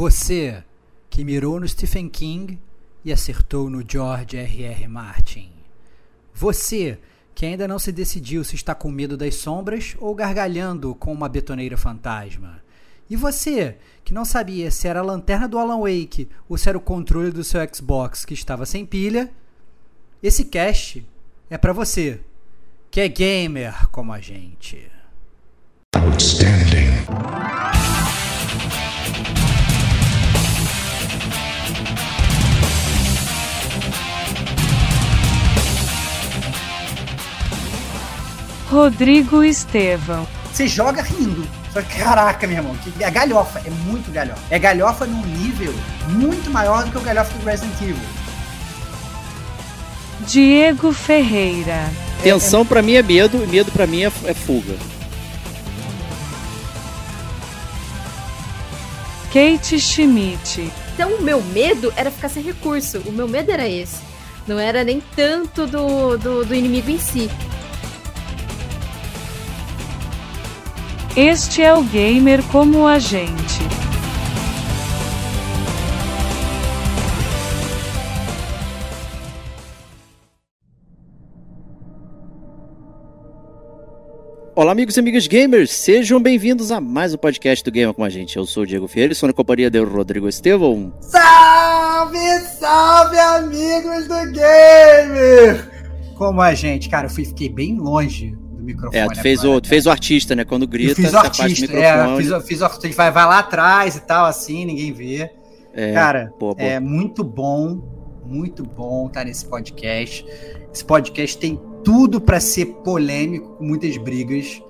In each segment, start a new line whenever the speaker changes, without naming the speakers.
Você que mirou no Stephen King e acertou no George R.R. Martin. Você que ainda não se decidiu se está com medo das sombras ou gargalhando com uma betoneira fantasma. E você que não sabia se era a lanterna do Alan Wake ou se era o controle do seu Xbox que estava sem pilha, esse cast é para você, que é gamer como a gente. Outstanding.
Rodrigo Estevão.
Você joga rindo. Só que, caraca, meu irmão, que é galhofa, é muito galhofa. É galhofa num nível muito maior do que o galhofa do Resident Evil.
Diego Ferreira.
Tensão para mim é medo e medo para mim é, é fuga.
Kate Schmidt.
Então o meu medo era ficar sem recurso. O meu medo era esse. Não era nem tanto do, do, do inimigo em si.
Este é o gamer como a gente.
Olá, amigos e amigas gamers, sejam bem-vindos a mais um podcast do Gamer com a gente. Eu sou o Diego Ferreira, estou na companhia do Rodrigo Estevão.
Salve, salve, amigos do Gamer! Como a gente, cara, eu fui, fiquei bem longe do microfone.
É, tu fez, agora, o, tu fez o artista, né? Quando grita,
eu fiz o artista, é, fiz, fiz o artista, vai, vai lá atrás e tal, assim, ninguém vê. É, Cara, pô, pô. é muito bom, muito bom estar nesse podcast. Esse podcast tem tudo para ser polêmico, com muitas brigas,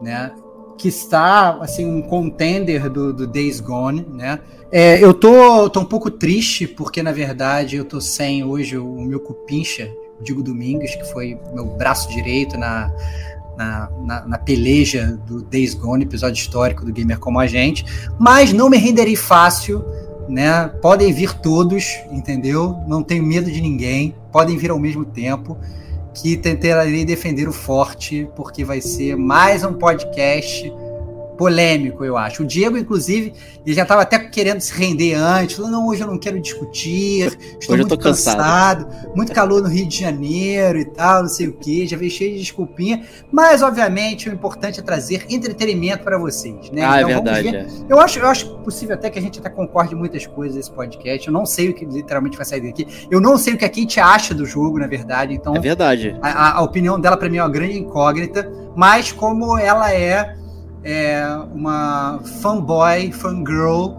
né? Que está, assim, um contender do, do Days Gone, né? É, eu tô, tô um pouco triste, porque, na verdade, eu tô sem hoje o meu cupincha, Digo Domingos, que foi meu braço direito na, na, na, na, peleja do Days Gone, episódio histórico do Gamer Como a Gente, mas não me renderei fácil, né? Podem vir todos, entendeu? Não tenho medo de ninguém, podem vir ao mesmo tempo, que tentarei defender o forte, porque vai ser mais um podcast polêmico, eu acho. O Diego, inclusive, ele já estava até querendo se render antes. Falou, não, hoje eu não quero discutir, estou
hoje
muito cansado. cansado. muito calor no Rio de Janeiro e tal, não sei o que. Já veio cheio de desculpinha. Mas, obviamente, o importante é trazer entretenimento para vocês, né?
Ah, é então, é verdade. É.
Eu, acho, eu acho possível até que a gente até concorde em muitas coisas nesse podcast. Eu não sei o que literalmente vai sair daqui. Eu não sei o que a Kate acha do jogo, na verdade. Então,
é verdade.
A, a opinião dela, para mim, é uma grande incógnita. Mas, como ela é é uma fanboy, fangirl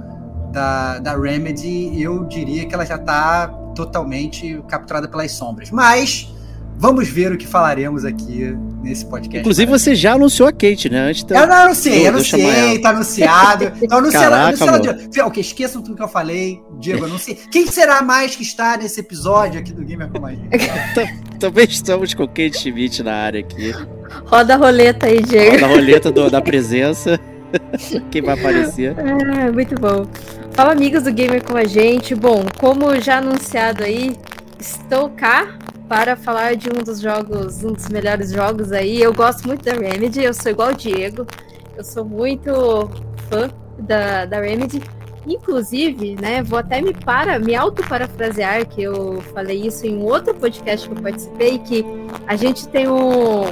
da, da Remedy, eu diria que ela já está totalmente capturada pelas sombras. Mas Vamos ver o que falaremos aqui nesse podcast.
Inclusive, você já anunciou a Kate, né?
Antes da... Eu não anunciei, eu anunciei, tá anunciado. Então, anunciado. anunciado o que? Esqueçam tudo que eu falei, Diego, anunciei. Quem será mais que está nesse episódio aqui do Gamer Como a gente?
Também estamos com Kate Schmidt na área aqui.
Roda a roleta aí, Diego.
Roda a roleta do, da presença. Quem vai aparecer?
Ah, muito bom. Fala, amigos do Gamer com a gente. Bom, como já anunciado aí, estou cá para falar de um dos jogos, um dos melhores jogos aí. Eu gosto muito da Remedy, eu sou igual o Diego, eu sou muito fã da, da Remedy. Inclusive, né, vou até me para, me auto-parafrasear, que eu falei isso em outro podcast que eu participei, que a gente tem um.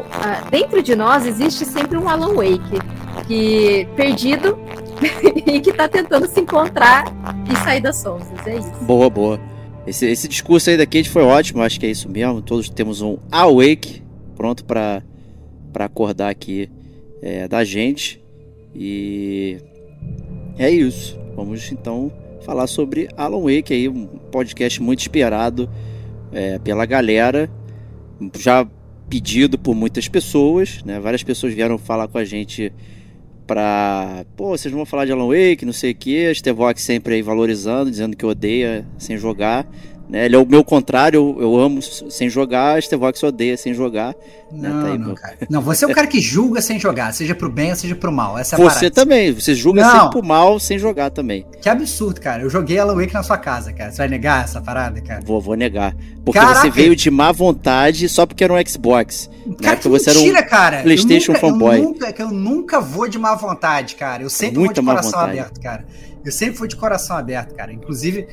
dentro de nós existe sempre um Alan Wake, que perdido e que está tentando se encontrar e sair das sombras. É isso.
Boa, boa. Esse, esse discurso aí da Kate foi ótimo, acho que é isso mesmo. Todos temos um awake pronto para acordar aqui é, da gente. E é isso. Vamos então falar sobre Alan Wake aí, um podcast muito esperado é, pela galera, já pedido por muitas pessoas, né? Várias pessoas vieram falar com a gente pra. Pô, vocês vão falar de Alan Wake, não sei o que. Stevox sempre aí valorizando, dizendo que odeia sem jogar. Né? Ele é o meu contrário, eu, eu amo sem jogar, Stevox odeia sem jogar.
Né? Não, né? tá aí, não, cara. não, você é o cara que julga sem jogar, seja pro bem ou seja pro mal. Essa é
você também, você julga não. sempre pro mal sem jogar também.
Que absurdo, cara. Eu joguei Alan Wake na sua casa, cara. Você vai negar essa parada, cara?
Vou, vou negar. Porque Caraca. você veio de má vontade só porque era um Xbox.
Cara, né? que você mentira, era um cara.
PlayStation
eu nunca,
fanboy.
Eu nunca, eu nunca vou de má vontade, cara. Eu sempre Muita vou de coração aberto, cara. Eu sempre fui de coração aberto, cara. Inclusive,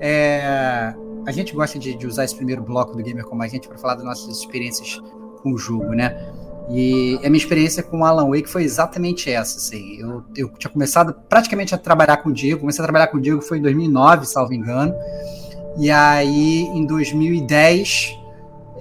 é, a gente gosta de, de, usar esse primeiro bloco do Gamer Como a Gente para falar das nossas experiências com o jogo, né? E a minha experiência com o Alan Wake foi exatamente essa, assim. Eu, eu tinha começado praticamente a trabalhar com o Diego. Comecei a trabalhar com o Diego foi em 2009, salvo engano. E aí, em 2010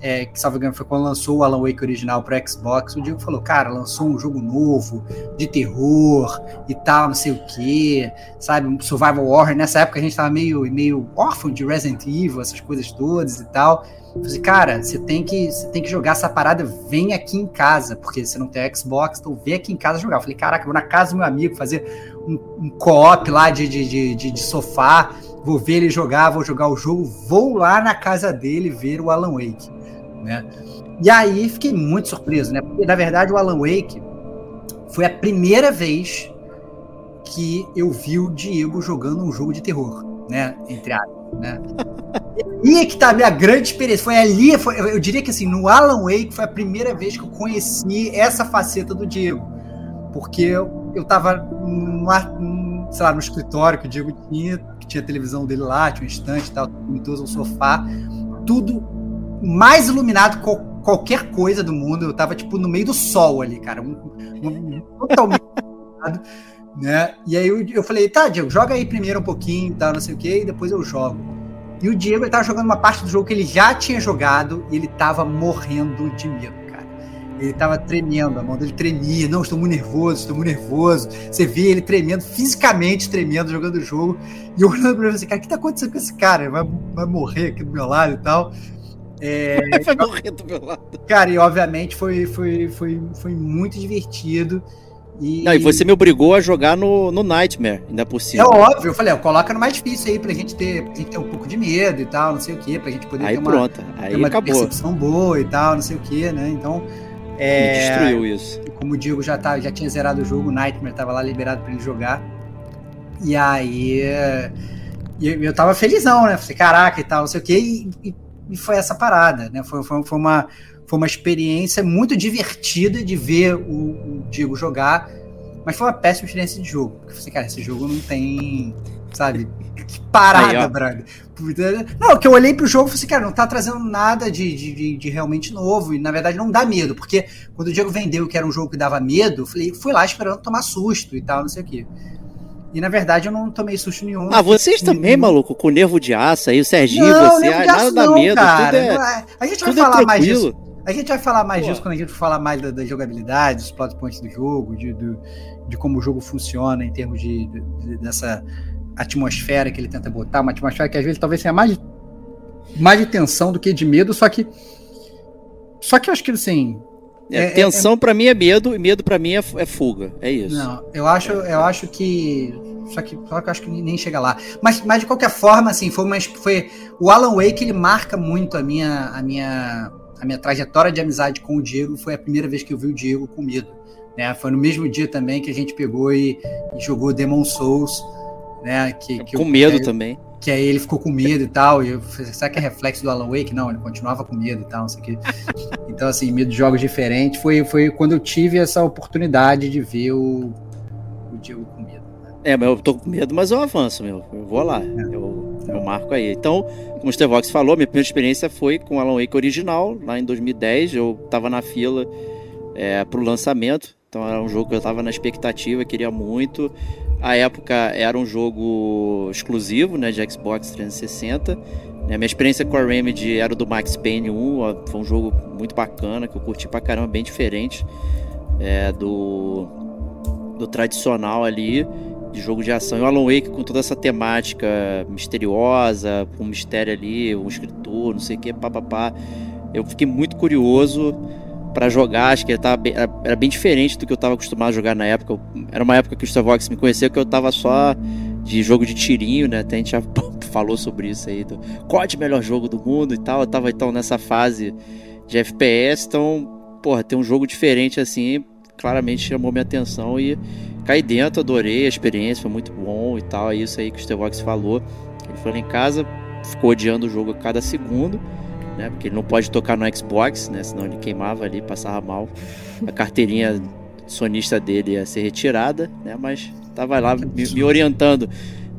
é, que salvo engano foi quando lançou o Alan Wake original para Xbox, o Diego falou, cara, lançou um jogo novo, de terror e tal, não sei o que, sabe, um survival horror, nessa época a gente tava meio, meio órfão de Resident Evil, essas coisas todas e tal, eu falei, cara, você tem que você tem que jogar essa parada, vem aqui em casa, porque você não tem Xbox, então vem aqui em casa jogar. Eu falei, caraca, vou na casa do meu amigo fazer um, um co-op lá de, de, de, de, sofá, vou ver ele jogar, vou jogar o jogo, vou lá na casa dele ver o Alan Wake né? E aí fiquei muito surpreso, né? Porque na verdade o Alan Wake foi a primeira vez que eu vi o Diego jogando um jogo de terror, né? Entre aspas, né? E é que tá a minha grande experiência. Foi ali, foi, eu diria que assim, no Alan Wake foi a primeira vez que eu conheci essa faceta do Diego. Porque eu, eu tava numa, sei lá, no escritório que o Diego tinha, que tinha a televisão dele lá, tinha um estante e tal, um sofá, tudo mais iluminado que qualquer coisa do mundo. Eu tava, tipo, no meio do sol ali, cara. Um, um, totalmente iluminado, né? E aí eu, eu falei, tá, Diego, joga aí primeiro um pouquinho tal, não sei o que, e depois eu jogo. E o Diego, ele tava jogando uma parte do jogo que ele já tinha jogado e ele tava morrendo de medo, cara. Ele tava tremendo, a mão dele tremia. Não, estou muito nervoso, estou muito nervoso. Você vê ele tremendo, fisicamente tremendo, jogando o jogo. E eu olhando pra ele assim, cara, o que tá acontecendo com esse cara? Vai, vai morrer aqui do meu lado e tal. É, vai morrer do meu lado. Cara, e obviamente foi, foi, foi, foi muito divertido.
E... Não, e você me obrigou a jogar no, no Nightmare, ainda por cima.
É óbvio, eu falei, ó, coloca no mais difícil aí pra gente ter, pra gente ter um pouco de medo e tal, não sei o que, pra gente poder
aí
ter
uma, pronto. Aí
ter uma acabou. percepção boa e tal, não sei o que, né? Então.
É, destruiu isso.
Como o Diego já, tá, já tinha zerado o jogo, o Nightmare tava lá liberado pra ele jogar. E aí. Eu, eu tava felizão, né? Falei, caraca e tal, não sei o que. E, e e foi essa parada, né? Foi, foi, foi, uma, foi uma experiência muito divertida de ver o, o Diego jogar, mas foi uma péssima experiência de jogo. Porque eu falei, cara, esse jogo não tem, sabe, que parada, Aí, brother. Não, que eu olhei pro jogo e falei assim, cara, não tá trazendo nada de, de, de, realmente novo, e na verdade não dá medo, porque quando o Diego vendeu que era um jogo que dava medo, eu falei, fui lá esperando tomar susto e tal, não sei o quê. E na verdade eu não tomei susto nenhum.
Ah, vocês também, maluco, com nervo de aço aí, o Serginho,
não,
você,
ai, nada dá medo, cara. É, é, a gente vai é falar é mais disso. A gente vai falar mais Pô. disso quando a gente falar mais da, da jogabilidade, dos plot points do jogo, de, de, de, como o jogo funciona em termos de, de, dessa atmosfera que ele tenta botar, uma atmosfera que às vezes talvez seja mais de, mais de tensão do que de medo, só que só que eu acho que assim,
é, é, tensão é, para mim é medo e medo para mim é, é, fuga. É isso.
Não, eu acho, eu acho que só que, só que eu acho que nem chega lá. Mas, mas de qualquer forma, assim, foi uma, foi o Alan Wake ele marca muito a minha a minha a minha trajetória de amizade com o Diego. Foi a primeira vez que eu vi o Diego com medo. Né? Foi no mesmo dia também que a gente pegou e, e jogou Demon Souls, né? Que, que
com eu, medo também
que aí ele ficou com medo e tal. E eu falei, será que é reflexo do Alan Wake? Não, ele continuava com medo e tal, não sei o que. Então, assim, medo de jogos diferentes. Foi, foi quando eu tive essa oportunidade de ver o, o Diego com medo.
Né? É, mas eu tô com medo, mas eu avanço, meu. Eu vou lá. É. Eu, eu marco aí. Então, como o Stevox falou, minha primeira experiência foi com o Alan Wake original, lá em 2010. Eu tava na fila é, pro lançamento. Então era um jogo que eu tava na expectativa, queria muito. A época era um jogo exclusivo, né, de Xbox 360. A minha experiência com a Remedy era do Max Payne 1, foi um jogo muito bacana, que eu curti pra caramba, bem diferente é, do, do tradicional ali, de jogo de ação. E o Alan Wake com toda essa temática misteriosa, com um mistério ali, um escritor, não sei o que, papapá. Eu fiquei muito curioso para jogar, acho que ele tava bem, era, era, bem diferente do que eu estava acostumado a jogar na época. Era uma época que o Starvox me conheceu que eu estava só de jogo de tirinho, né? Até a gente já falou sobre isso aí. Do, o melhor jogo do mundo e tal. Eu tava então nessa fase de FPS, então, porra, ter um jogo diferente assim, claramente chamou minha atenção e caí dentro, adorei a experiência, foi muito bom e tal. É isso aí que o Starvox falou. Ele foi lá em casa, ficou odiando o jogo a cada segundo né? Porque ele não pode tocar no Xbox, né? Senão ele queimava ali, passava mal. A carteirinha sonista dele ia ser retirada, né? Mas tava lá me, me, orientando.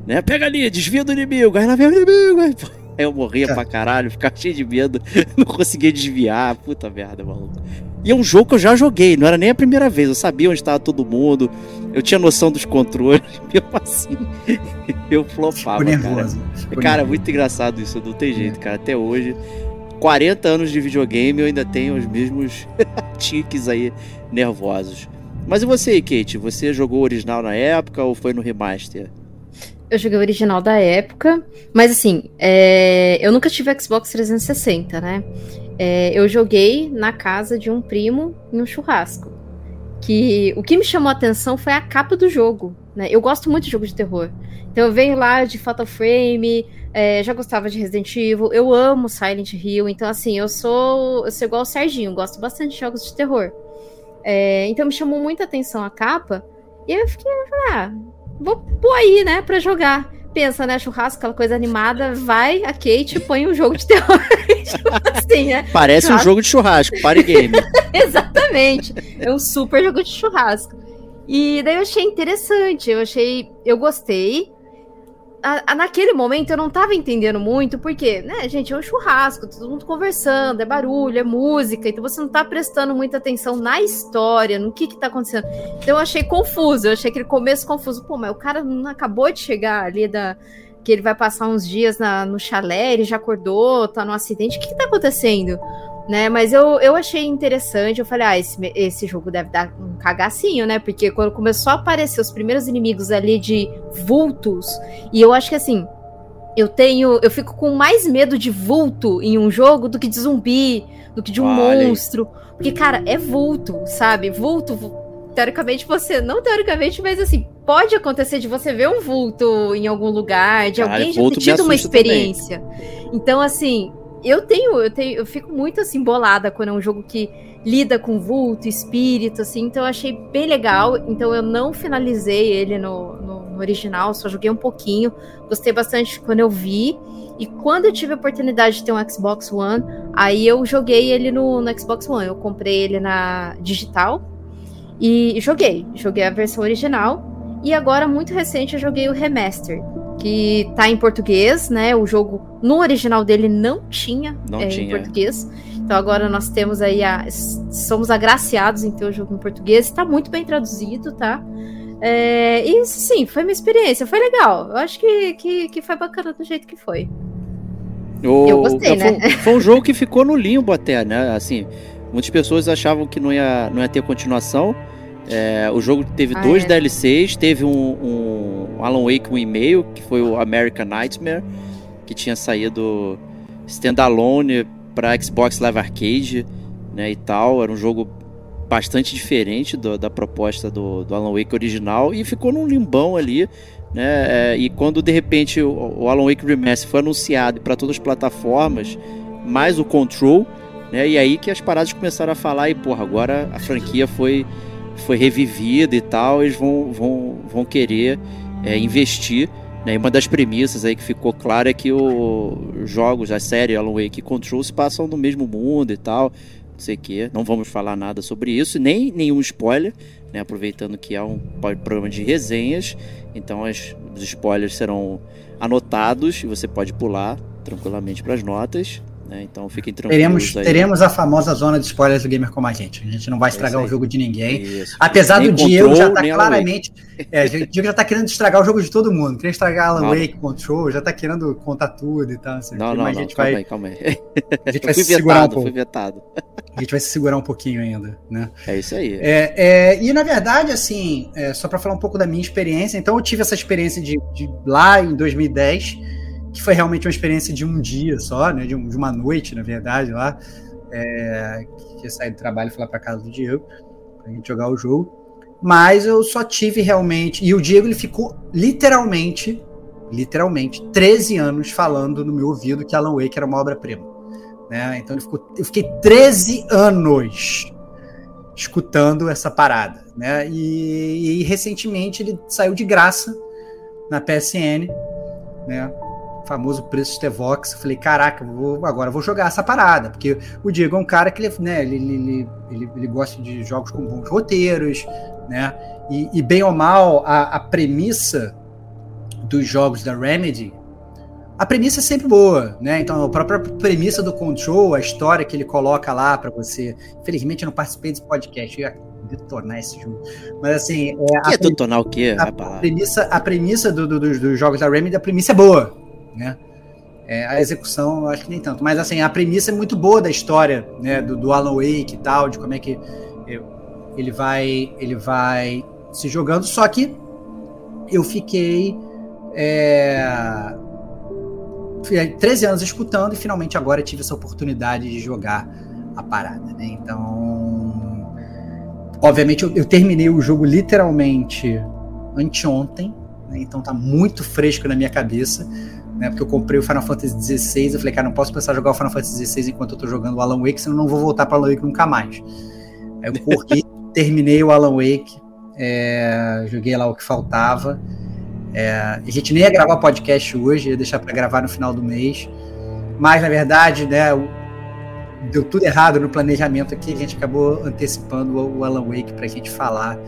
Né? Pega ali, desvia do inimigo, aí lá vem o inimigo. Aí, aí eu morria pra caralho, ficava cheio de medo, não conseguia desviar. Puta merda, maluco. E é um jogo que eu já joguei, não era nem a primeira vez. Eu sabia onde estava todo mundo, eu tinha noção dos controles, mesmo assim, eu flopava. Ficou nervoso. Cara, Ficou cara nervoso. muito engraçado isso, não tem jeito, cara. Até hoje, 40 anos de videogame, eu ainda tenho os mesmos tiques aí nervosos. Mas e você, Kate? Você jogou o original na época ou foi no remaster?
Eu joguei o original da época, mas assim, é... eu nunca tive Xbox 360, né? É, eu joguei na casa de um primo em um churrasco. Que o que me chamou a atenção foi a capa do jogo. Né? Eu gosto muito de jogo de terror. Então eu venho lá de Fatal Frame, é, já gostava de Resident Evil, eu amo Silent Hill, então assim, eu sou, eu sou igual o Serginho, gosto bastante de jogos de terror. É, então me chamou muita atenção a capa, e eu fiquei, ah, vou pôr aí, né, pra jogar pensa, né? Churrasco, aquela coisa animada, vai a Kate põe um jogo de terror.
assim, né? Parece churrasco. um jogo de churrasco, party game.
Exatamente. É um super jogo de churrasco. E daí eu achei interessante, eu achei. Eu gostei a, a, naquele momento eu não tava entendendo muito, porque, né, gente, é um churrasco, todo mundo conversando, é barulho, é música, então você não tá prestando muita atenção na história, no que que tá acontecendo. Então eu achei confuso, eu achei aquele começo confuso. Pô, mas o cara não acabou de chegar ali da. Que ele vai passar uns dias na, no chalé, ele já acordou, tá no acidente, o que que tá acontecendo? Né? Mas eu, eu achei interessante. Eu falei, ah, esse, esse jogo deve dar um cagacinho, né? Porque quando começou a aparecer os primeiros inimigos ali de vultos, e eu acho que assim, eu tenho. Eu fico com mais medo de vulto em um jogo do que de zumbi, do que de um vale. monstro. Porque, cara, é vulto, sabe? Vulto, teoricamente você. Não teoricamente, mas assim, pode acontecer de você ver um vulto em algum lugar, de cara, alguém já ter tido uma experiência. Também. Então, assim, eu tenho, eu tenho, eu fico muito assim bolada quando é um jogo que lida com vulto, espírito, assim, então eu achei bem legal. Então eu não finalizei ele no, no, no, original, só joguei um pouquinho. Gostei bastante quando eu vi. E quando eu tive a oportunidade de ter um Xbox One, aí eu joguei ele no, no Xbox One. Eu comprei ele na digital e joguei. Joguei a versão original. E agora, muito recente, eu joguei o remaster que tá em português, né? O jogo no original dele não tinha, não é, tinha. em português. Então agora nós temos aí a, somos agraciados em ter o jogo em português. Está muito bem traduzido, tá? É, e sim, foi uma experiência, foi legal. Eu acho que, que, que foi bacana do jeito que foi.
O, eu gostei, foi, né? Foi um jogo que ficou no limbo até, né? Assim, muitas pessoas achavam que não ia, não ia ter continuação. É, o jogo teve ah, dois é. DLCs, teve um, um Alan Wake um e-mail, que foi o American Nightmare, que tinha saído standalone para Xbox Live Arcade, né, e tal. Era um jogo bastante diferente do, da proposta do, do, Alan Wake original e ficou num limbão ali, né? É, e quando de repente o, o Alan Wake Remaster foi anunciado para todas as plataformas, mais o Control, né? E aí que as paradas começaram a falar e porra, agora a franquia foi foi revivida e tal, eles vão, vão, vão querer é, investir. Né? E uma das premissas aí que ficou clara é que os jogos, a série Alan Wake Control se passam no mesmo mundo e tal. Não sei o que. Não vamos falar nada sobre isso, nem nenhum spoiler, né? aproveitando que há um programa de resenhas. Então as, os spoilers serão anotados e você pode pular tranquilamente para as notas. Né? Então fiquem tranquilos.
Teremos, aí. teremos a famosa zona de spoilers do Gamer como a gente. A gente não vai estragar o jogo de ninguém. Isso. Apesar nem do Diego já tá claramente. É, o Diego já tá querendo estragar o jogo de todo mundo. Querendo estragar Alan Wake, Control, já tá querendo contar tudo e tal.
Assim, não, não,
mas
não,
a gente calma
vai, aí, calma aí.
A gente vai se vetado, segurar um pouco. Vetado. A gente vai se segurar um pouquinho ainda, né?
É isso aí.
É, é, e na verdade, assim, é, só para falar um pouco da minha experiência, então eu tive essa experiência de, de lá em 2010 que foi realmente uma experiência de um dia só, né, de, um, de uma noite, na verdade, lá, é, que sair do trabalho e lá para casa do Diego, pra gente jogar o jogo. Mas eu só tive realmente. E o Diego ele ficou literalmente, literalmente, 13 anos falando no meu ouvido que Alan Wake era uma obra-prima. Né? Então ele ficou, eu fiquei 13 anos escutando essa parada. Né? E, e recentemente ele saiu de graça na PSN. Né? Famoso preço de Vox. Eu falei, caraca, vou, agora vou jogar essa parada. Porque o Diego é um cara que ele, né, ele, ele, ele, ele gosta de jogos com bons roteiros, né? E, e bem ou mal, a, a premissa dos jogos da Remedy a premissa é sempre boa, né? Então, a própria premissa do Control, a história que ele coloca lá para você. Infelizmente, eu não participei desse podcast, eu ia detonar esse jogo. Mas assim.
É, a, detonar o quê?
A, a premissa, a premissa do, do, dos, dos jogos da Remedy, a premissa é boa, né? É, a execução, eu acho que nem tanto. Mas assim, a premissa é muito boa da história, né? Do, do Alan Wake e tal, de como é que ele vai, ele vai se jogando. Só que eu fiquei. É, 13 anos escutando e finalmente agora tive essa oportunidade de jogar a parada, né? Então, obviamente eu, eu terminei o jogo literalmente anteontem, né? então tá muito fresco na minha cabeça, né? Porque eu comprei o Final Fantasy XVI, eu falei, cara, não posso começar a jogar o Final Fantasy XVI enquanto eu tô jogando o Alan Wake, senão eu não vou voltar para Alan Wake nunca mais. Aí eu corri, terminei o Alan Wake, é, joguei lá o que faltava. É, a gente nem ia gravar podcast hoje, ia deixar para gravar no final do mês. Mas, na verdade, né, deu tudo errado no planejamento aqui. A gente acabou antecipando o Alan Wake para a gente falar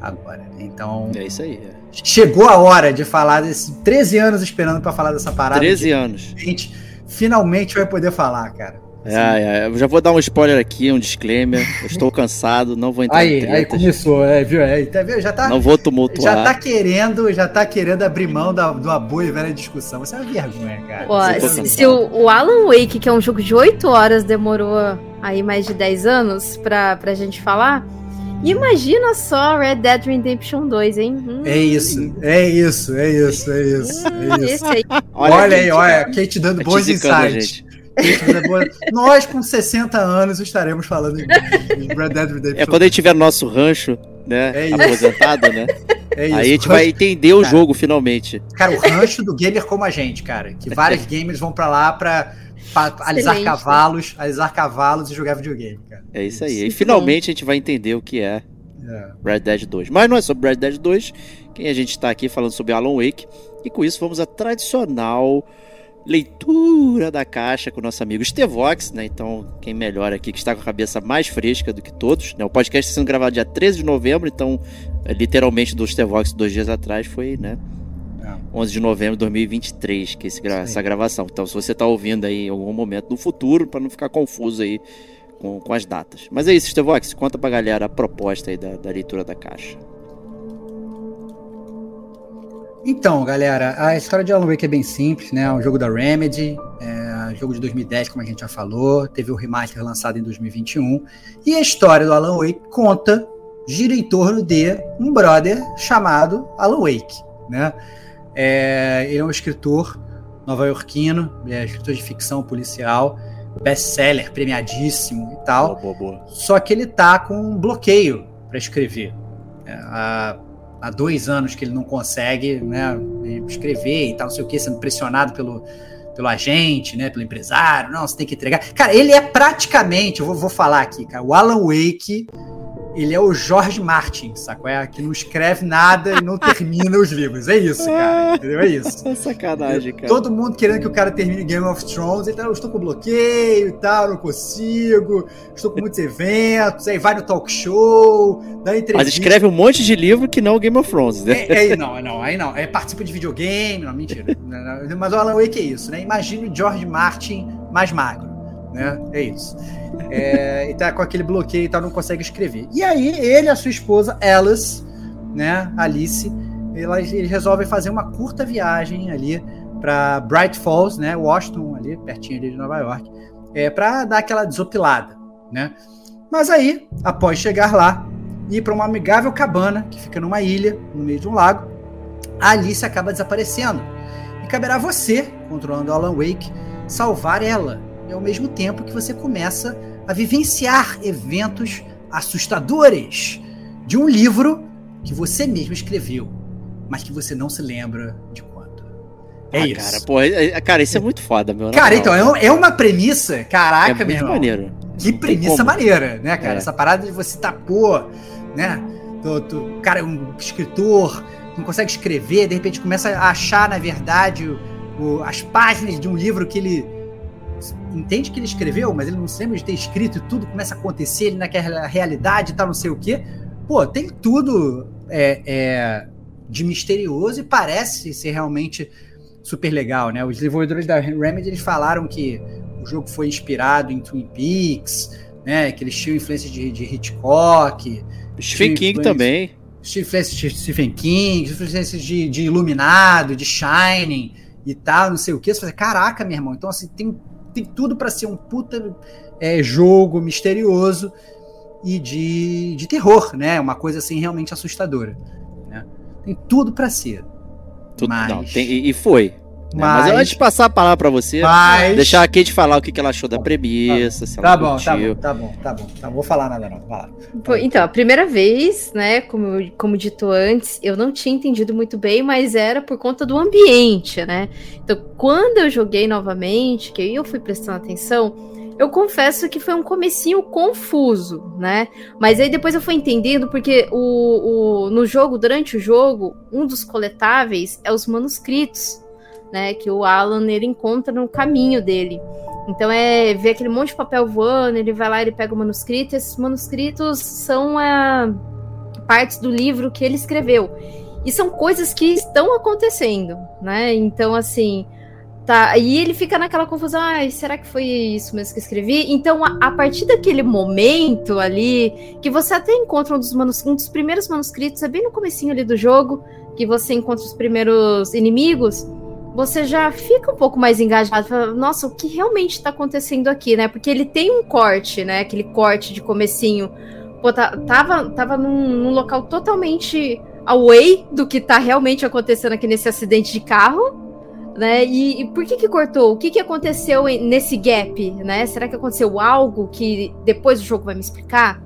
agora. Né? Então.
É isso aí. É.
Chegou a hora de falar desses 13 anos esperando para falar dessa parada.
13 anos.
A gente finalmente vai poder falar, cara.
É, é, eu já vou dar um spoiler aqui, um disclaimer. Eu estou cansado, não vou entrar
aí, Aí começou, é, viu? É, tá, viu? Já tá,
não vou tumultuar.
Já tá querendo, já tá querendo abrir mão da, de uma boa e velha discussão. Você é uma vergonha, cara.
Ó, se, se o, o, Alan Wake, que é um jogo de 8 horas, demorou aí mais de 10 anos pra, pra gente falar, Imagina só Red Dead Redemption 2, hein?
Hum. É isso, é isso, é isso, é isso. É isso. Aí. Olha, olha aí, olha, Kate dando bons insights. Nós, com 60 anos, estaremos falando de
Red Dead Redemption. É quando a gente tiver nosso rancho, né? É aposentado, né? É isso. Aí a gente vai entender o cara, jogo finalmente.
Cara, o rancho do gamer como a gente, cara. Que vários gamers vão pra lá pra, pra alisar cavalos, alisar cavalos e jogar videogame, cara.
É isso aí. E finalmente a gente vai entender o que é, é Red Dead 2. Mas não é sobre Red Dead 2, quem a gente está aqui falando sobre Alan Wake. E com isso vamos à tradicional leitura da caixa com o nosso amigo Stevox, né? Então, quem melhor aqui, que está com a cabeça mais fresca do que todos. Né? O podcast está sendo gravado dia 13 de novembro, então, é, literalmente do Stevox dois dias atrás foi, né? 11 é. de novembro de 2023, que esse, essa gravação. Então, se você está ouvindo aí em algum momento no futuro, para não ficar confuso aí com, com as datas. Mas é isso, Stevox, conta pra galera a proposta aí da, da leitura da caixa.
Então, galera, a história de Alan Wake é bem simples, né? É um jogo da Remedy, é um jogo de 2010, como a gente já falou, teve o remaster lançado em 2021. E a história do Alan Wake conta, gira em torno de um brother chamado Alan Wake, né? É, ele é um escritor nova-iorquino, é escritor de ficção policial, best-seller, premiadíssimo e tal. Boa, boa, boa. Só que ele tá com um bloqueio para escrever. É, a há dois anos que ele não consegue né, escrever e tal, não sei o que, sendo pressionado pelo, pelo agente, né, pelo empresário, não, você tem que entregar. Cara, ele é praticamente, eu vou, vou falar aqui, cara, o Alan Wake ele é o George Martin, sacou? É, que não escreve nada e não termina os livros. É isso, cara. Entendeu? É isso.
É sacanagem, cara.
Todo mundo querendo que o cara termine Game of Thrones. Então, eu estou com bloqueio e tal, não consigo. Estou com muitos eventos. Aí vai no talk show, dá entrevista.
Mas escreve um monte de livro que não o Game of Thrones, né?
É, é, não, não, aí não. É, participa de videogame, não, mentira. Mas o Alan Wake é isso, né? Imagine o George Martin mais magro, né? É isso. É, e tá com aquele bloqueio e tal, não consegue escrever. E aí, ele e a sua esposa, Alice, né, Alice, elas, eles resolvem fazer uma curta viagem ali para Bright Falls, né, Washington, ali, pertinho ali de Nova York, é, para dar aquela desopilada, né. Mas aí, após chegar lá, ir para uma amigável cabana que fica numa ilha, no meio de um lago, a Alice acaba desaparecendo. E caberá você, controlando Alan Wake, salvar ela, e ao mesmo tempo que você começa a vivenciar eventos assustadores de um livro que você mesmo escreveu, mas que você não se lembra de quando.
É ah, isso. Cara, pô, é, é, cara, isso é muito foda, meu.
Cara, então, é, é uma premissa, caraca, é meu irmão. maneiro. Que premissa maneira, né, cara? É. Essa parada de você pô, né? Tu, tu, cara, um escritor, não consegue escrever, de repente começa a achar, na verdade, o, o, as páginas de um livro que ele entende que ele escreveu, mas ele não se lembra de ter escrito e tudo começa a acontecer, ele naquela realidade e tal, não sei o quê. pô, tem tudo é, é, de misterioso e parece ser realmente super legal, né? Os desenvolvedores da Remedy eles falaram que o jogo foi inspirado em Twin Peaks, né? Que eles tinham influência de, de Hitchcock.
Stephen King também.
Influência de Stephen King, influência de, de Iluminado, de Shining e tal, não sei o que. Você fala, caraca, meu irmão. Então, assim, tem, tem tudo para ser um puta é, jogo misterioso e de, de terror, né? Uma coisa assim realmente assustadora. Né? Tem tudo para ser.
Tudo, mas... não, tem, e foi. Né? Mas, mas antes de passar a palavra para você, mas... deixar a Kate falar o que, ela achou da premissa,
tá, tá bom, tá bom, tá bom, tá bom, tá bom. Vou falar nada não. Vai
Então, a primeira vez, né, como, como dito antes, eu não tinha entendido muito bem, mas era por conta do ambiente, né? Então, quando eu joguei novamente, que eu fui prestando atenção, eu confesso que foi um comecinho confuso, né? Mas aí depois eu fui entendendo, porque o, o, no jogo, durante o jogo, um dos coletáveis é os manuscritos, né? Que o Alan ele encontra no caminho dele. Então é ver aquele monte de papel voando, ele vai lá, ele pega o manuscrito, esses manuscritos são é, partes do livro que ele escreveu. E são coisas que estão acontecendo, né? Então, assim, Tá, e ele fica naquela confusão, ah, será que foi isso mesmo que escrevi? Então, a, a, partir daquele momento ali, que você até encontra um dos, manus, um dos primeiros manuscritos, é bem no comecinho ali do jogo, que você encontra os primeiros inimigos, você já fica um pouco mais engajado, fala, nossa, o que realmente está acontecendo aqui, né? Porque ele tem um corte, né? Aquele corte de comecinho. Pô, tá, tava, tava num, num local totalmente away do que tá realmente acontecendo aqui nesse acidente de carro né? E, e, por que que cortou? O que que aconteceu nesse gap, né? Será que aconteceu algo que depois o jogo vai me explicar?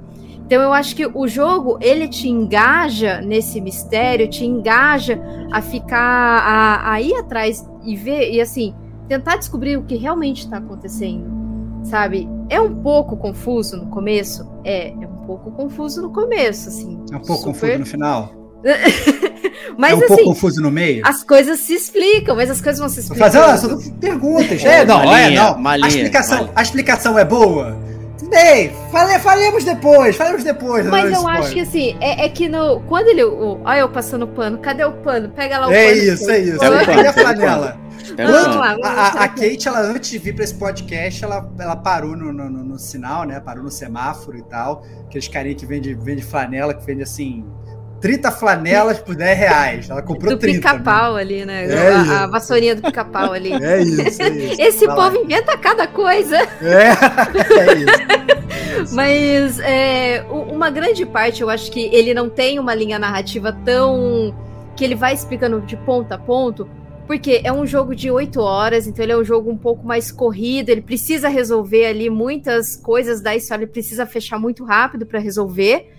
Então eu acho que o jogo ele te engaja nesse mistério, te engaja a ficar a, a ir atrás e ver e assim tentar descobrir o que realmente está acontecendo, sabe? É um pouco confuso no começo, é, é um pouco confuso no começo, assim.
É um pouco super... confuso no final. mas, é um assim, pouco confuso no meio.
As coisas se explicam, mas as coisas vão se explicar.
Fazer perguntas. É, não, é, não. Malinha, a, explicação, a explicação é boa. Bem, fale, falemos depois, falemos depois.
Mas eu spoiler. acho que assim, é, é, que no. Quando ele. O, olha eu passando pano, cadê o pano? Pega lá o
é pano. Isso, é isso, é isso. Cadê a flanela? Quando, lá, a, a, Kate, ela antes de vir para esse podcast, ela, ela parou no, no, no, no, sinal, né? Parou no semáforo e tal. Aqueles carinha que vende, vende flanela, que vende assim, 30 flanelas por 10 reais. Ela comprou
do
30.
Do pica-pau ali, né? É a, a, vassourinha do pica-pau ali.
É isso, é isso.
Esse Vai povo lá. inventa cada coisa.
É, é isso.
Mas é, uma grande parte, eu acho que ele não tem uma linha narrativa tão. que ele vai explicando de ponto a ponto. Porque é um jogo de 8 horas, então ele é um jogo um pouco mais corrido, ele precisa resolver ali muitas coisas da história, ele precisa fechar muito rápido para resolver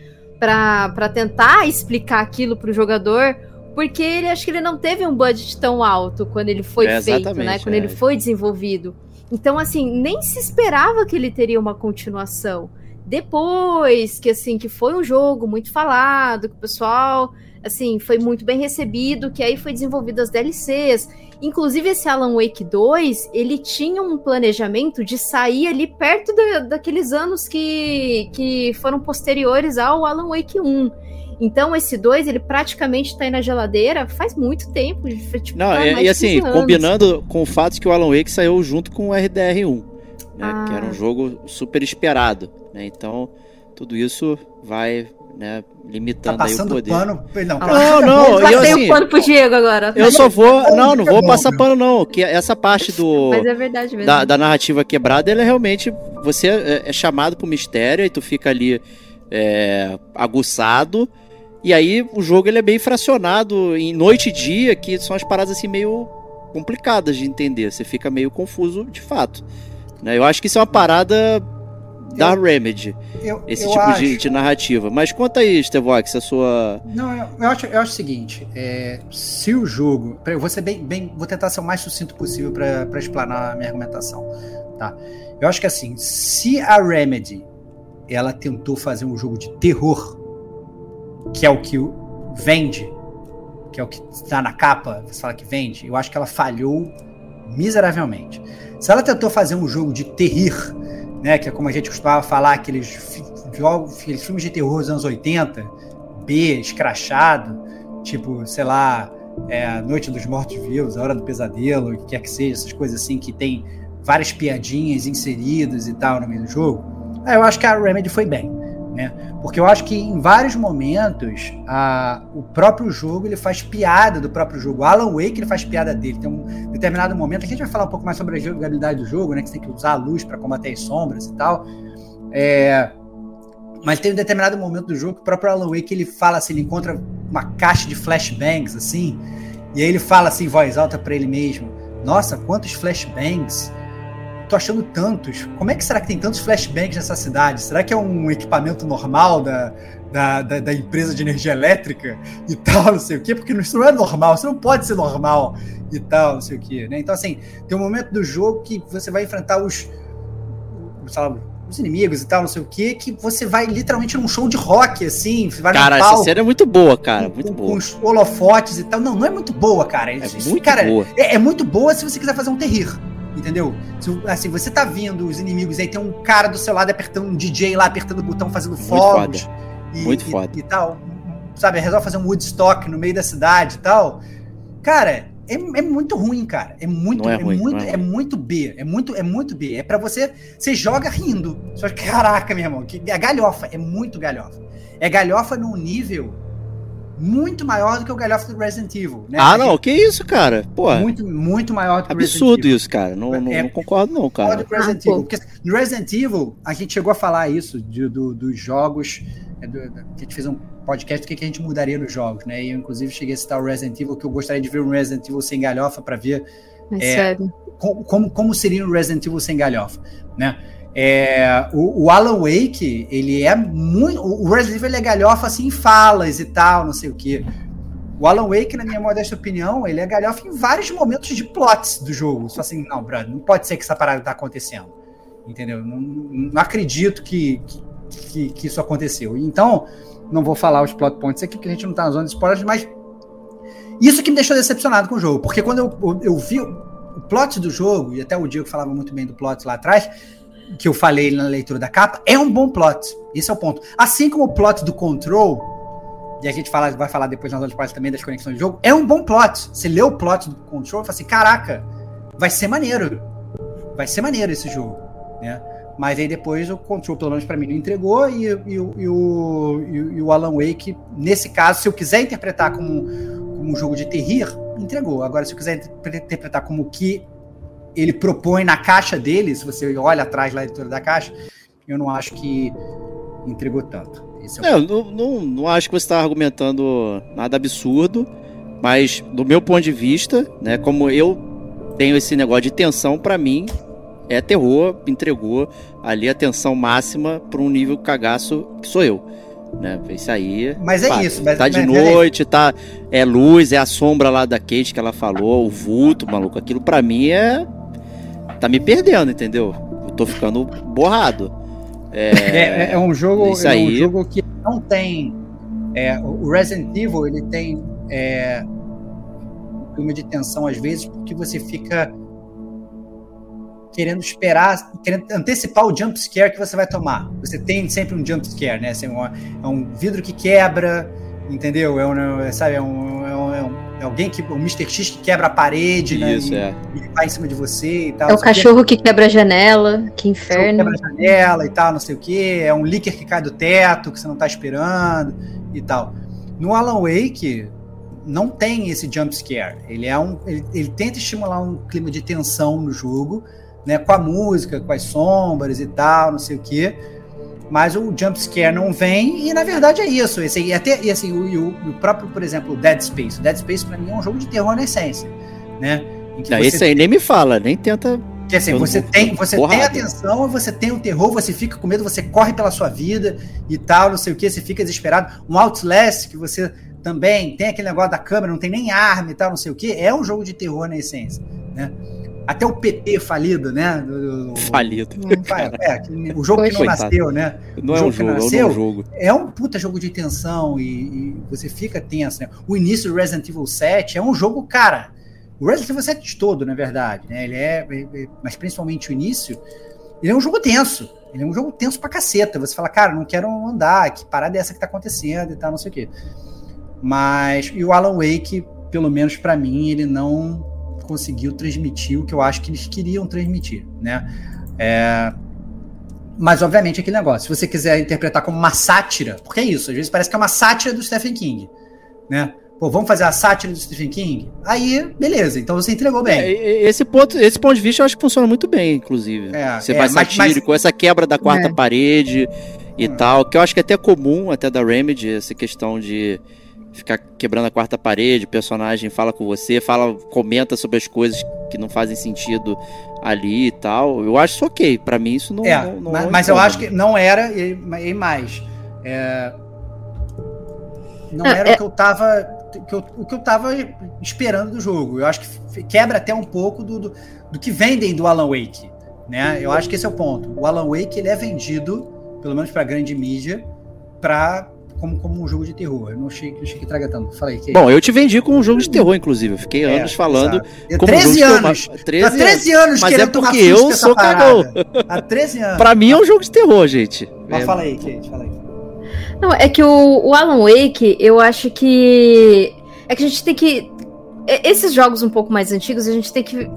para tentar explicar aquilo para o jogador, porque ele acho que ele não teve um budget tão alto quando ele foi é, feito, né? Quando é. ele foi desenvolvido. Então, assim, nem se esperava que ele teria uma continuação. Depois que assim que foi um jogo muito falado, que o pessoal assim foi muito bem recebido, que aí foi desenvolvido as DLCs Inclusive, esse Alan Wake 2, ele tinha um planejamento de sair ali perto da, daqueles anos que, que foram posteriores ao Alan Wake 1. Então, esse 2, ele praticamente tá aí na geladeira faz muito tempo.
Tipo, Não, tá e, e assim, combinando com o fato que o Alan Wake saiu junto com o RDR1, né, ah. que era um ah. jogo super esperado. Né, então, tudo isso vai né, limitando tá aí o poder. Pano,
não,
não, não eu
assim, o pano pro Diego agora.
Eu só vou, não, não vou passar pano não, que essa parte do
Mas é verdade mesmo.
Da, da narrativa quebrada, ela é realmente você é, é chamado pro mistério e tu fica ali é, aguçado. E aí o jogo ele é bem fracionado em noite e dia, que são as paradas assim meio complicadas de entender. Você fica meio confuso de fato. Né? Eu acho que isso é uma parada da eu, Remedy. Eu, esse eu tipo acho... de, de, narrativa. Mas conta aí, Stevox, a sua.
Não, eu, acho, eu acho o seguinte: é, se o jogo. Eu vou ser bem, bem. Vou tentar ser o mais sucinto possível para explanar a minha argumentação. Tá? Eu acho que assim, se a Remedy ela tentou fazer um jogo de terror, que é o que vende, que é o que está na capa, você fala que vende, eu acho que ela falhou miseravelmente. Se ela tentou fazer um jogo de terrir, né? Que é como a gente costumava falar, aqueles, aqueles filmes de terror dos anos 80, B, escrachado, tipo, sei lá, é, Noite dos Mortos-Vivos, A Hora do Pesadelo, o que quer que seja, essas coisas assim que tem várias piadinhas inseridas e tal no meio do jogo, eu acho que a Remedy foi bem. Né? Porque eu acho que em vários momentos a, o próprio jogo ele faz piada do próprio jogo. Alan Wake ele faz piada dele. Tem um determinado momento que a gente vai falar um pouco mais sobre a jogabilidade do jogo, né? Que você tem que usar a luz para combater as sombras e tal. É, mas tem um determinado momento do jogo que o próprio Alan Wake ele fala assim, ele encontra uma caixa de flashbangs assim, e aí ele fala assim, em voz alta para ele mesmo: Nossa, quantos flashbangs! Tô achando tantos. Como é que será que tem tantos flashbangs nessa cidade? Será que é um equipamento normal da, da, da, da empresa de energia elétrica e tal, não sei o quê? Porque isso não é normal, isso não pode ser normal e tal, não sei o quê. Né? Então, assim, tem um momento do jogo que você vai enfrentar os, os, os inimigos e tal, não sei o quê, que você vai literalmente num show de rock, assim. Vai
cara, palco, essa cena é muito boa, cara. Muito com, boa. Com
os holofotes e tal. Não, não é muito boa, cara. É,
é muito cara, boa.
É, é muito boa se você quiser fazer um terrir. Entendeu? Se, assim, você tá vindo os inimigos, aí tem um cara do seu lado apertando um DJ lá, apertando o botão, fazendo fogos.
E, Muito foda.
E, e, tal. Sabe, resolve fazer um Woodstock no meio da cidade e tal. Cara, é, é muito ruim, cara. É muito, é, é, ruim, muito, é, é, muito B. É muito, é muito B. É para você. Você joga rindo. Só caraca, meu irmão, que é galhofa, é muito galhofa. É galhofa num nível muito maior do que o galhofa do Resident Evil.
Né? Ah, não, que isso, cara? Pô,
muito, muito maior
do que Absurdo Resident Evil. isso, cara. Não, não, é, não concordo, não, cara.
Do Resident ah, Evil. Porque no Resident Evil, a gente chegou a falar isso de, do, dos jogos. É, do, a gente fez um podcast do que, que a gente mudaria nos jogos, né? E eu, inclusive, cheguei a citar o Resident Evil, que eu gostaria de ver um Resident Evil sem galhofa para ver.
É, é
como, como, como seria um Resident Evil sem galhofa, né? É, o, o, Alan Wake, ele é muito. O Resident Evil é galhofa assim em falas e tal, não sei o que. O Alan Wake, na minha modesta opinião, ele é galhofa em vários momentos de plots do jogo. Só assim, não, brother, não pode ser que essa parada tá acontecendo. Entendeu? Não, não acredito que, que, que, isso aconteceu. Então, não vou falar os plot points aqui, porque a gente não tá na zona de spoilers, mas isso que me deixou decepcionado com o jogo. Porque quando eu, eu, eu vi o plot do jogo, e até o Diego falava muito bem do plot lá atrás, que eu falei na leitura da capa, é um bom plot. Esse é o ponto. Assim como o plot do Control, e a gente fala, vai falar depois nas outras partes também das conexões de jogo, é um bom plot. Você lê o plot do Control e fala assim: caraca, vai ser maneiro. Vai ser maneiro esse jogo. Né? Mas aí depois o Control, pelo menos para mim, não entregou, e, e, e, o, e, o Alan Wake, nesse caso, se eu quiser interpretar como, como um jogo de terrir, entregou. Agora, se eu quiser interpretar como que ele propõe na caixa dele, se você olha atrás lá da editora da caixa, eu não acho que entregou tanto.
É, é não, não, não, acho que você está argumentando nada absurdo, mas do meu ponto de vista, né, como eu tenho esse negócio de tensão, para mim é terror, entregou ali a tensão máxima para um nível cagaço que sou eu. Né? Isso aí.
Mas é pá, isso. Mas,
tá de mas, noite, tá. É luz, é a sombra lá da Kate que ela falou, o vulto, maluco. Aquilo para mim é tá me perdendo, entendeu? Eu tô ficando borrado.
É, é, é um jogo, isso aí... é um jogo que não tem. É, o Resident Evil ele tem é, um clima de tensão às vezes porque você fica querendo esperar, querendo antecipar o jump scare que você vai tomar. Você tem sempre um jump scare, né? Assim, é um vidro que quebra, entendeu? É um, sabe, é um, é um, é um é alguém que. O Mr. X que quebra a parede, né,
Isso,
né?
E,
e vai em cima de você e tal.
É o cachorro que... que quebra a janela, que inferno.
Quebra a janela e tal, não sei o que. É um líquido que cai do teto, que você não tá esperando e tal. No Alan Wake, não tem esse jump scare. Ele é um. Ele, ele tenta estimular um clima de tensão no jogo, né? Com a música, com as sombras e tal, não sei o que mas o jump scare não vem, e na verdade é isso. Esse, e até, e assim, o, o, o próprio, por exemplo, Dead Space. O Dead Space, para mim, é um jogo de terror na essência. Né?
Não, esse aí nem me fala, nem tenta.
Que assim, você tem, você tem atenção, você tem o terror, você fica com medo, você corre pela sua vida e tal, não sei o que, você fica desesperado. Um Outlast, que você também tem aquele negócio da câmera, não tem nem arma e tal, não sei o que, é um jogo de terror na essência, né? Até o PT falido, né? Do,
falido.
É, é, o jogo que não Coitado. nasceu, né?
Não é um jogo, nasceu, é um jogo.
É um puta jogo de tensão e, e, você fica tenso, né? O início do Resident Evil 7 é um jogo, cara. O Resident Evil 7 todo, na verdade, né? Ele é, é, é, mas principalmente o início, ele é um jogo tenso. Ele é um jogo tenso pra caceta. Você fala, cara, não quero andar, que parada é essa que tá acontecendo e tal, não sei o quê. Mas, e o Alan Wake, pelo menos para mim, ele não conseguiu transmitir o que eu acho que eles queriam transmitir, né? É, mas, obviamente, aquele negócio, se você quiser interpretar como uma sátira, porque é isso, às vezes parece que é uma sátira do Stephen King, né? Pô, vamos fazer a sátira do Stephen King? Aí, beleza, então você entregou bem.
É, esse, ponto, esse ponto de vista eu acho que funciona muito bem, inclusive. É, você é, vai satírico, mas, essa quebra da quarta é. parede e hum. tal, que eu acho que é até comum, até da Remedy, essa questão de ficar quebrando a quarta parede, o personagem fala com você, fala, comenta sobre as coisas que não fazem sentido ali e tal. Eu acho isso ok. Para mim isso não.
É,
não, não
mas, mas eu acho que não era e, e mais. É, não era é, o que eu tava. Que eu, o que eu tava esperando do jogo. Eu acho que quebra até um pouco do, do, do que vendem do Alan Wake. Né? Eu acho que esse é o ponto. O Alan Wake ele é vendido, pelo menos para grande mídia, para como, como um jogo de terror. Eu não achei, não achei que traga tanto. Falei, que...
Bom, eu te vendi com um jogo de terror, inclusive. Eu fiquei é, anos falando.
Como 13 um anos. Terror, 13,
Há 13 anos, mas é porque eu sou cagão.
Há 13 anos.
pra mim é um jogo de terror, gente.
Mas é. fala aí, Kate, fala aí.
Não, é que o, o Alan Wake, eu acho que. É que a gente tem que. Esses jogos um pouco mais antigos, a gente tem que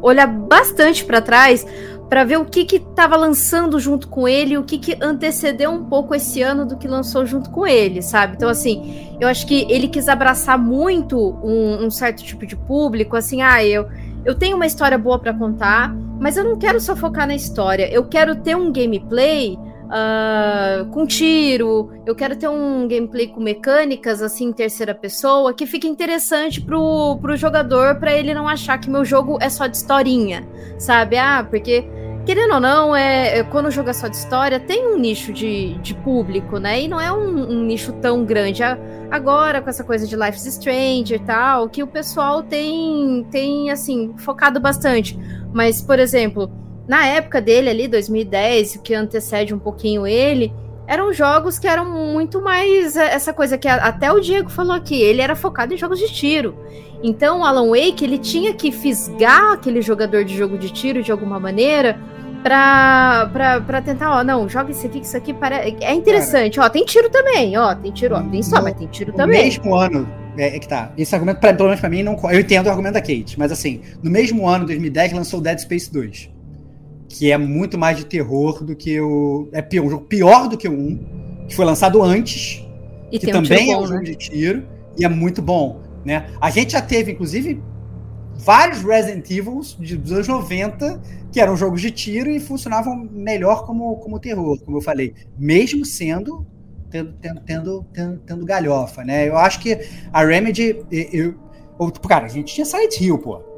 olhar bastante para trás para ver o que que tava lançando junto com ele, o que que antecedeu um pouco esse ano do que lançou junto com ele, sabe? Então, assim, eu acho que ele quis abraçar muito um, um certo tipo de público, assim, ah, eu, eu tenho uma história boa para contar, mas eu não quero só focar na história, eu quero ter um gameplay uh, com tiro, eu quero ter um gameplay com mecânicas, assim, em terceira pessoa, que fique interessante pro, pro jogador, para ele não achar que meu jogo é só de historinha, sabe? Ah, porque querendo ou não, é, é, quando o jogo é só de história, tem um nicho de, de público, né? E não é um, um nicho tão grande. Agora, com essa coisa de Life is Strange e tal, que o pessoal tem, tem assim, focado bastante. Mas, por exemplo, na época dele ali, 2010, o que antecede um pouquinho ele, eram jogos que eram muito mais é, essa coisa que até o Diego falou aqui, ele era focado em jogos de tiro. Então, o Alan Wake, ele tinha que fisgar aquele jogador de jogo de tiro de alguma maneira pra, pra, pra tentar, ó, não, joga esse aqui, isso aqui para... é interessante, Cara, ó, tem tiro também, ó, tem tiro, ó, tem só, no, mas tem tiro também.
No mesmo ano, é, é, que tá, esse argumento, pra, pelo menos pra mim, não, eu entendo o argumento da Kate, mas assim, no mesmo ano, 2010, lançou Dead Space 2, que é muito mais de terror do que o... é pior, um jogo pior do que o 1, que foi lançado antes, e que também um é um jogo né? de tiro, e é muito bom, né? A gente já teve, inclusive, vários Resident Evil dos anos 90 que eram jogos de tiro e funcionavam melhor como, como terror, como eu falei, mesmo sendo tendo, tendo, tendo, tendo galhofa, né? Eu acho que a Remedy, eu, eu, cara, a gente tinha Silent Hill, pô.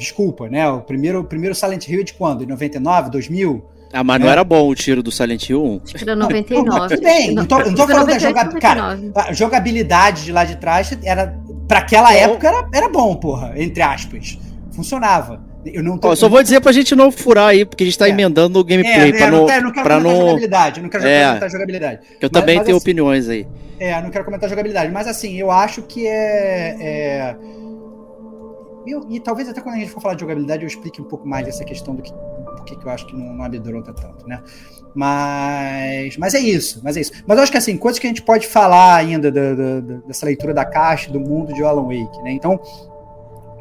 Desculpa, né? O primeiro, o primeiro Silent Hill é de quando? De 99, 2000?
Ah, mas não é. era bom o tiro do Silent Hill 1?
Acho que era 99.
tudo bem, não tô, não tô falando da jogabilidade. Cara, a jogabilidade de lá de trás era. Pra aquela época era, era bom, porra, entre aspas. Funcionava. Eu não tô.
só vou dizer pra gente não furar aí, porque a gente tá é. emendando o gameplay. É, pra é, não, não, quero pra não...
jogabilidade. Eu não quero é, comentar jogabilidade.
Eu mas, também mas, tenho assim, opiniões aí.
É, não quero comentar jogabilidade. Mas assim, eu acho que é. é... Eu, e talvez até quando a gente for falar de jogabilidade eu explique um pouco mais dessa questão do que porque que eu acho que não, não tanto, né? Mas, mas é isso, mas é isso. Mas eu acho que assim, coisas que a gente pode falar ainda da, da, dessa leitura da caixa, do mundo de Alan Wake, né? Então,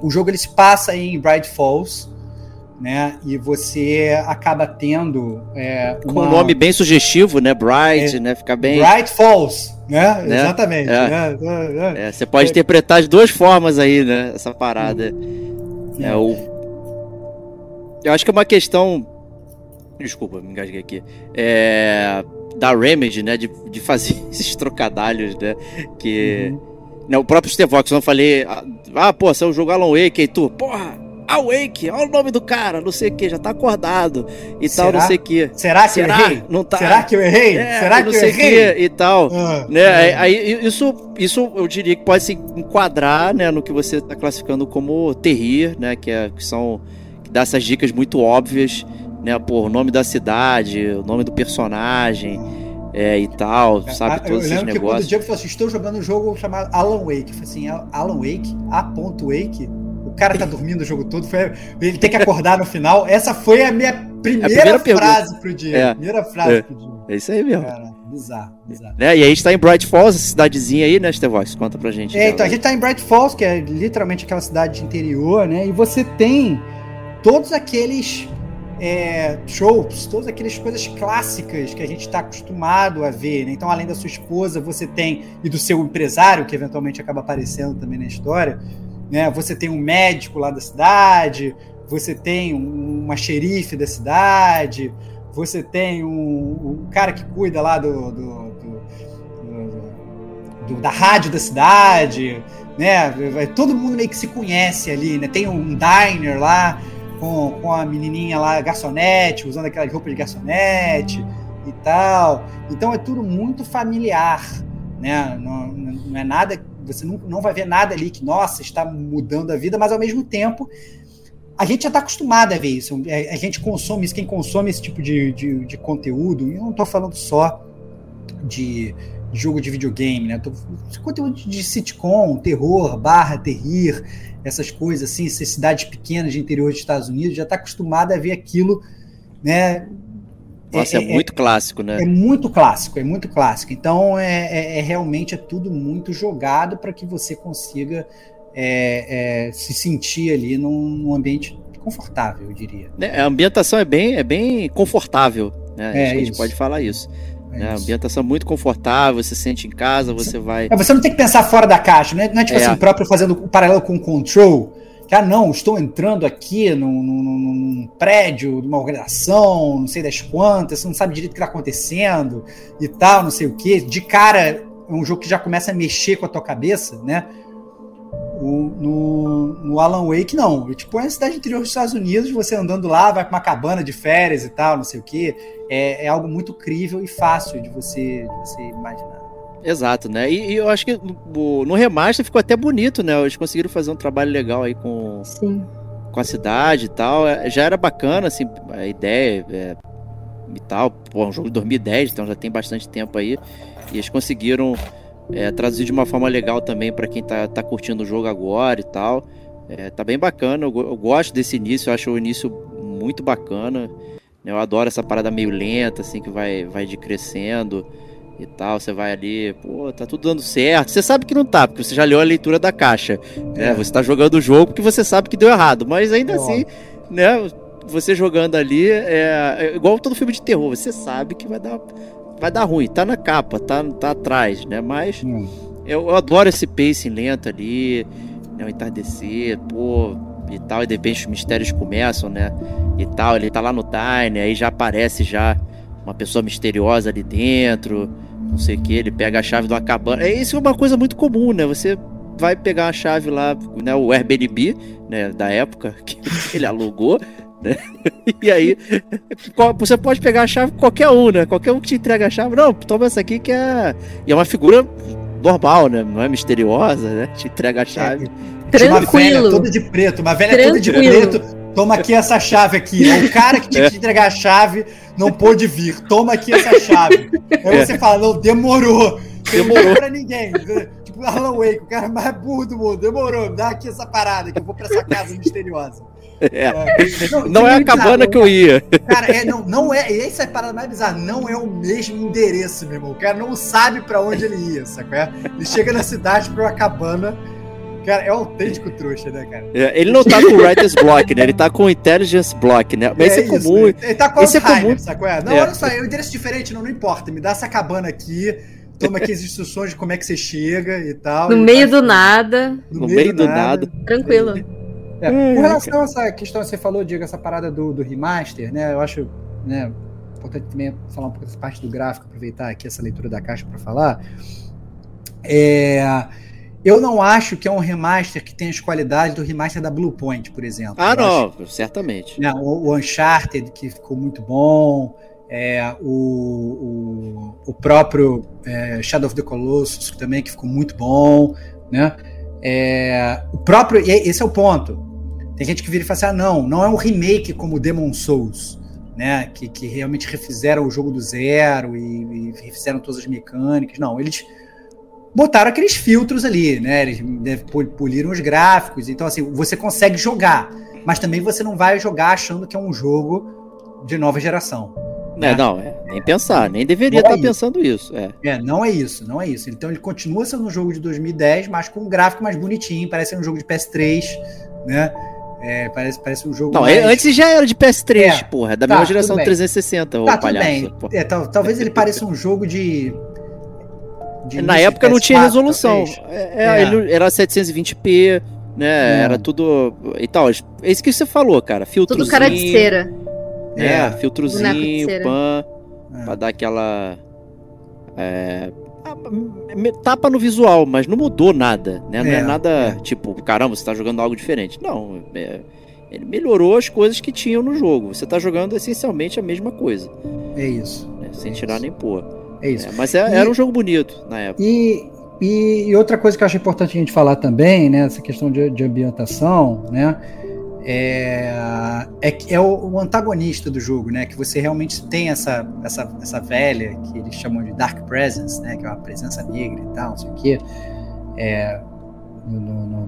o jogo ele se passa em Bright Falls, né? E você acaba tendo
é, uma... com um nome bem sugestivo, né? Bright, é, né? Fica bem
Bright Falls, né? né? Exatamente. É. Né?
É, você pode interpretar de duas formas aí, né? Essa parada. É o eu acho que é uma questão. Desculpa, me engasguei aqui. É. Da Remedy, né? De, de fazer esses trocadalhos, né? Que. Uhum. Né, o próprio Stevox, eu falei. Ah, ah, pô, você é um jogo Alan Wake, e tu, porra! Awake, olha o nome do cara, não sei o que, já tá acordado e Será? tal, não sei o que.
Será que Será? eu errei?
Não tá...
Será que eu errei?
É, Será que eu errei? Que, e tal. Ah, né? Ah. Aí, isso, isso eu diria que pode se enquadrar né, no que você tá classificando como terrir, né? Que, é, que são dá essas dicas muito óbvias, né? O nome da cidade, o nome do personagem é, e tal, é, sabe?
Todos esses negócios. Que quando o Diego falou assim: estou jogando um jogo chamado Alan Wake. Eu falei assim: Alan Wake? A. Wake? O cara tá dormindo o jogo todo, foi, ele tem que acordar no final. Essa foi a minha primeira, a primeira frase pergunta. pro dia. É. Primeira frase
é. pro dia. É isso aí mesmo. Cara, bizarro, bizarro. É, e a gente tá em Bright Falls, essa cidadezinha aí, né, Stevox? Conta pra gente.
É, então, a gente tá em Bright Falls, que é literalmente aquela cidade de interior, né? E você tem todos aqueles é, tropes, todas aquelas coisas clássicas que a gente está acostumado a ver. Né? Então, além da sua esposa, você tem, e do seu empresário, que eventualmente acaba aparecendo também na história, né? você tem um médico lá da cidade, você tem um, uma xerife da cidade, você tem um, um cara que cuida lá do, do, do, do, da rádio da cidade, né? Todo mundo meio que se conhece ali, né? Tem um diner lá com, com a menininha lá, garçonete, usando aquela roupa de garçonete e tal. Então é tudo muito familiar, né? Não, não é nada, você não, não vai ver nada ali que, nossa, está mudando a vida, mas ao mesmo tempo a gente já está acostumado a ver isso. É, a gente consome isso, quem consome esse tipo de, de, de conteúdo, eu não estou falando só de, jogo de videogame, né? Tô, conteúdo de sitcom, terror, barra, terrir, essas coisas assim, essas cidades pequenas de interior dos Estados Unidos, já está acostumado a ver aquilo, né?
Nossa, é, é, é muito clássico, né?
É muito clássico, é muito clássico. Então, é, é, é realmente é tudo muito jogado para que você consiga é, se sentir ali num, num, ambiente confortável, eu diria.
A ambientação é bem, é bem confortável, né? a gente pode falar isso. É a ambientação muito confortável, você se sente em casa, você vai.
É, você não tem que pensar fora da caixa, não é, não é tipo é. assim, próprio fazendo o paralelo com o control. Que, ah, não, estou entrando aqui num, num, num, prédio de uma organização, não sei das quantas, você não sabe direito o que está acontecendo e tal, não sei o quê. De cara, é um jogo que já começa a mexer com a tua cabeça, né? O, no, no, Alan Wake, não. Tipo, é uma cidade interior dos Estados Unidos, você andando lá, vai para uma cabana de férias e tal, não sei o quê. É, é algo muito crível e fácil de você, de você imaginar.
Exato, né? E, e, eu acho que no, no remaster ficou até bonito, né? Eles conseguiram fazer um trabalho legal aí com, Sim. com a cidade e tal. É, já era bacana, assim, a ideia é, e tal. Pô, é um jogo de 2010, então já tem bastante tempo aí. E eles conseguiram é, traduzir de uma forma legal também para quem tá, tá curtindo o jogo agora e tal. É, tá bem bacana, eu, eu, gosto desse início, eu acho o início muito bacana. Eu adoro essa parada meio lenta, assim, que vai, vai de crescendo e tal. Você vai ali, pô, tá tudo dando certo. Você sabe que não tá, porque você já leu a leitura da caixa. Né? É. Você tá jogando o jogo porque você sabe que deu errado. Mas ainda é assim, né? Você jogando ali é, é igual todo filme de terror. Você sabe que vai dar vai dar ruim. Tá na capa, tá, tá atrás, né? Mas hum. eu, eu, adoro esse pacing lento ali, né? O entardecer, pô, e tal. E de repente os mistérios começam, né? E tal. Ele tá lá no Tiny, aí já aparece já uma pessoa misteriosa ali dentro, não sei o que. Ele pega a chave de uma cabana. É, isso é uma coisa muito comum, né? Você vai pegar a chave lá, né? O Airbnb, né? Da época que ele alugou. Né? E aí, você pode pegar a chave qualquer um, né? Qualquer um que te entrega a chave. Não, toma essa aqui que é. E é uma figura normal, né? Não é misteriosa, né? Te entrega a chave.
É, Tranquilo. Uma velha toda de preto, uma velha Tranquilo. toda de preto. Toma aqui essa chave aqui. É o cara que tinha é. que entregar a chave não pôde vir. Toma aqui essa chave. Aí é. você fala, não, demorou. Demorou. Não pra ninguém. Tipo, Alan Wake, o cara mais burro do mundo. Demorou, dá aqui essa parada que eu vou pra essa casa misteriosa.
É. é. Não, não é a cabana que eu ia.
Cara, é, não, não é. E essa é a parada mais bizarra. Não é o mesmo endereço, meu irmão. O cara não sabe pra onde ele ia, sacou? Ele chega na cidade pra uma cabana. Cara, é um autêntico trouxa, né, cara?
É, ele não tá com o Writer's Block, né? Ele tá com o Intelligence Block, né? Mas é, é comum.
Ele tá com o é comum. sacou? Não, é. olha só, é um endereço diferente, não, não importa. Me dá essa cabana aqui toma aqui as instruções de como é que você chega e tal.
No e meio do nada.
No, no meio, meio, do nada. nada.
Tranquilo.
É, hum, com relação a essa questão que você falou, Diego, essa parada do, do remaster, né? Eu acho né, importante também falar um pouco dessa parte do gráfico, aproveitar aqui essa leitura da caixa para falar. É, eu não acho que é um remaster que tenha as qualidades do remaster da Bluepoint, por exemplo.
Ah, não, acho, certamente.
Né, o, o, Uncharted, que ficou muito bom, é, o, o, o, próprio é, Shadow of the Colossus também, que ficou muito bom, né? É, o próprio, e esse é o ponto. Tem gente que vira e fala assim: ah, não, não é um remake como Demon Souls, né? Que, que realmente refizeram o jogo do zero e, e refizeram todas as mecânicas. Não, eles botaram aqueles filtros ali, né? Eles poliram os gráficos. Então, assim, você consegue jogar, mas também você não vai jogar achando que é um jogo de nova geração.
É, não, é, nem pensar, nem deveria estar é tá pensando isso. É.
é, não é isso, não é isso. Então ele continua sendo um jogo de 2010, mas com um gráfico mais bonitinho, parece um jogo de PS3, né? É, parece, parece um jogo.
Não, mais... antes já era de PS3, é, porra, é da tá, mesma geração 360, tá, palhaço. Bem.
É, tal, talvez ele pareça um jogo de.
De Na época PS4, não tinha resolução. É, é, Ele era 720p, né? Era tudo. E tal. É isso que você falou, cara. Filtrozinho. Tudo cara de cera. É, é, filtrozinho, pan, é. pra dar aquela. É, tapa no visual, mas não mudou nada, né? Não é, é nada é. tipo, caramba, você tá jogando algo diferente. Não, é, ele melhorou as coisas que tinham no jogo. Você tá jogando essencialmente a mesma coisa.
É isso.
Né? Sem tirar
isso.
nem pôr.
É isso.
mas é, e, era um jogo bonito na época.
E, e, e, outra coisa que eu acho importante a gente falar também, né? Essa questão de, de ambientação, né? é, é, é o, o, antagonista do jogo, né? Que você realmente tem essa, essa, essa velha, que eles chamam de Dark Presence, né? Que é uma presença negra e tal, não sei o quê. É, no, no, no,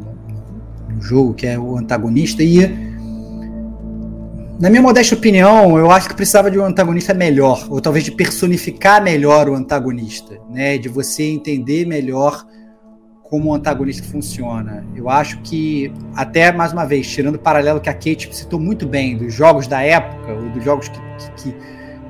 no, jogo, que é o antagonista. E, na minha modesta opinião, eu acho que precisava de um antagonista melhor, ou talvez de personificar melhor o antagonista, né? De você entender melhor como o antagonista funciona. Eu acho que, até mais uma vez, tirando o paralelo que a Kate citou muito bem dos jogos da época, ou dos jogos que, que,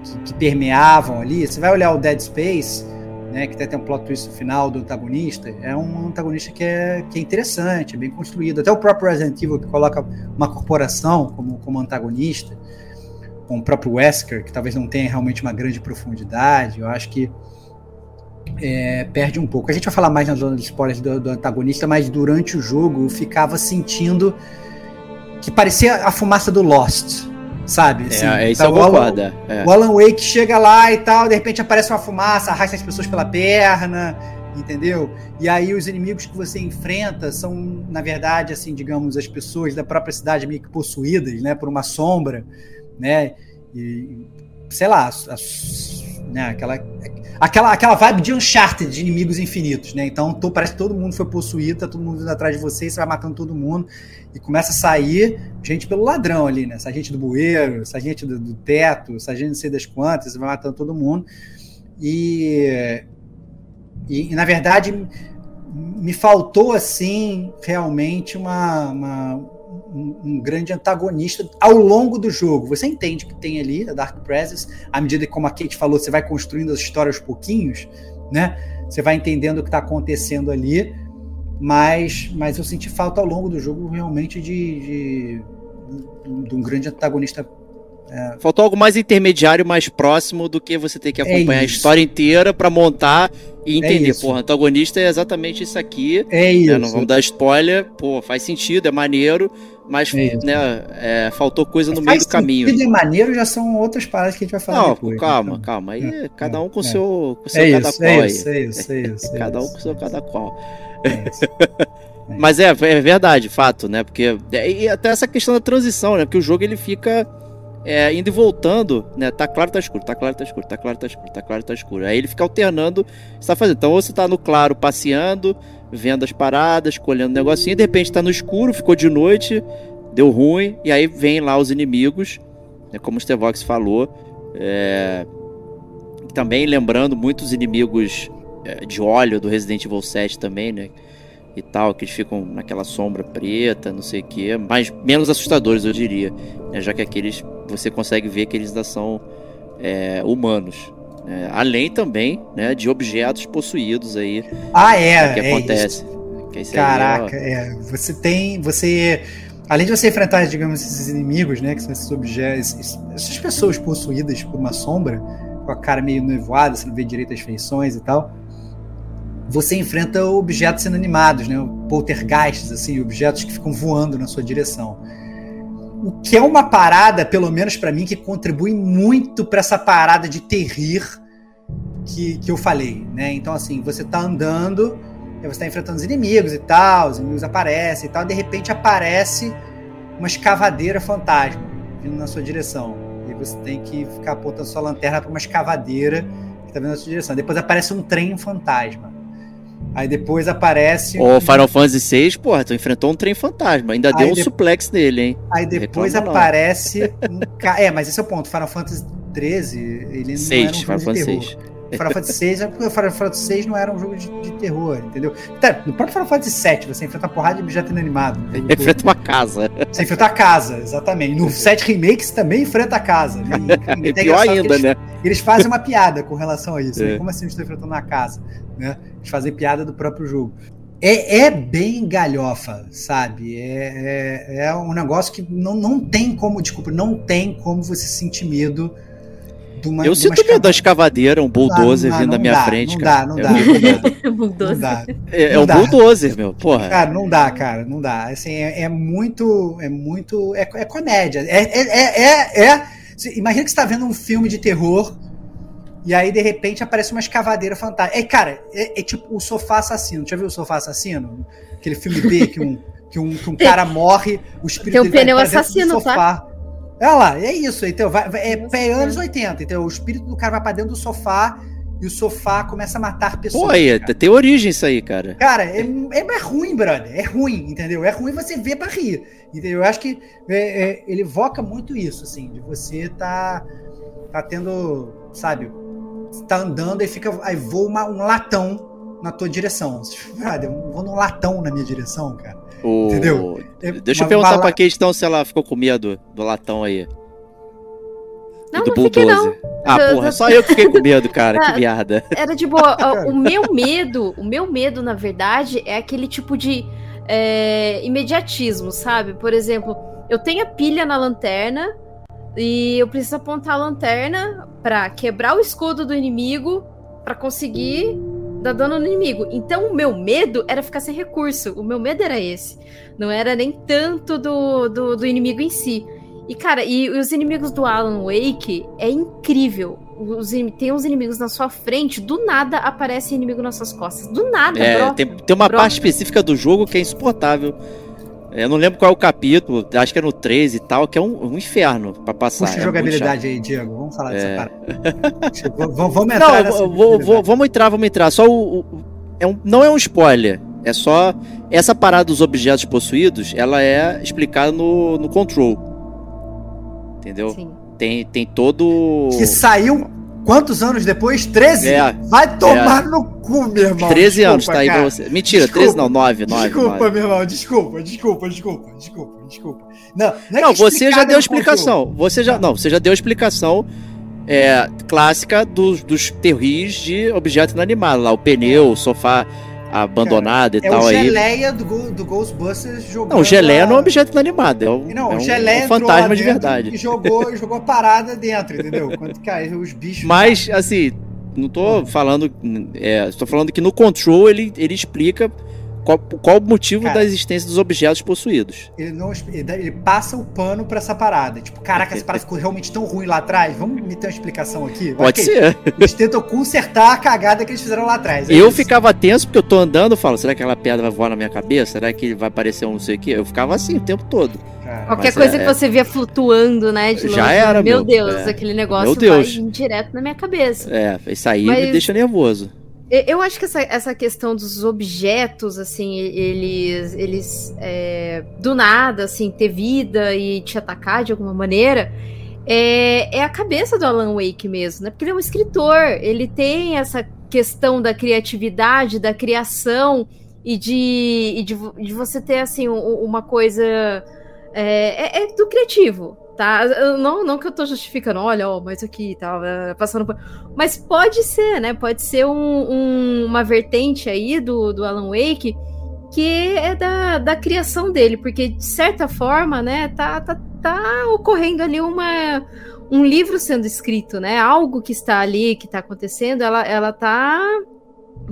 que, que permeavam ali, você vai olhar o Dead Space, né, que até tem um plot twist final do antagonista, é um antagonista que é, que é interessante, é bem construído. Até o próprio Resident Evil, que coloca uma corporação como, como antagonista, com o próprio Wesker, que talvez não tenha realmente uma grande profundidade, eu acho que é, perde um pouco. A gente vai falar mais na zona de spoilers do, do, antagonista, mas durante o jogo eu ficava sentindo que parecia a fumaça do Lost, sabe?
Assim, é, é isso tá, concordo.
É. O Alan Wake chega lá e tal, de repente aparece uma fumaça, arrasta as pessoas pela perna, entendeu? E aí os inimigos que você enfrenta são, na verdade, assim, digamos, as pessoas da própria cidade meio que possuídas, né, por uma sombra, né? E, sei lá, né, aquela aquela, aquela vibe de Uncharted, de inimigos infinitos, né? Então tô, parece que todo mundo foi possuído, tá todo mundo indo atrás de você, você vai matando todo mundo. E começa a sair gente pelo ladrão ali, né? Sargente do bueiro, sargente do, do teto, sargente não sei das quantas, você vai matando todo mundo. E, e, e na verdade, me faltou, assim, realmente uma, uma um, um, grande antagonista ao longo do jogo. Você entende que tem ali a Dark Presence, à medida que, como a Kate falou, você vai construindo as histórias aos pouquinhos, né? Você vai entendendo o que está acontecendo ali, mas, mas eu senti falta ao longo do jogo realmente de, de, de um grande antagonista
é. Faltou algo mais intermediário, mais próximo do que você ter que é acompanhar é a história inteira para montar e entender. É Porra, antagonista é exatamente isso aqui.
É isso.
Né? Não vamos dar spoiler. Pô, faz sentido, é maneiro, mas é né, é, faltou coisa no meio do caminho.
Sentido, é maneiro já são outras paradas que a gente vai falar
Não,
depois.
Calma, então. calma. Aí cada um com o seu, com seu cada qual.
É isso, é isso, é isso,
cada um com o seu cada qual. Mas é, é verdade, fato, né? Porque. E até essa questão da transição, né? Porque o jogo ele fica é, indo e voltando, né? Tá claro, tá escuro, tá claro, tá escuro, tá claro, tá escuro, tá claro, tá escuro. Aí ele fica alternando, está fazendo. Então, ou você tá no claro passeando, vendo as paradas, colhendo negocinho, de repente tá no escuro, ficou de noite, deu ruim, e aí vem lá os inimigos, né, como o Stevox falou. É, também lembrando muitos inimigos é, de óleo do Resident Evil 7 também, né? E tal, que eles ficam naquela sombra preta, não sei o que, mas menos assustadores, eu diria, né? já que aqueles você consegue ver que eles ainda são é, humanos. Né? Além também né, de objetos possuídos aí.
Ah, é.
Que
é
acontece.
Que Caraca, aí, é. Você tem. Você. Além de você enfrentar, digamos, esses inimigos, né? Que são esses objetos. Essas pessoas possuídas por uma sombra, com a cara meio nevoada, você não vê direito as feições e tal você enfrenta objetos inanimados, né? Poltergeists, assim, objetos que ficam voando na sua direção. O que é uma parada, pelo menos para mim, que contribui muito para essa parada de terrir que, que eu falei, né? Então, assim, você tá andando, você está enfrentando os inimigos e tal, os inimigos aparecem e tal, de repente aparece uma escavadeira fantasma vindo na sua direção. E você tem que ficar apontando sua lanterna para uma escavadeira que está vindo na sua direção. Depois aparece um trem fantasma. Aí depois aparece.
O Final Fantasy VI, porra, tu enfrentou um trem fantasma. Ainda deu um de... suplex nele, hein?
Aí depois aparece. um. É, mas esse é o ponto. Final Fantasy 13, ele não era um Final de terror. 6. Final Fantasy VI, porque o Final Fantasy VI não era um jogo de, de terror, entendeu? Tá, no próprio Final Fantasy VII, você enfrenta uma porrada de objeto inanimado.
Enfrenta uma casa.
Você enfrenta a casa, exatamente. No 7 Remakes também enfrenta a casa.
E, é pior ainda,
eles,
né?
Eles fazem uma piada com relação a isso. Né? É. Né? Como assim estão enfrentando a casa? Né? Eles fazem piada do próprio jogo. É, é, bem galhofa, sabe? É, é, é, um negócio que não, não tem como, desculpa, não tem como você sentir medo
uma, eu sinto medo da escavadeira, um bulldozer vindo na minha
dá,
frente,
não
cara.
Dá, não, dá, não dá,
É, é um bulldozer, meu, porra.
Cara, não dá, cara, não dá. Assim, é, é muito, é muito, é, é comédia. É, é, é, é, imagina que você tá vendo um filme de terror e aí, de repente, aparece uma escavadeira fantástica. É, cara, é, é, tipo o Sofá Assassino. Já viu o Sofá Assassino? Aquele filme B que um, que um, que um cara morre, o espírito
Tem um pneu assassino, tá?
Olha lá, é isso. Então, vai, é, é anos 80. Então, o espírito do cara vai pra dentro do sofá e o sofá começa a matar pessoas. Pô,
aí, tem origem isso aí, cara.
Cara, é, é, é, ruim, brother. É ruim, entendeu? É ruim você ver pra rir. Entendeu? Eu acho que é, é, ele evoca muito isso, assim, de você tá, tá tendo, sabe, tá andando e fica. Aí voa uma, um latão na tua direção. Brother, eu vou num latão na minha direção, cara.
O... Entendeu? É Deixa eu perguntar bala... pra Kate então se ela ficou com medo do latão aí.
Não, do não fiquei, não.
Ah, porra, só eu que fiquei com medo, cara. que merda.
Era de boa. o meu medo, o meu medo, na verdade, é aquele tipo de é, imediatismo, sabe? Por exemplo, eu tenho a pilha na lanterna e eu preciso apontar a lanterna para quebrar o escudo do inimigo para conseguir dar dano no inimigo. Então o meu medo era ficar sem recurso. O meu medo era esse. Não era nem tanto do, do, do inimigo em si. E, cara, e, e, os inimigos do Alan Wake é incrível. Os, tem uns inimigos na sua frente, do nada aparece inimigo nas suas costas. Do nada,
é, tem, tem uma parte específica do jogo que é insuportável. Eu não lembro qual é o capítulo, acho que é no 13 e tal, que é um, um inferno pra passar. Puxa
é jogabilidade aí, Diego. Vamos falar é. dessa parada. vamos entrar
não, vou, vou, Vamos entrar, vamos entrar. Só o. o é um, não é um spoiler. É só. Essa parada dos objetos possuídos, ela é explicada no, no control. Entendeu? Sim. Tem, tem todo.
Que saiu Quantos anos depois? 13? É, Vai tomar é. no cu, meu irmão.
13 desculpa, anos, tá aí pra você. Mentira, desculpa, 13 não, 9, 9.
Desculpa, 9. meu irmão, desculpa, desculpa, desculpa, desculpa, desculpa.
Não, não, é não você já deu explicação. Você já, não, você já deu explicação é, clássica dos, dos terris de objeto inanimado, lá o pneu, o sofá abandonada e é tal aí. É o
geleia do, do Ghostbusters jogando...
Não, geleia a... não é um objeto inanimado, é um, não, é um, um fantasma de verdade.
E jogou, jogou a parada dentro, entendeu? Quando cai os bichos...
Mas, assim, não tô falando... É, estou falando que no Control ele, ele explica qual, qual o motivo Cara, da existência dos objetos possuídos?
Ele não ele passa o pano pra essa parada. Tipo, caraca, essa parada ficou realmente tão ruim lá atrás. Vamos me ter uma explicação aqui?
Pode ser.
Eles tentam consertar a cagada que eles fizeram lá atrás.
É eu isso. ficava tenso porque eu tô andando, eu falo, será que aquela pedra vai voar na minha cabeça? Será que vai aparecer um não sei o quê? Eu ficava assim o tempo todo.
Qualquer Mas coisa é, que você via flutuando, né?
De já longe, era,
meu, meu Deus, é. aquele negócio meu Deus. vai direto na minha cabeça.
É, isso aí Mas... me deixa nervoso.
Eu acho que essa, essa questão dos objetos, assim, eles, eles é, do nada, assim, ter vida e te atacar de alguma maneira, é, é a cabeça do Alan Wake mesmo, né? Porque ele é um escritor, ele tem essa questão da criatividade, da criação e de, e de, de você ter, assim, uma coisa. É, é, é do criativo, tá? Não, não que eu tô justificando, olha, ó, mas aqui tá passando por... Mas pode ser, né? Pode ser um, um, uma vertente aí do, do Alan Wake que é da, da criação dele, porque de certa forma, né, tá, tá, tá ocorrendo ali uma, um livro sendo escrito, né? Algo que está ali, que está acontecendo, ela, ela tá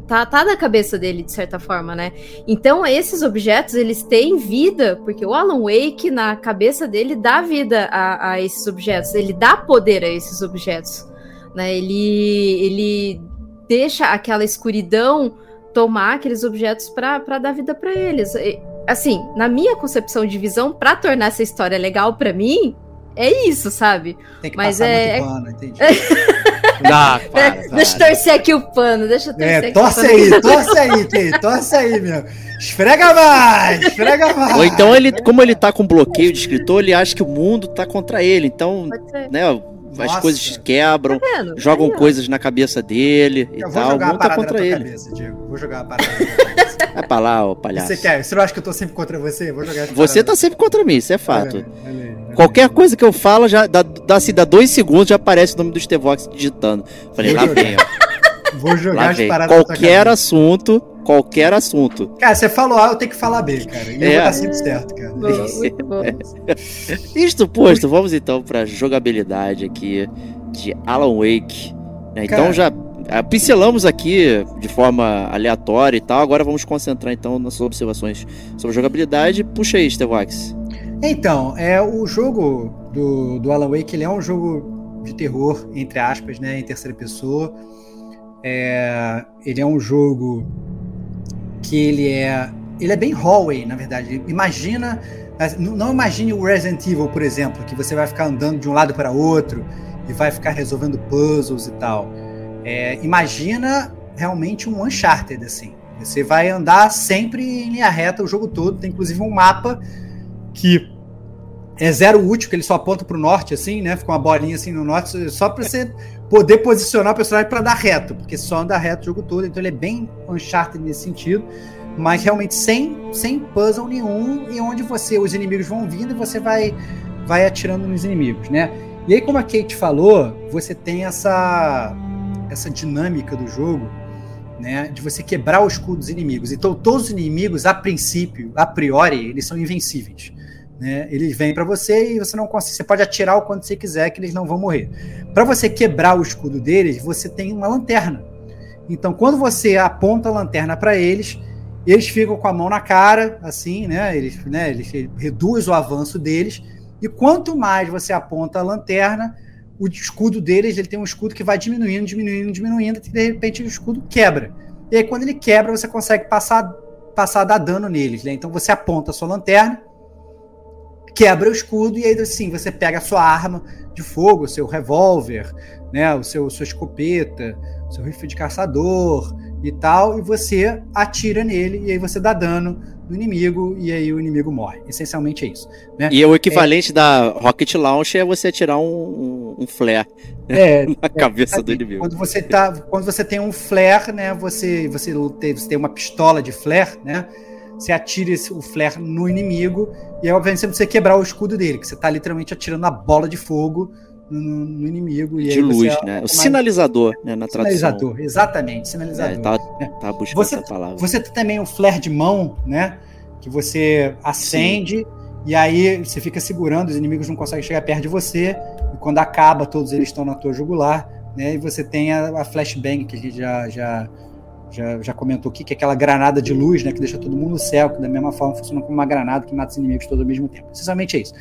tá, tá na cabeça dele, de certa forma, né? Então, esses objetos, eles têm vida, porque o Alan Wake, na cabeça dele, dá vida a, a esses objetos, ele dá poder a esses objetos, né? Ele, ele deixa aquela escuridão tomar aqueles objetos para dar vida para eles. Assim, na minha concepção de visão, para tornar essa história legal para mim, é isso, sabe?
Tem que Mas passar é... muito pano, entendi.
Não, para, para. Deixa eu torcer aqui o pano, deixa eu torcer é, aqui
torce aí, torce aí, Kate, torce aí, meu. Esfrega mais, esfrega mais.
Ou então ele, como ele tá com bloqueio de escritor, ele acha que o mundo tá contra ele, então, né, as coisas quebram, tá jogam coisas na cabeça dele e tal. O mundo tá contra ele. Cabeça, Diego. Vou jogar a parada Vai pra lá, ô palhaço.
Você quer? Você não acha que eu tô sempre contra você? Vou
jogar Você tá sempre contra mim, isso é fato. Qualquer coisa que eu falo, já dá, dá, assim, dá dois segundos, já aparece o nome do Stevox digitando. Falei, Vou lá jogar. vem, ó. Vou jogar lá as paradas Qualquer assunto, qualquer assunto.
Cara, você falou A, eu tenho que falar B, cara. E é. eu vou estar sempre certo, cara.
Isto posto, vamos então pra jogabilidade aqui de Alan Wake. Né? Então já é, pincelamos aqui de forma aleatória e tal. Agora vamos concentrar então nas observações sobre jogabilidade. Puxa aí, Stevox.
Então, é o jogo do, do Alan Wake, ele é um jogo de terror, entre aspas, né, em terceira pessoa. É, ele é um jogo que ele é ele é bem hallway, na verdade. Imagina, não imagine o Resident Evil, por exemplo, que você vai ficar andando de um lado para outro e vai ficar resolvendo puzzles e tal. É, imagina realmente um Uncharted, assim. Você vai andar sempre em linha reta o jogo todo. Tem inclusive um mapa que é zero útil, que ele só aponta para o norte, assim, né? Fica uma bolinha assim no norte, só para você poder posicionar o personagem para dar reto, porque só anda reto o jogo todo. Então ele é bem Uncharted nesse sentido, mas realmente sem, sem puzzle nenhum e onde você os inimigos vão vindo e você vai vai atirando nos inimigos, né? E aí, como a Kate falou, você tem essa essa dinâmica do jogo, né, de você quebrar o escudo dos inimigos. Então, todos os inimigos, a princípio, a priori, eles são invencíveis. Né? Eles vêm para você e você não consegue. Você pode atirar o quanto você quiser, que eles não vão morrer. Para você quebrar o escudo deles, você tem uma lanterna. Então, quando você aponta a lanterna para eles, eles ficam com a mão na cara, assim, né? Eles, né? Eles, eles reduz o avanço deles. E quanto mais você aponta a lanterna, o escudo deles, ele tem um escudo que vai diminuindo, diminuindo, diminuindo, e de repente o escudo quebra. E aí quando ele quebra, você consegue passar, passar a dar dano neles, né? Então você aponta a sua lanterna, quebra o escudo e aí assim, você pega a sua arma de fogo, o seu revólver, né, o seu sua escopeta, o seu rifle de caçador e tal, e você atira nele e aí você dá dano do inimigo e aí o inimigo morre. Essencialmente é isso. Né?
E o equivalente é... da Rocket Launch é você atirar um, um, flare
é, na é, cabeça é, do inimigo. Quando você, tá, quando você tem um flare, né, você, você, tem, você tem uma pistola de flare, né? Você atira o flare no inimigo e aí, obviamente, você precisa quebrar o escudo dele, que você está literalmente atirando a bola de fogo no, no inimigo.
de luz, né? O sinalizador, né? Na tradução.
Sinalizador, exatamente, sinalizador. É, tá,
né? tá buscando
você,
essa palavra.
Você tem também o flare de mão, né? Que você acende Sim. e aí você fica segurando, os inimigos não conseguem chegar perto de você. E quando acaba, todos eles estão na tua jugular. Né, e você tem a, a flashbang, que a gente já, já, já, já comentou aqui, que é aquela granada de luz, né, que deixa todo mundo céu, que da mesma forma funciona como uma granada que mata os inimigos todos ao mesmo tempo. Essencialmente é isso.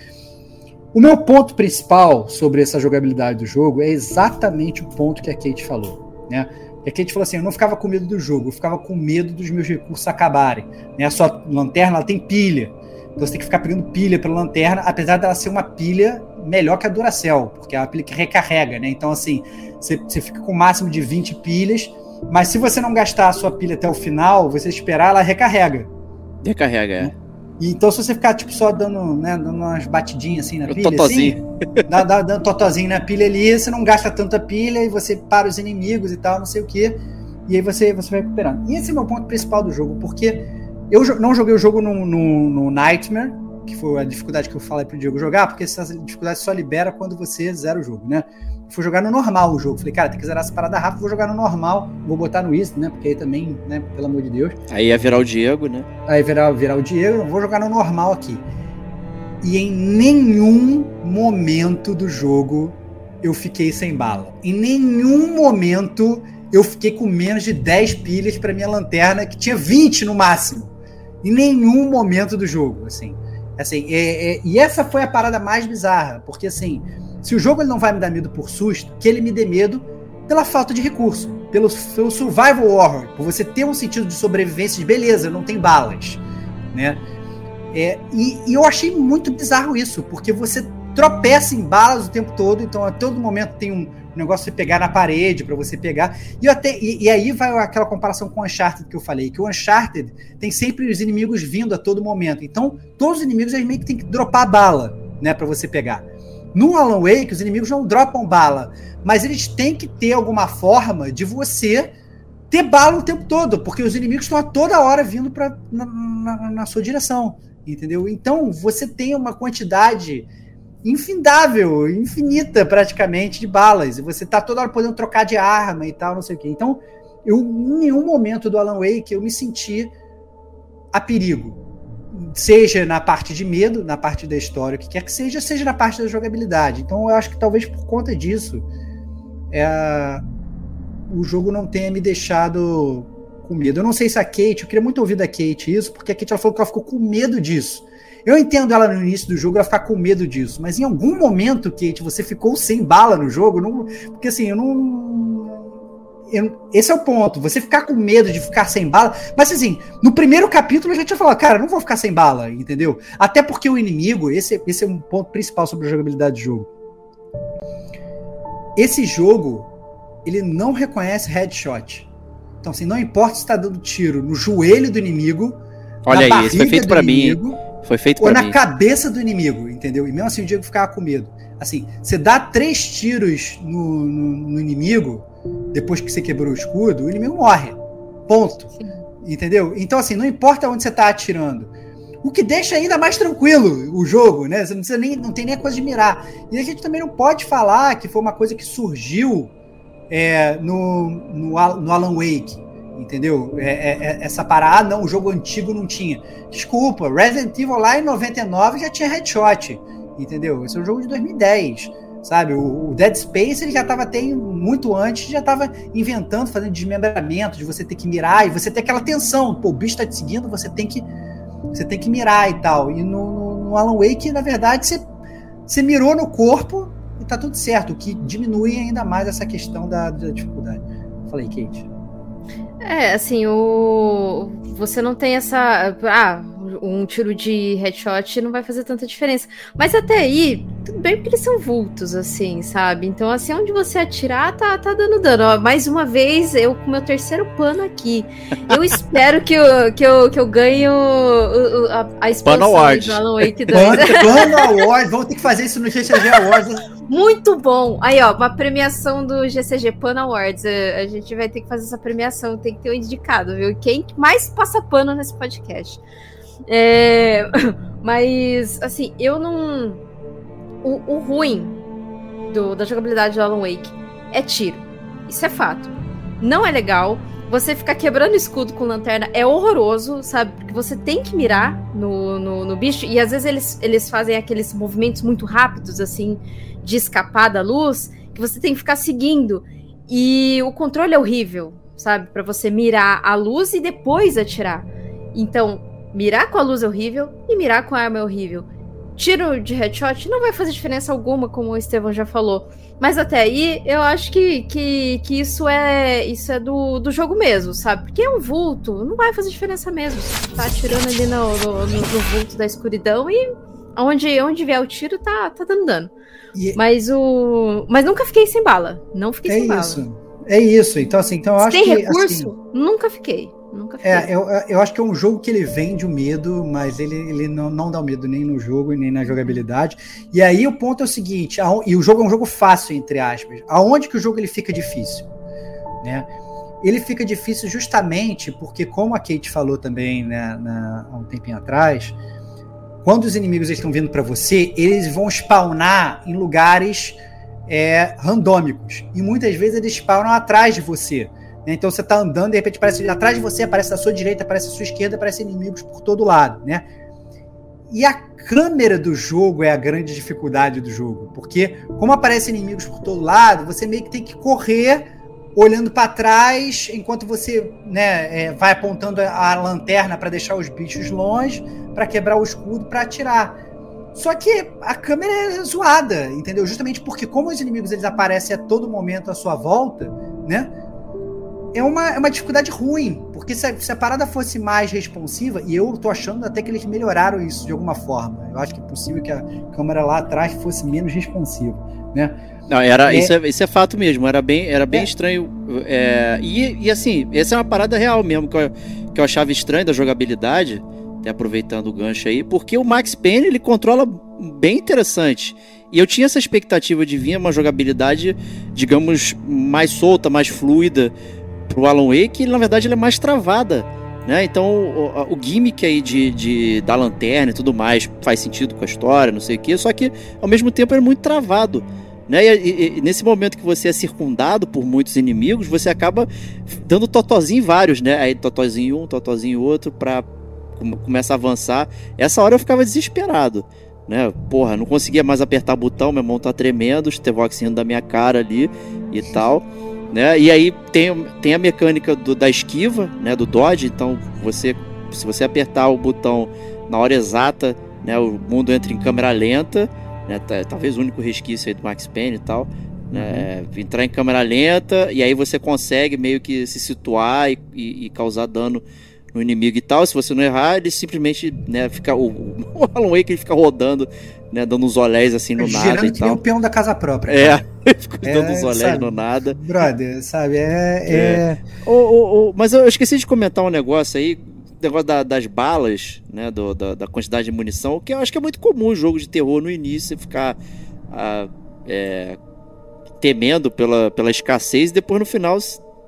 O meu ponto principal sobre essa jogabilidade do jogo é exatamente o ponto que a Kate falou, né? A Kate falou assim: eu não ficava com medo do jogo, eu ficava com medo dos meus recursos acabarem. Né? A sua lanterna ela tem pilha, então você tem que ficar pegando pilha pela lanterna, apesar dela ser uma pilha melhor que a Duracell, porque é uma pilha que recarrega, né? Então, assim, você, você fica com o máximo de 20 pilhas, mas se você não gastar a sua pilha até o final, você esperar, ela recarrega.
Recarrega, é.
E então, se você ficar, tipo, só dando, né, dando umas batidinhas assim na pilha. Totozinho. Assim, dá, dá, dando totozinho na pilha ali, você não gasta tanta pilha e você para os inimigos e tal, não sei o que. E aí você, você vai recuperando. E esse é o meu ponto principal do jogo, porque eu não joguei o jogo no, no, no Nightmare, que foi a dificuldade que eu falei pro Diego jogar, porque essa dificuldade só libera quando você zera o jogo, né? Fui jogar no normal o jogo. Falei, cara, tem que zerar essa parada rápido, vou jogar no normal, vou botar no Easy, né? Porque aí também, né, pelo amor de Deus.
Aí ia virar o Diego, né?
Aí virar, virar o Diego, vou jogar no normal aqui. E em nenhum momento do jogo eu fiquei sem bala. Em nenhum momento eu fiquei com menos de 10 pilhas para minha lanterna, que tinha 20 no máximo. Em nenhum momento do jogo, assim. Assim, é, é, e essa foi a parada mais bizarra, porque assim, se o jogo ele não vai me dar medo por susto, que ele me dê medo pela falta de recurso, pelo, pelo survival horror, por você ter um sentido de sobrevivência de beleza, não tem balas, né? É, e, e, eu achei muito bizarro isso, porque você tropeça em balas o tempo todo, então a todo momento tem um, negócio de pegar na parede para você pegar. E, até, e, e, aí vai aquela comparação com o Uncharted que eu falei, que o Uncharted tem sempre os inimigos vindo a todo momento. Então, todos os inimigos eles meio que tem que dropar bala, né, para você pegar. No Alan Wake, os inimigos não dropam bala, mas eles têm que ter alguma forma de você ter bala o tempo todo, porque os inimigos estão a toda hora vindo pra, na, na, na sua direção, entendeu? Então, você tem uma quantidade infindável, infinita praticamente de balas. E você tá toda hora podendo trocar de arma e tal, não sei o quê. Então, eu, em nenhum momento do Alan Wake eu me senti a perigo. Seja na parte de medo, na parte da história, o que quer que seja, seja na parte da jogabilidade. Então eu acho que talvez por conta disso é, o jogo não tenha me deixado com medo. Eu não sei se a Kate, eu queria muito ouvir da Kate isso, porque a Kate ela falou que ela ficou com medo disso. Eu entendo ela no início do jogo, ela ficar com medo disso, mas em algum momento, Kate, você ficou sem bala no jogo, não, porque assim, eu não. Eu, esse é o ponto. Você ficar com medo de ficar sem bala. Mas assim, no primeiro capítulo a gente já falou, cara, não vou ficar sem bala, entendeu? Até porque o inimigo, esse, esse é um ponto principal sobre a jogabilidade do jogo. Esse jogo, ele não reconhece headshot. Então, assim, não importa se está dando tiro no joelho do inimigo.
Olha aí, isso foi feito para mim. Foi feito
Ou na mim. cabeça do inimigo, entendeu? E mesmo assim o Diego ficava com medo. Assim, você dá três tiros no, no, no inimigo, depois que você quebrou o escudo, o inimigo morre. Ponto. Sim. Entendeu? Então, assim, não importa onde você tá atirando. O que deixa ainda mais tranquilo o jogo, né? Você não, precisa nem, não tem nem a coisa de mirar. E a gente também não pode falar que foi uma coisa que surgiu é, no, no, no Alan Wake entendeu? É, é, é, essa parada, ah, não, o jogo antigo não tinha. Desculpa, Resident Evil lá em 99 já tinha headshot, entendeu? Esse é um jogo de 2010, sabe? O, o Dead Space ele já estava até muito antes, já estava inventando, fazendo desmembramento, de você ter que mirar e você ter aquela tensão, pô, o bicho tá te seguindo, você tem que você tem que mirar e tal. E no, no, no Alan Wake, na verdade, você, você mirou no corpo e tá tudo certo, o que diminui ainda mais essa questão da, da dificuldade. Falei, Kate.
É, assim, o. Você não tem essa. Ah, um tiro de headshot não vai fazer tanta diferença. Mas até aí, tudo bem porque eles são vultos, assim, sabe? Então, assim, onde você atirar, tá, tá dando dano. Ó, mais uma vez, eu com meu terceiro pano aqui. Eu espero que eu, que eu, que eu ganhe o, a, a expansão
do Alan
Wake 2. Pano Award, vamos ter que fazer isso no GCG Awards.
Muito bom! Aí, ó, uma premiação do GCG Pan Awards. A gente vai ter que fazer essa premiação, tem que ter um indicado, viu? Quem mais passa pano nesse podcast. É... Mas, assim, eu não. O, o ruim do, da jogabilidade do Alan Wake é tiro. Isso é fato. Não é legal. Você ficar quebrando escudo com lanterna é horroroso, sabe? Porque você tem que mirar no, no, no, bicho. E às vezes eles, eles fazem aqueles movimentos muito rápidos, assim, de escapar da luz, que você tem que ficar seguindo. E o controle é horrível, sabe? para você mirar a luz e depois atirar. Então, mirar com a luz é horrível e mirar com a arma é horrível. Tiro de headshot não vai fazer diferença alguma, como o Estevão já falou. Mas até aí, eu acho que, que, que isso é isso é do, do jogo mesmo, sabe? Porque é um vulto, não vai fazer diferença mesmo. Você tá atirando ali no, no, no, no vulto da escuridão e onde, onde vier o tiro, tá, tá dando dano. E... Mas o. Mas nunca fiquei sem bala. Não fiquei
é
sem
isso. bala. É isso. Então, assim, então eu acho
tem
que.
Tem recurso? Assim, nunca fiquei. Nunca fiquei.
É, eu, eu acho que é um jogo que ele vende o medo, mas ele, ele não, não dá o medo nem no jogo nem na jogabilidade. E aí o ponto é o seguinte: a, e o jogo é um jogo fácil, entre aspas. Aonde que o jogo ele fica difícil? Né? Ele fica difícil justamente porque, como a Kate falou também né, na, há um tempinho atrás, quando os inimigos estão vindo para você, eles vão spawnar em lugares é, randômicos. E muitas vezes eles spawnam atrás de você. Então você está andando, de repente aparece atrás de você, aparece à sua direita, aparece à sua esquerda, aparecem inimigos por todo lado, né? E a câmera do jogo é a grande dificuldade do jogo, porque como aparecem inimigos por todo lado, você meio que tem que correr olhando para trás enquanto você né, é, vai apontando a lanterna para deixar os bichos longe, para quebrar o escudo, para atirar. Só que a câmera é zoada, entendeu? Justamente porque como os inimigos eles aparecem a todo momento à sua volta, né? É uma, é uma dificuldade ruim, porque se a, se a, parada fosse mais responsiva, e eu tô achando até que eles melhoraram isso de alguma forma. Eu acho que é possível que a câmera lá atrás fosse menos responsiva. né?
Não, era, é... Isso, é, isso é fato mesmo, era bem, era bem é. estranho. É, e, e assim, essa é uma parada real mesmo, que eu, que eu achava estranho da jogabilidade, até aproveitando o gancho aí, porque o Max Payne ele controla bem interessante. E eu tinha essa expectativa de vir uma jogabilidade, digamos, mais solta, mais fluida pro Alan Wake, na verdade ela é mais travada. Né? Então o, o gimmick aí de, de, da lanterna e tudo mais faz sentido com a história, não sei o que, só que ao mesmo tempo é muito travado. Né? E, e, e, nesse momento que você é circundado por muitos inimigos, você acaba dando totozinho vários, né? Aí totozinho um, totozinho outro, pra começa a avançar. Essa hora eu ficava desesperado, né? Porra, não conseguia mais apertar botão, meu mão tá tremendo, os T-Vox indo da minha cara ali e tal. Né? E aí tem, tem a mecânica do, da esquiva, né? Do dodge, então você se você apertar o botão na hora exata, né, o mundo entra em câmera lenta né? Talvez o único resquício aí do Max Payne e tal. Né? Uhum. Entrar em câmera lenta e aí você consegue meio que se situar e, e, e, causar dano no inimigo e tal. Se você não errar, ele simplesmente né, fica. O, o Alan Wake ele fica rodando, né, dando uns olés assim no Girando nada. Que nem
o peão da casa própria.
É, fica é, dando uns olés sabe, no nada.
Brother, sabe? É. é... é...
O, o, o, mas eu esqueci de comentar um negócio aí negócio da, das balas, né? Do, da, da, quantidade de munição, que eu acho que é muito comum jogo de terror no início ficar ah, é, temendo pela, pela escassez e depois no final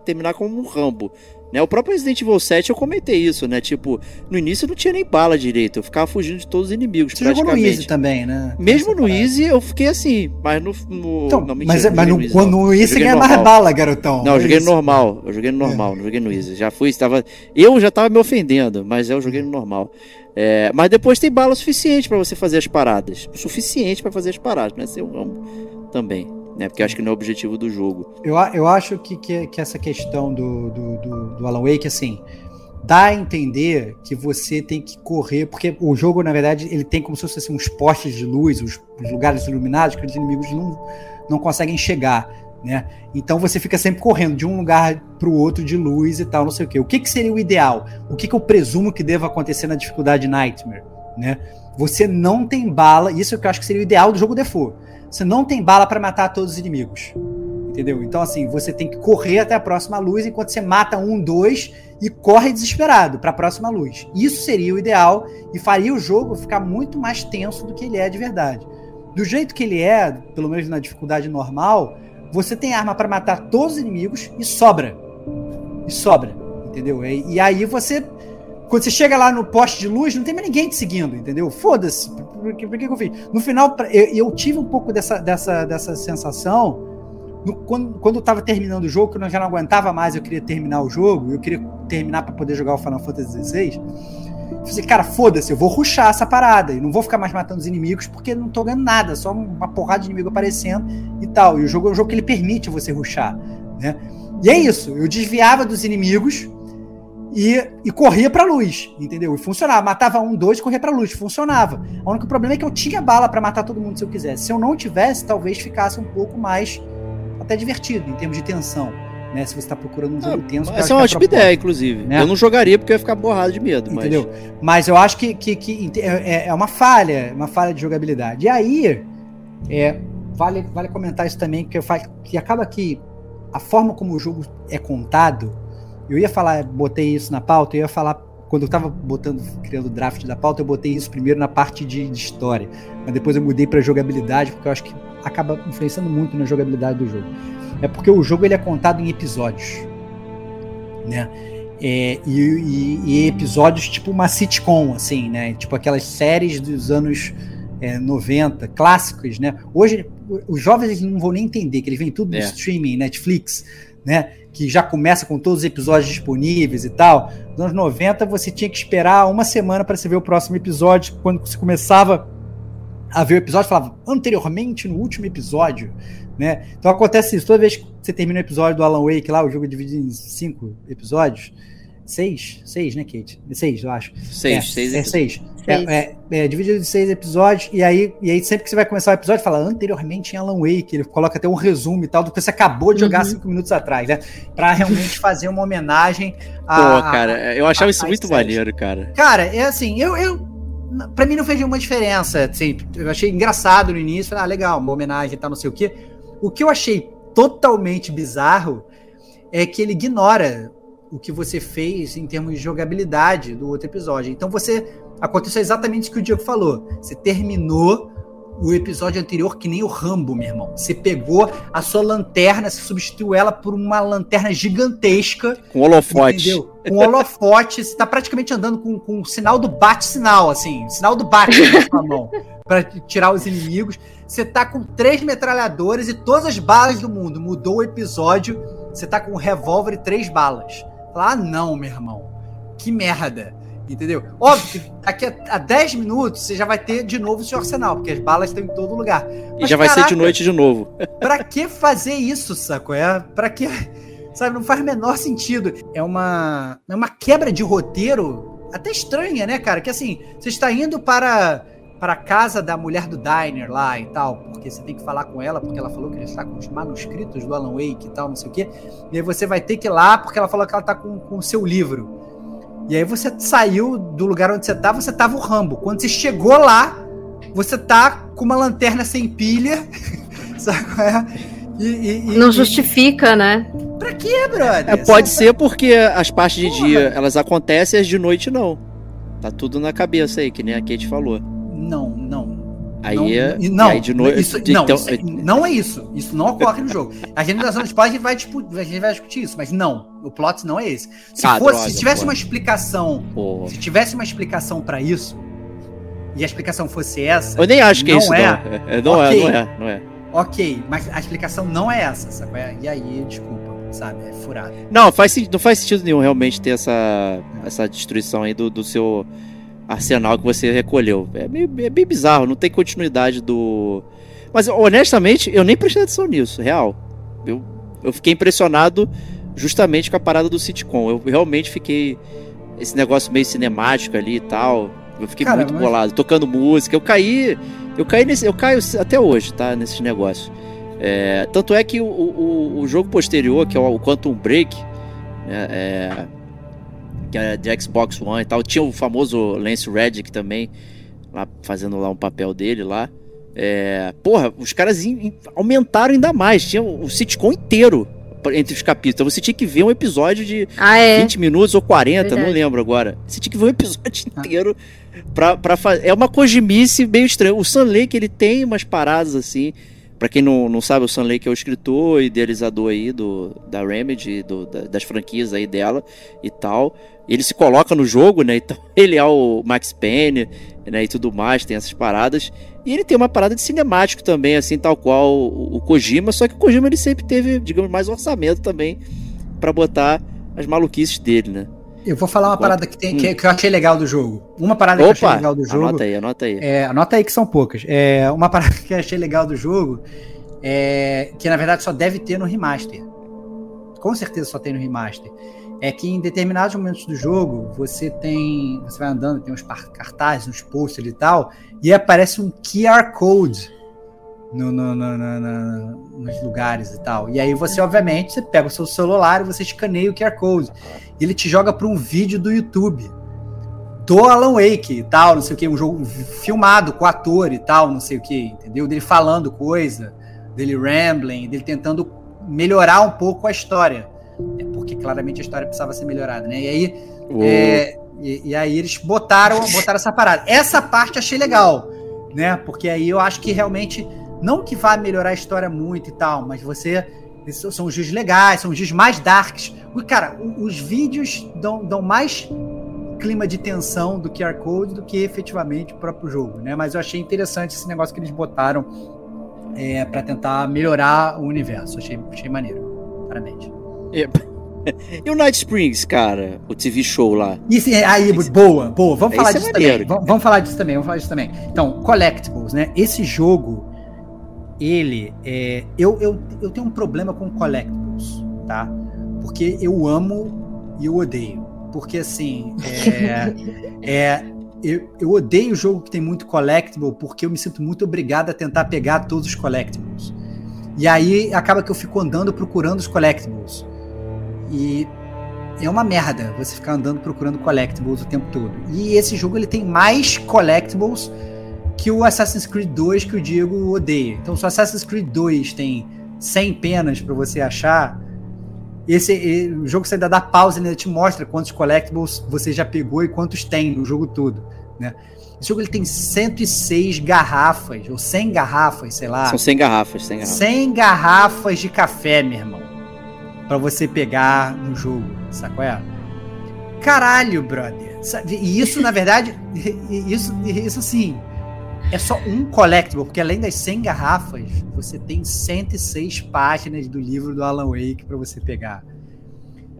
terminar como um Rambo. Né? O próprio Resident Evil 7 eu comentei isso, né? Tipo, no início não tinha nem bala direito, eu ficava fugindo de todos os inimigos. Você jogou no Easy
também, né?
Mesmo no Easy eu fiquei assim, mas no. no
então, não, mentira, mas, é, mas no, Easy, quando no Easy você ganha mais bala, garotão.
Não, eu joguei no normal. Eu joguei no é. normal, é. não joguei no Easy. Já fui, estava. Eu já tava me ofendendo, mas eu joguei no normal. É, mas depois tem bala suficiente para você fazer as paradas. Suficiente para fazer as paradas, né? Ser um também né? Porque acho que não é o objetivo do jogo.
Eu, eu acho que, que, que essa questão do, do, do, do Alan Wake, assim, dá a entender que você tem que correr, porque o jogo, na verdade, ele tem como se fossem assim, uns postes de luz, os, lugares iluminados que os inimigos não, não conseguem chegar, né? Então você fica sempre correndo de um lugar para o outro de luz e tal, não sei o quê. O que, que seria o ideal? O que, que eu presumo que deva acontecer na dificuldade Nightmare, né? Você não tem bala, isso é o que eu acho que seria o ideal do jogo default você não tem bala para matar todos os inimigos. Entendeu? Então, assim, você tem que correr até a próxima luz enquanto você mata um, dois e corre desesperado para a próxima luz. Isso seria o ideal e faria o jogo ficar muito mais tenso do que ele é de verdade. Do jeito que ele é, pelo menos na dificuldade normal, você tem arma para matar todos os inimigos e sobra. E sobra, entendeu? E, e aí você quando você chega lá no poste de luz, não tem mais ninguém te seguindo, entendeu? Foda-se. Por, que, por que, eu fiz? No final, eu, eu, tive um pouco dessa, dessa, dessa sensação no, quando, quando eu tava terminando o jogo, que eu já não aguentava mais, eu queria terminar o jogo, eu queria terminar para poder jogar o Final Fantasy XVI. Eu falei, cara, foda-se, eu vou ruxar essa parada e não vou ficar mais matando os inimigos porque não tô ganhando nada, só uma porrada de inimigo aparecendo e tal. E o jogo é um jogo que ele permite você ruxar, né? E é isso, eu desviava dos inimigos e, e corria pra luz, entendeu? E funcionava. Matava um, dois, corria pra luz, funcionava. O único problema é que eu tinha bala para matar todo mundo se eu quisesse. Se eu não tivesse, talvez ficasse um pouco mais até divertido em termos de tensão. Né, se você está procurando um jogo ah, tenso.
Essa é uma ótima ideia, inclusive. Né? Eu não jogaria porque eu ia ficar borrado de medo.
Entendeu? Mas, mas eu acho que, que, que é, é, uma falha, uma falha de jogabilidade. E aí, é, vale, vale comentar isso também, que, eu que acaba que a forma como o jogo é contado eu ia falar, botei isso na pauta, eu ia falar, quando eu tava botando, criando o draft da pauta, eu botei isso primeiro na parte de, de história. Mas depois eu mudei para jogabilidade, porque eu acho que acaba influenciando muito na jogabilidade do jogo. É porque o jogo ele é contado em episódios. Né? É, e, e, e, episódios tipo uma sitcom, assim, né? Tipo aquelas séries dos anos é, 90, clássicos, né? Hoje, os jovens não vão nem entender, que eles vêm tudo é. streaming, Netflix, né? que já começa com todos os episódios disponíveis e tal. Nos anos 90 você tinha que esperar uma semana para você ver o próximo episódio. Quando você começava a ver o episódio, falava anteriormente no último episódio. Né? Então acontece isso. Toda vez que você termina o episódio do Alan Wake lá, o jogo é dividido em cinco episódios. Seis? Seis, né, Kate? Seis, eu acho.
Seis,
é,
seis.
É, seis. É, é, é, dividido em seis episódios, e aí, e aí sempre que você vai começar o episódio, fala anteriormente em Alan Wake, ele coloca até um resumo e tal do que você acabou de jogar uhum. cinco minutos atrás, né? Pra realmente fazer uma homenagem
a. Pô, cara, eu achava a, isso muito maneiro, cara.
Cara, é assim, eu, eu para mim não fez nenhuma diferença. Assim, eu achei engraçado no início, ah, legal, uma homenagem e tal, não sei o quê. O que eu achei totalmente bizarro é que ele ignora o que você fez em termos de jogabilidade do outro episódio. Então você aconteceu exatamente o que o Diego falou. Você terminou o episódio anterior que nem o Rambo, meu irmão. Você pegou a sua lanterna, você substituiu ela por uma lanterna gigantesca.
Com holofote. Entendeu?
Com holofote. Você tá praticamente andando com, com o sinal do bate-sinal, assim. Sinal do bate na sua mão. para tirar os inimigos. Você tá com três metralhadores e todas as balas do mundo. Mudou o episódio. Você tá com um revólver e três balas. Ah, não, meu irmão. Que merda. Entendeu? Óbvio que daqui a, a 10 minutos você já vai ter de novo o seu arsenal, porque as balas estão em todo lugar.
Mas, e já vai caraca, ser de noite de novo.
pra que fazer isso, saco? É, pra que. Sabe, não faz o menor sentido. É uma, é uma quebra de roteiro até estranha, né, cara? Que assim, você está indo para para casa da mulher do diner lá e tal, porque você tem que falar com ela, porque ela falou que ele está com os manuscritos do Alan Wake e tal, não sei o quê. E aí você vai ter que ir lá porque ela falou que ela está com, com o seu livro. E aí você saiu do lugar onde você estava, você tava o Rambo. Quando você chegou lá, você tá com uma lanterna sem pilha, sabe qual é?
E, e, Não justifica, né?
Pra quê, brother? É,
pode ser porque as partes de Porra. dia elas acontecem e as de noite não. Tá tudo na cabeça aí, que nem a Kate falou.
Não, não.
Aí,
não,
é,
não, aí de noite. Isso, não, então... isso, não é isso. Isso não ocorre no jogo. A geração de spoiler a gente vai, discutir, a gente vai discutir isso, mas não. O plot não é esse. Se, ah, fosse, droga, se tivesse uma explicação. Porra. Se tivesse uma explicação para isso, e a explicação fosse essa.
Eu nem acho que é isso, é. Não, é, não, okay, é, não é, não é.
Ok, mas a explicação não é essa, sabe? E aí, desculpa, sabe? É furado.
Não, faz, não faz sentido nenhum realmente ter essa, essa destruição aí do, do seu arsenal que você recolheu. É, meio, é bem bizarro, não tem continuidade do. Mas honestamente, eu nem prestei atenção nisso, real. Eu, eu fiquei impressionado justamente com a parada do sitcom. Eu realmente fiquei. Esse negócio meio cinemático ali e tal. Eu fiquei Cara, muito mas... bolado, tocando música. Eu caí. Eu caí nesse. Eu caio até hoje, tá? Nesses negócios. É, tanto é que o, o, o, jogo posterior, que é o Quantum Break, né, é, que era de Xbox One e tal. Tinha o famoso Lance Reddick também, lá fazendo lá um papel dele lá. É, porra, os caras in, aumentaram ainda mais. Tinha o, o sitcom inteiro entre os capítulos. Então você tinha que ver um episódio de ah, é? 20 minutos ou 40, Verdade. não lembro agora. Você tinha que ver um episódio ah. inteiro pra, pra fazer. É uma cojimice meio estranha. O Sun Lake, ele tem umas paradas assim para quem não, não sabe, o Sam Lake é o escritor e idealizador aí do, da Remedy, do, da, das franquias aí dela e tal. Ele se coloca no jogo, né? Então ele é o Max Payne, né? E tudo mais, tem essas paradas. E ele tem uma parada de cinemático também, assim, tal qual o, o Kojima. Só que o Kojima ele sempre teve, digamos, mais orçamento também para botar as maluquices dele, né?
Eu vou falar uma parada que, tem, que, que, eu achei legal do jogo. Uma parada Opa, que eu achei legal do jogo.
Anota aí, anota aí.
É, anota aí que são poucas. É, uma parada que eu achei legal do jogo é que na verdade só deve ter no remaster. Com certeza só tem no remaster. É que em determinados momentos do jogo você tem. Você vai andando, tem uns cartazes, uns posters e tal, e aparece um QR Code no, no, no, nos lugares e tal. E aí você, obviamente, você pega o seu celular e você escaneia o QR Code. E ele te joga para um vídeo do YouTube do Alan Wake e tal, não sei o que, um jogo filmado com ator e tal, não sei o que, entendeu? Dele falando coisa, dele rambling, dele tentando melhorar um pouco a história. É porque claramente a história precisava ser melhorada, né? E aí, é, e, e, aí eles botaram, botaram essa parada. Essa parte achei legal, né? Porque aí eu acho que realmente não que vá melhorar a história muito e tal, mas você. São os dias legais, são os dias mais darks. Cara, os vídeos dão, dão mais clima de tensão do QR Code do que efetivamente o próprio jogo, né? Mas eu achei interessante esse negócio que eles botaram é, para tentar melhorar o universo. Achei, achei maneiro. Parabéns.
E o Night Springs, cara, o TV show lá.
Isso, aí, Esse... boa, boa. Vamos falar Esse é disso é também. Vamos, vamos falar disso também. Vamos falar disso também. Então, collectibles, né? Esse jogo ele é, eu, eu, eu tenho um problema com collectibles, tá? Porque eu amo e eu odeio. Porque assim, é, é eu, eu odeio o jogo que tem muito collectible porque eu me sinto muito obrigado a tentar pegar todos os collectibles. E aí acaba que eu fico andando procurando os collectibles. E é uma merda você ficar andando procurando collectibles o tempo todo. E esse jogo ele tem mais collectibles que o Assassin's Creed 2 que o Diego odeia. Então, se o Assassin's Creed 2 tem 100 penas para você achar, esse o jogo você ainda dá pausa e ainda te mostra quantos collectibles você já pegou e quantos tem no jogo todo, né? Esse jogo ele tem 106 garrafas, ou 100 garrafas, sei lá.
São 100 garrafas, 100 garrafas.
100 garrafas de café, meu irmão. Pra você pegar no jogo, sacou? É? Caralho, brother. E isso, na verdade, isso, isso sim, é só um collectible, porque além das 100 garrafas, você tem 106 páginas do livro do Alan Wake para você pegar.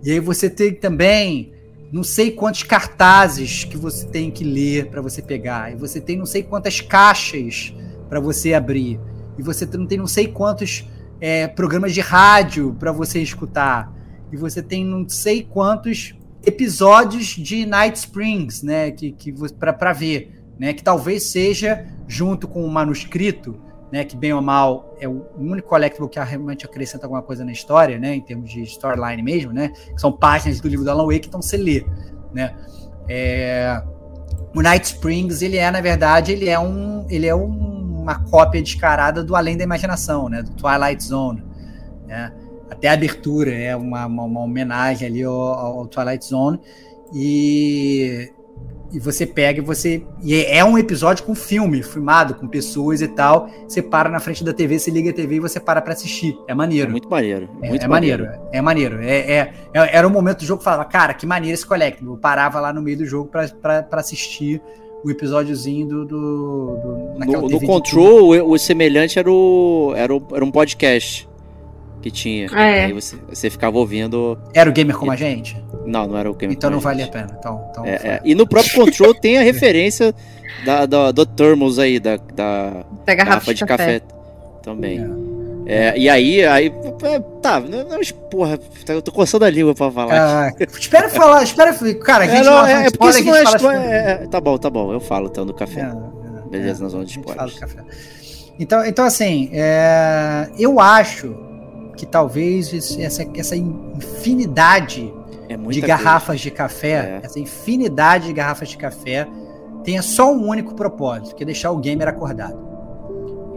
E aí você tem também não sei quantos cartazes que você tem que ler para você pegar. E você tem não sei quantas caixas para você abrir. E você não tem não sei quantos é, programas de rádio para você escutar. E você tem não sei quantos episódios de Night Springs, né, que, que para ver né, que talvez seja junto com o manuscrito, né, que bem ou mal é o único collectible que realmente acrescenta alguma coisa na história, né, em termos de storyline mesmo, né, que são páginas do livro do Alan Wake, então você lê, né. É, o Night Springs ele é na verdade ele é um ele é um, uma cópia descarada do Além da Imaginação, né, do Twilight Zone, né. Até a abertura é uma, uma, uma homenagem ali ao, ao Twilight Zone e e você pega e você. E é um episódio com filme, filmado, com pessoas e tal. Você para na frente da TV, você liga a TV e você para pra assistir. É maneiro. É
muito maneiro.
É,
muito
é maneiro. É maneiro. É, é, é, era um momento do jogo que falava, cara, que maneiro esse Collectible. Eu parava lá no meio do jogo pra, pra, pra assistir o episódiozinho do. do,
do no, no Control, o, o, semelhante era, o, era, o, era um podcast que tinha.
Ah, é.
Aí você, você ficava ouvindo.
Era o gamer como a gente?
Não, não era o gamer
Então não vale a pena. Então, então
é, é. E no próprio Control tem a referência da, da, do Thermos aí, da, da,
da garrafa, de, café. café
também. É. é. e aí, aí. É, tá, mas, porra, eu tô coçando a língua pra falar.
Ah, espera falar, espera. Cara, a gente
não, é, é porque isso não é. Tá bom, tá bom, eu falo então do café. Beleza, na zona de spoilers.
Então, então, assim, eu acho que talvez essa, essa infinidade é de garrafas coisa. de café, é. essa infinidade de garrafas de café, tenha só um único propósito, que é deixar o gamer acordado.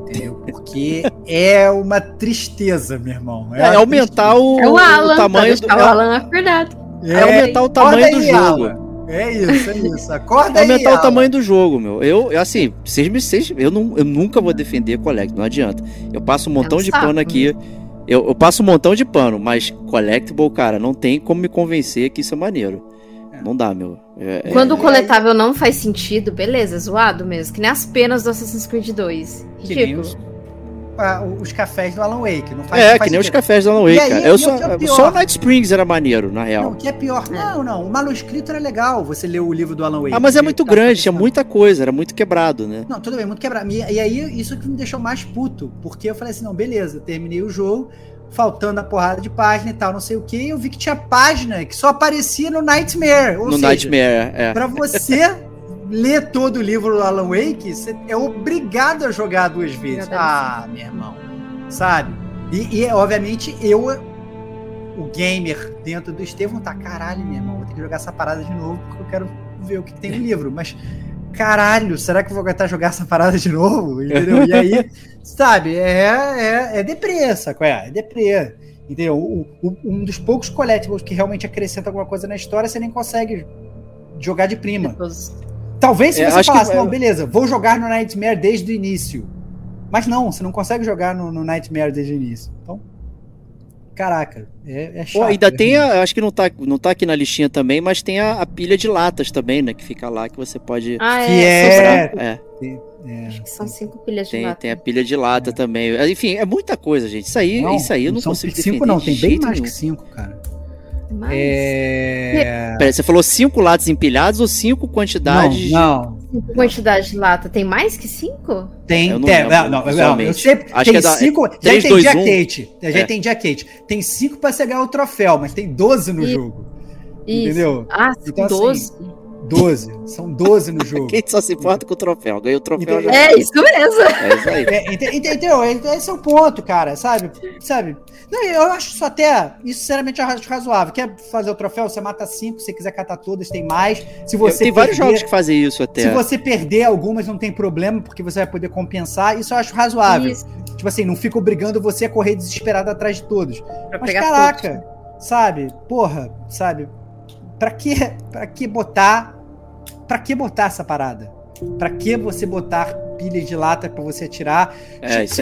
Entendeu? Porque é uma tristeza, meu irmão.
É, é aumentar o,
é o, Alan,
o tamanho
do. É o Alan acordado.
É, aumentar o tamanho do jogo. Alan.
É isso, é isso. Acorda aí.
Aumentar o tamanho do jogo, meu. Eu, assim, vocês me. Vocês, eu, não, eu nunca vou defender Collect, não adianta. Eu passo um montão é um de pano aqui. Eu, eu, passo um montão de pano, mas Collectible, cara, não tem como me convencer que isso é maneiro. É. Não dá, meu.
É, é Quando é... o coletável não faz sentido, beleza, zoado mesmo. Que nem as penas do Assassin's Creed 2. Ridículo
os cafés do Alan Wake. Não
faz, é, não faz que nem os cafés do Alan Wake, aí, Eu só, é só o Night Springs era maneiro, na real.
Não, o que é pior. Não, não. O manuscrito era legal, você leu o livro do Alan Wake.
Ah, mas é muito grande, tinha muita coisa, era muito quebrado, né?
Não, tudo bem, muito quebrado. E, e aí, isso que me deixou mais puto, porque eu falei assim, não, beleza, terminei o jogo, faltando a porrada de página e tal, não sei o que, eu vi que tinha página que só aparecia no Nightmare. Ou
no seja, Nightmare, é.
Pra você ler todo o livro do Alan Wake, você é obrigado a jogar duas vezes. Ah, meu irmão sabe? E, e, obviamente, eu, o gamer dentro do Estevão, tá caralho, meu irmão, vou ter que jogar essa parada de novo porque eu quero ver o que, tem no livro. Mas, caralho, será que eu vou aguentar jogar essa parada de novo? Entendeu? E aí, sabe, é, é, é deprê, sacou? É, é deprê. Entendeu? O, o, um dos poucos collectibles que realmente acrescenta alguma coisa na história, você nem consegue jogar de prima. Talvez se é, você falasse, que... não, beleza, vou jogar no Nightmare desde o início. Mas não, você não consegue jogar no, no Nightmare desde o início. Então, caraca, é, é chato. Pô,
ainda é tem, a, acho que não tá, não tá aqui na listinha também, mas tem a, a, pilha de latas também, né? Que fica lá que você pode.
Ah, é.
Que
é.
é.
é. Acho que são cinco pilhas
tem,
de lata.
Tem a pilha de lata é. também. Enfim, é muita coisa, gente. Isso aí, não, isso aí eu não, consigo
cinco, defender. Cinco não, tem bem mais nenhum. que cinco, cara.
Mais? É...
Pera, você falou cinco latas empilhadas ou cinco quantidades?
Não, não.
Cinco quantidades de lata. Tem mais que cinco?
Tem, eu não, tem. Lembro, não, não, eu sempre, Acho tem que é da, cinco. já 3, entendi 2, a Kate. Já é. entendi a Kate. Tem cinco pra você ganhar o troféu, mas tem 12 no Isso. jogo. Isso. Entendeu?
Ah, então, 12? Assim,
12. São 12 no jogo.
Quem só se importa com o troféu? Ganhou o troféu.
Entendeu? É isso mesmo. É isso aí.
É, entendeu? Esse é o ponto, cara, sabe? Sabe? Não, eu acho isso até, isso sinceramente eu acho razoável. Quer fazer o troféu? Você mata 5, se quiser catar todas, tem mais. Se você
tem perder, vários jogos que fazem isso até.
Se você perder algumas, não tem problema, porque você vai poder compensar. Isso eu acho razoável. Isso. Tipo assim, não fica obrigando você a correr desesperado atrás de todos. Pra Mas caraca, todos. sabe? Porra, sabe? Pra que, pra que botar para que botar essa parada? Para que você botar pilha de lata para você atirar?
É, tipo, isso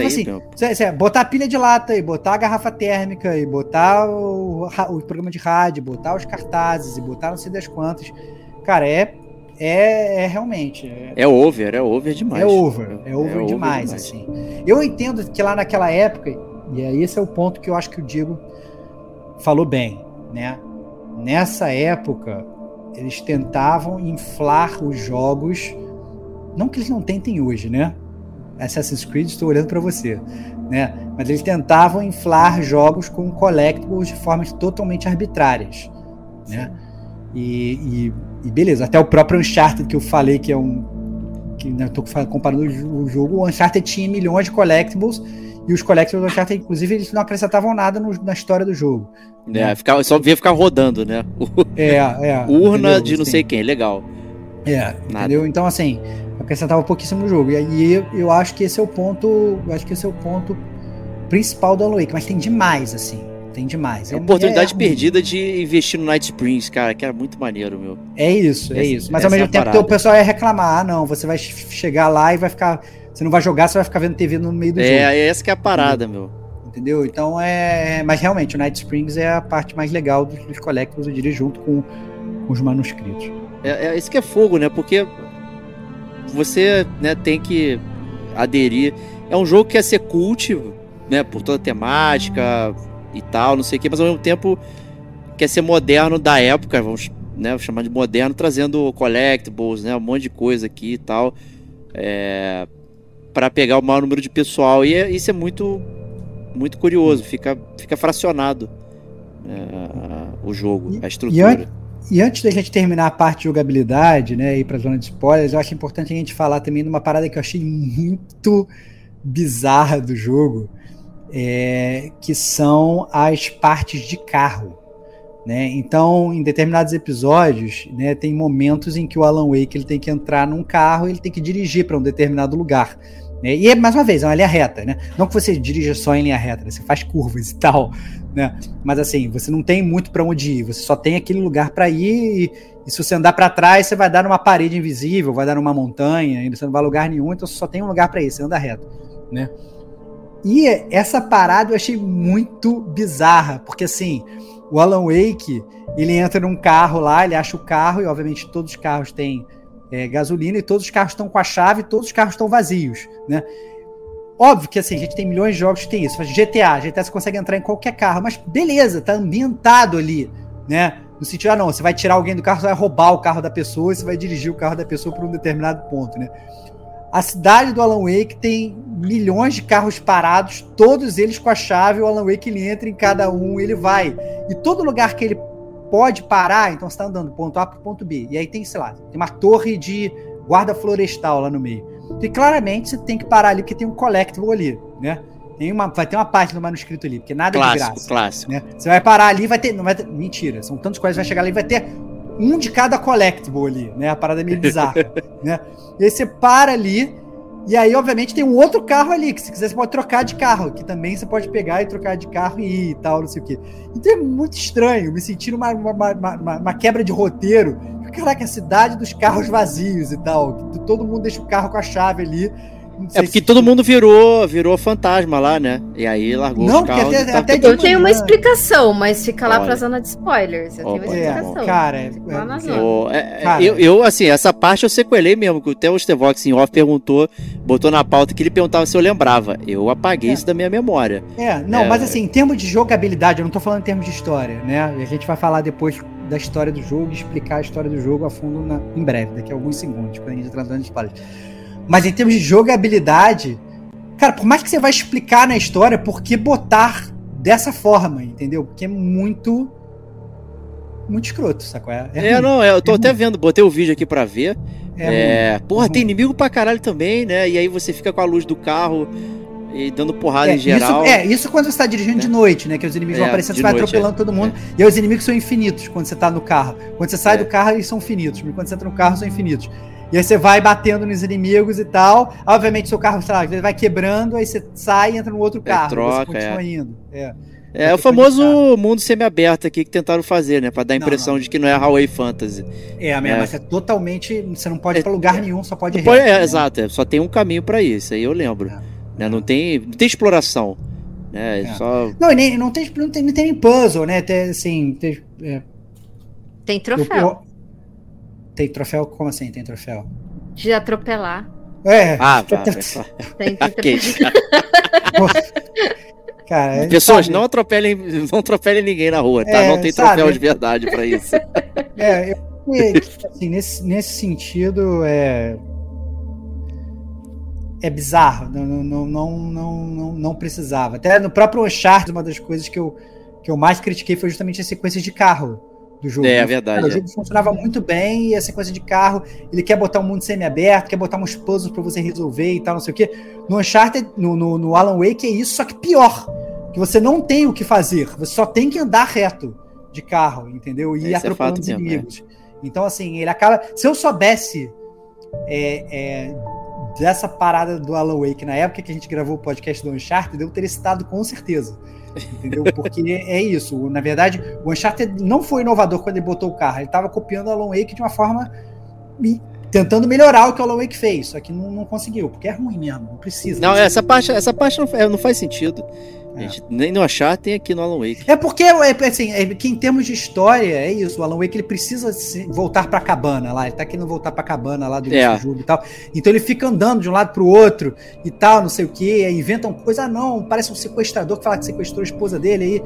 aí.
Assim, botar pilha de lata e botar a garrafa térmica e botar o, o programa de rádio, botar os cartazes e botar não sei das quantas. Cara, é é, é, realmente.
É, é, over, é over demais.
É over, é over, é demais, demais, assim. Eu entendo que lá naquela época, e aí esse é o ponto que eu acho que o Diego falou bem, né? Nessa época, eles tentavam inflar os jogos. Não que eles não tentem hoje, né? Assassin's Creed, estou olhando para você, né? Mas eles tentavam inflar jogos com collectibles de formas totalmente arbitrárias, né? E, e, e, beleza, até o próprio Uncharted que eu falei que é um que né, tô comparando o jogo, o Uncharted tinha milhões de collectibles e os collectibles do Uncharted, inclusive, eles não acrescentavam nada no, na história do jogo.
É, ficava, só via ficar rodando, né?
é, é.
Urna entendeu? de não sei quem, legal.
É, Nada. entendeu? Então, assim, acrescentava pouquíssimo no jogo. E aí eu, eu acho que esse é o ponto. Acho que esse é o ponto principal do Alan Wake, mas tem demais, assim. Tem demais.
É uma oportunidade é, perdida de investir no Night Springs, cara, que era muito maneiro, meu.
É isso, é isso. Mas ao mesmo é tempo o pessoal ia reclamar, ah, não, você vai chegar lá e vai ficar. Você não vai jogar, você vai ficar vendo TV no meio do
é,
jogo.
É, essa que é a parada, meu
entendeu? Então é. Mas realmente, o Night Springs é a parte mais legal dos, dos Collectors, eu diria, junto com, com os manuscritos.
É, é isso que é fogo, né? Porque você né, tem que aderir. É um jogo que quer ser cult, né? Por toda a temática e tal, não sei o quê, mas ao mesmo tempo quer ser moderno da época, vamos né, chamar de moderno, trazendo collectibles, né? Um monte de coisa aqui e tal. É, para pegar o maior número de pessoal. E é, isso é muito muito curioso, fica, fica fracionado é, o jogo, a estrutura.
E, e antes da gente terminar a parte de jogabilidade, né, ir para a zona de spoilers, eu acho importante a gente falar também de uma parada que eu achei muito bizarra do jogo, é, que são as partes de carro. Né? Então, em determinados episódios, né, tem momentos em que o Alan Wake ele tem que entrar num carro, ele tem que dirigir para um determinado lugar. Né? E, mais uma vez, é uma linha reta, né? Não que você dirija só em linha reta, né? você faz curvas e tal, né? Mas assim, você não tem muito para onde ir, você só tem aquele lugar para ir e, e, se você andar para trás, você vai dar numa parede invisível, vai dar numa montanha, e você não vai a lugar nenhum, então você só tem um lugar para ir, você anda reto, né? E essa parada eu achei muito bizarra, porque assim, o Alan Wake, ele entra num carro lá, ele acha o carro, e obviamente todos os carros têm é, gasolina e todos os carros estão com a chave, todos os carros estão vazios, né? Óbvio que assim, a gente tem milhões de jogos que tem isso. GTA, GTA você consegue entrar em qualquer carro, mas beleza, tá ambientado ali, né? No sentido, ah, não, você vai tirar alguém do carro, você vai roubar o carro da pessoa e você vai dirigir o carro da pessoa para um determinado ponto, né? A cidade do Alan Wake tem milhões de carros parados, todos eles com a chave, o Alan Wake ele entra em cada um, ele vai. E todo lugar que ele pode parar, então você está andando do ponto A para o ponto B. E aí tem, sei lá, tem uma torre de guarda florestal lá no meio. E claramente você tem que parar ali porque tem um collectible ali, né? Tem uma, vai ter uma parte do manuscrito ali, porque nada
clássico,
é de graça.
Clássico.
Né? Você vai parar ali vai ter. Não vai ter, mentira, são tantos coisas, vai chegar ali e vai ter um de cada collectible ali, né? A parada é meio bizarra. né? E aí você para ali e aí, obviamente, tem um outro carro ali, que se quiser você pode trocar de carro, que também você pode pegar e trocar de carro e ir e tal, não sei o quê. Então é muito estranho, me sentindo uma, uma, uma, uma quebra de roteiro. Caraca, a cidade dos carros vazios e tal. Todo mundo deixa o carro com a chave ali
é porque se... todo mundo virou virou fantasma lá, né? E aí largou
não, os carros. Até, tá até eu tenho uma explicação, mas fica lá Olha. pra zona de spoilers. Eu Opa, tenho uma explicação.
É, cara, é,
é, cara, eu, eu, assim, essa parte eu sequelei mesmo, que até o Stevox em off perguntou, botou na pauta que ele perguntava se eu lembrava. Eu apaguei é. isso da minha memória.
É, não, é. mas assim, em termos de jogabilidade, eu não tô falando em termos de história, né? A gente vai falar depois da história do jogo e explicar a história do jogo a fundo na, em breve, daqui a alguns segundos, quando a gente entrar de spoilers. Mas em termos de jogabilidade, cara, por mais que você vai explicar na história por que botar dessa forma, entendeu? Porque é muito muito escroto, sacou?
É, é, é não, eu tô é até ruim. vendo, botei o vídeo aqui pra ver. É, é porra, tem inimigo pra caralho também, né? E aí você fica com a luz do carro e dando porrada
é,
em geral.
Isso, é, isso quando você tá dirigindo de noite, né? Que os inimigos vão aparecendo, você vai noite, atropelando todo mundo. E aí os inimigos são infinitos quando você tá no carro. Quando você sai do carro, eles são finitos. Quando você entra no carro, são infinitos. E aí você vai batendo nos inimigos e tal. Obviamente, seu carro, sei lá, vai quebrando, aí você sai e entra no outro carro. É,
troca, você continua é. indo. É. É, o famoso mundo semi-aberto aqui que tentaram fazer, né? Pra dar a impressão não, não. de que não é Highway Fantasy.
É, mesmo, é. mas é totalmente. Você não pode ir pra lugar nenhum, só pode ir.
Reto, é, né? Exato, é, só tem um caminho para isso, aí eu lembro. É. Né? Não, tem, não tem exploração. Né? É. Só...
Não, nem, não, tem, não, tem, não tem nem puzzle, né? Tem, assim, tem, é.
tem troféu. Eu, eu,
tem troféu? Como assim tem troféu?
De atropelar.
É.
Ah, tá. tem, tem Cara, Pessoas, sabe. não atropelem, não atropelem ninguém na rua, tá? É, não tem troféu sabe. de verdade para isso.
É, eu, assim, nesse, nesse sentido, é, é bizarro. Não, não, não, não, não, não precisava. Até no próprio Uncharted, uma das coisas que eu, que eu mais critiquei foi justamente a sequência de carro do jogo.
É, é verdade. Cara,
o jogo funcionava muito bem e a sequência de carro, ele quer botar um mundo semi-aberto, quer botar uns puzzles para você resolver e tal, não sei o quê. No Uncharted, no, no, no, Alan Wake é isso, só que pior. Que você não tem o que fazer, você só tem que andar reto de carro, entendeu? E ir é atropelando é os inimigos. É. Então, assim, ele acaba. Se eu soubesse é, é, dessa parada do Alan Wake na época que a gente gravou o podcast do Uncharted, eu teria citado com certeza. Entendeu? Porque é isso. Na verdade, o Uncharted não foi inovador quando ele botou o carro. Ele estava copiando o Alan Wake de uma forma. Tentando melhorar o que o Alan Wake fez, só que não, não conseguiu, porque é ruim mesmo, não precisa.
Não, essa parte, essa parte não, não faz sentido. É. Gente, nem no achar tem aqui no Alan Wake.
É porque, é, assim, é, que em termos de história, é isso. O Alan Wake ele precisa voltar pra cabana lá. Ele tá querendo voltar pra cabana lá do é. jogo e tal. Então ele fica andando de um lado pro outro e tal, não sei o que. Inventam coisa, ah, não. Parece um sequestrador que fala que sequestrou a esposa dele aí.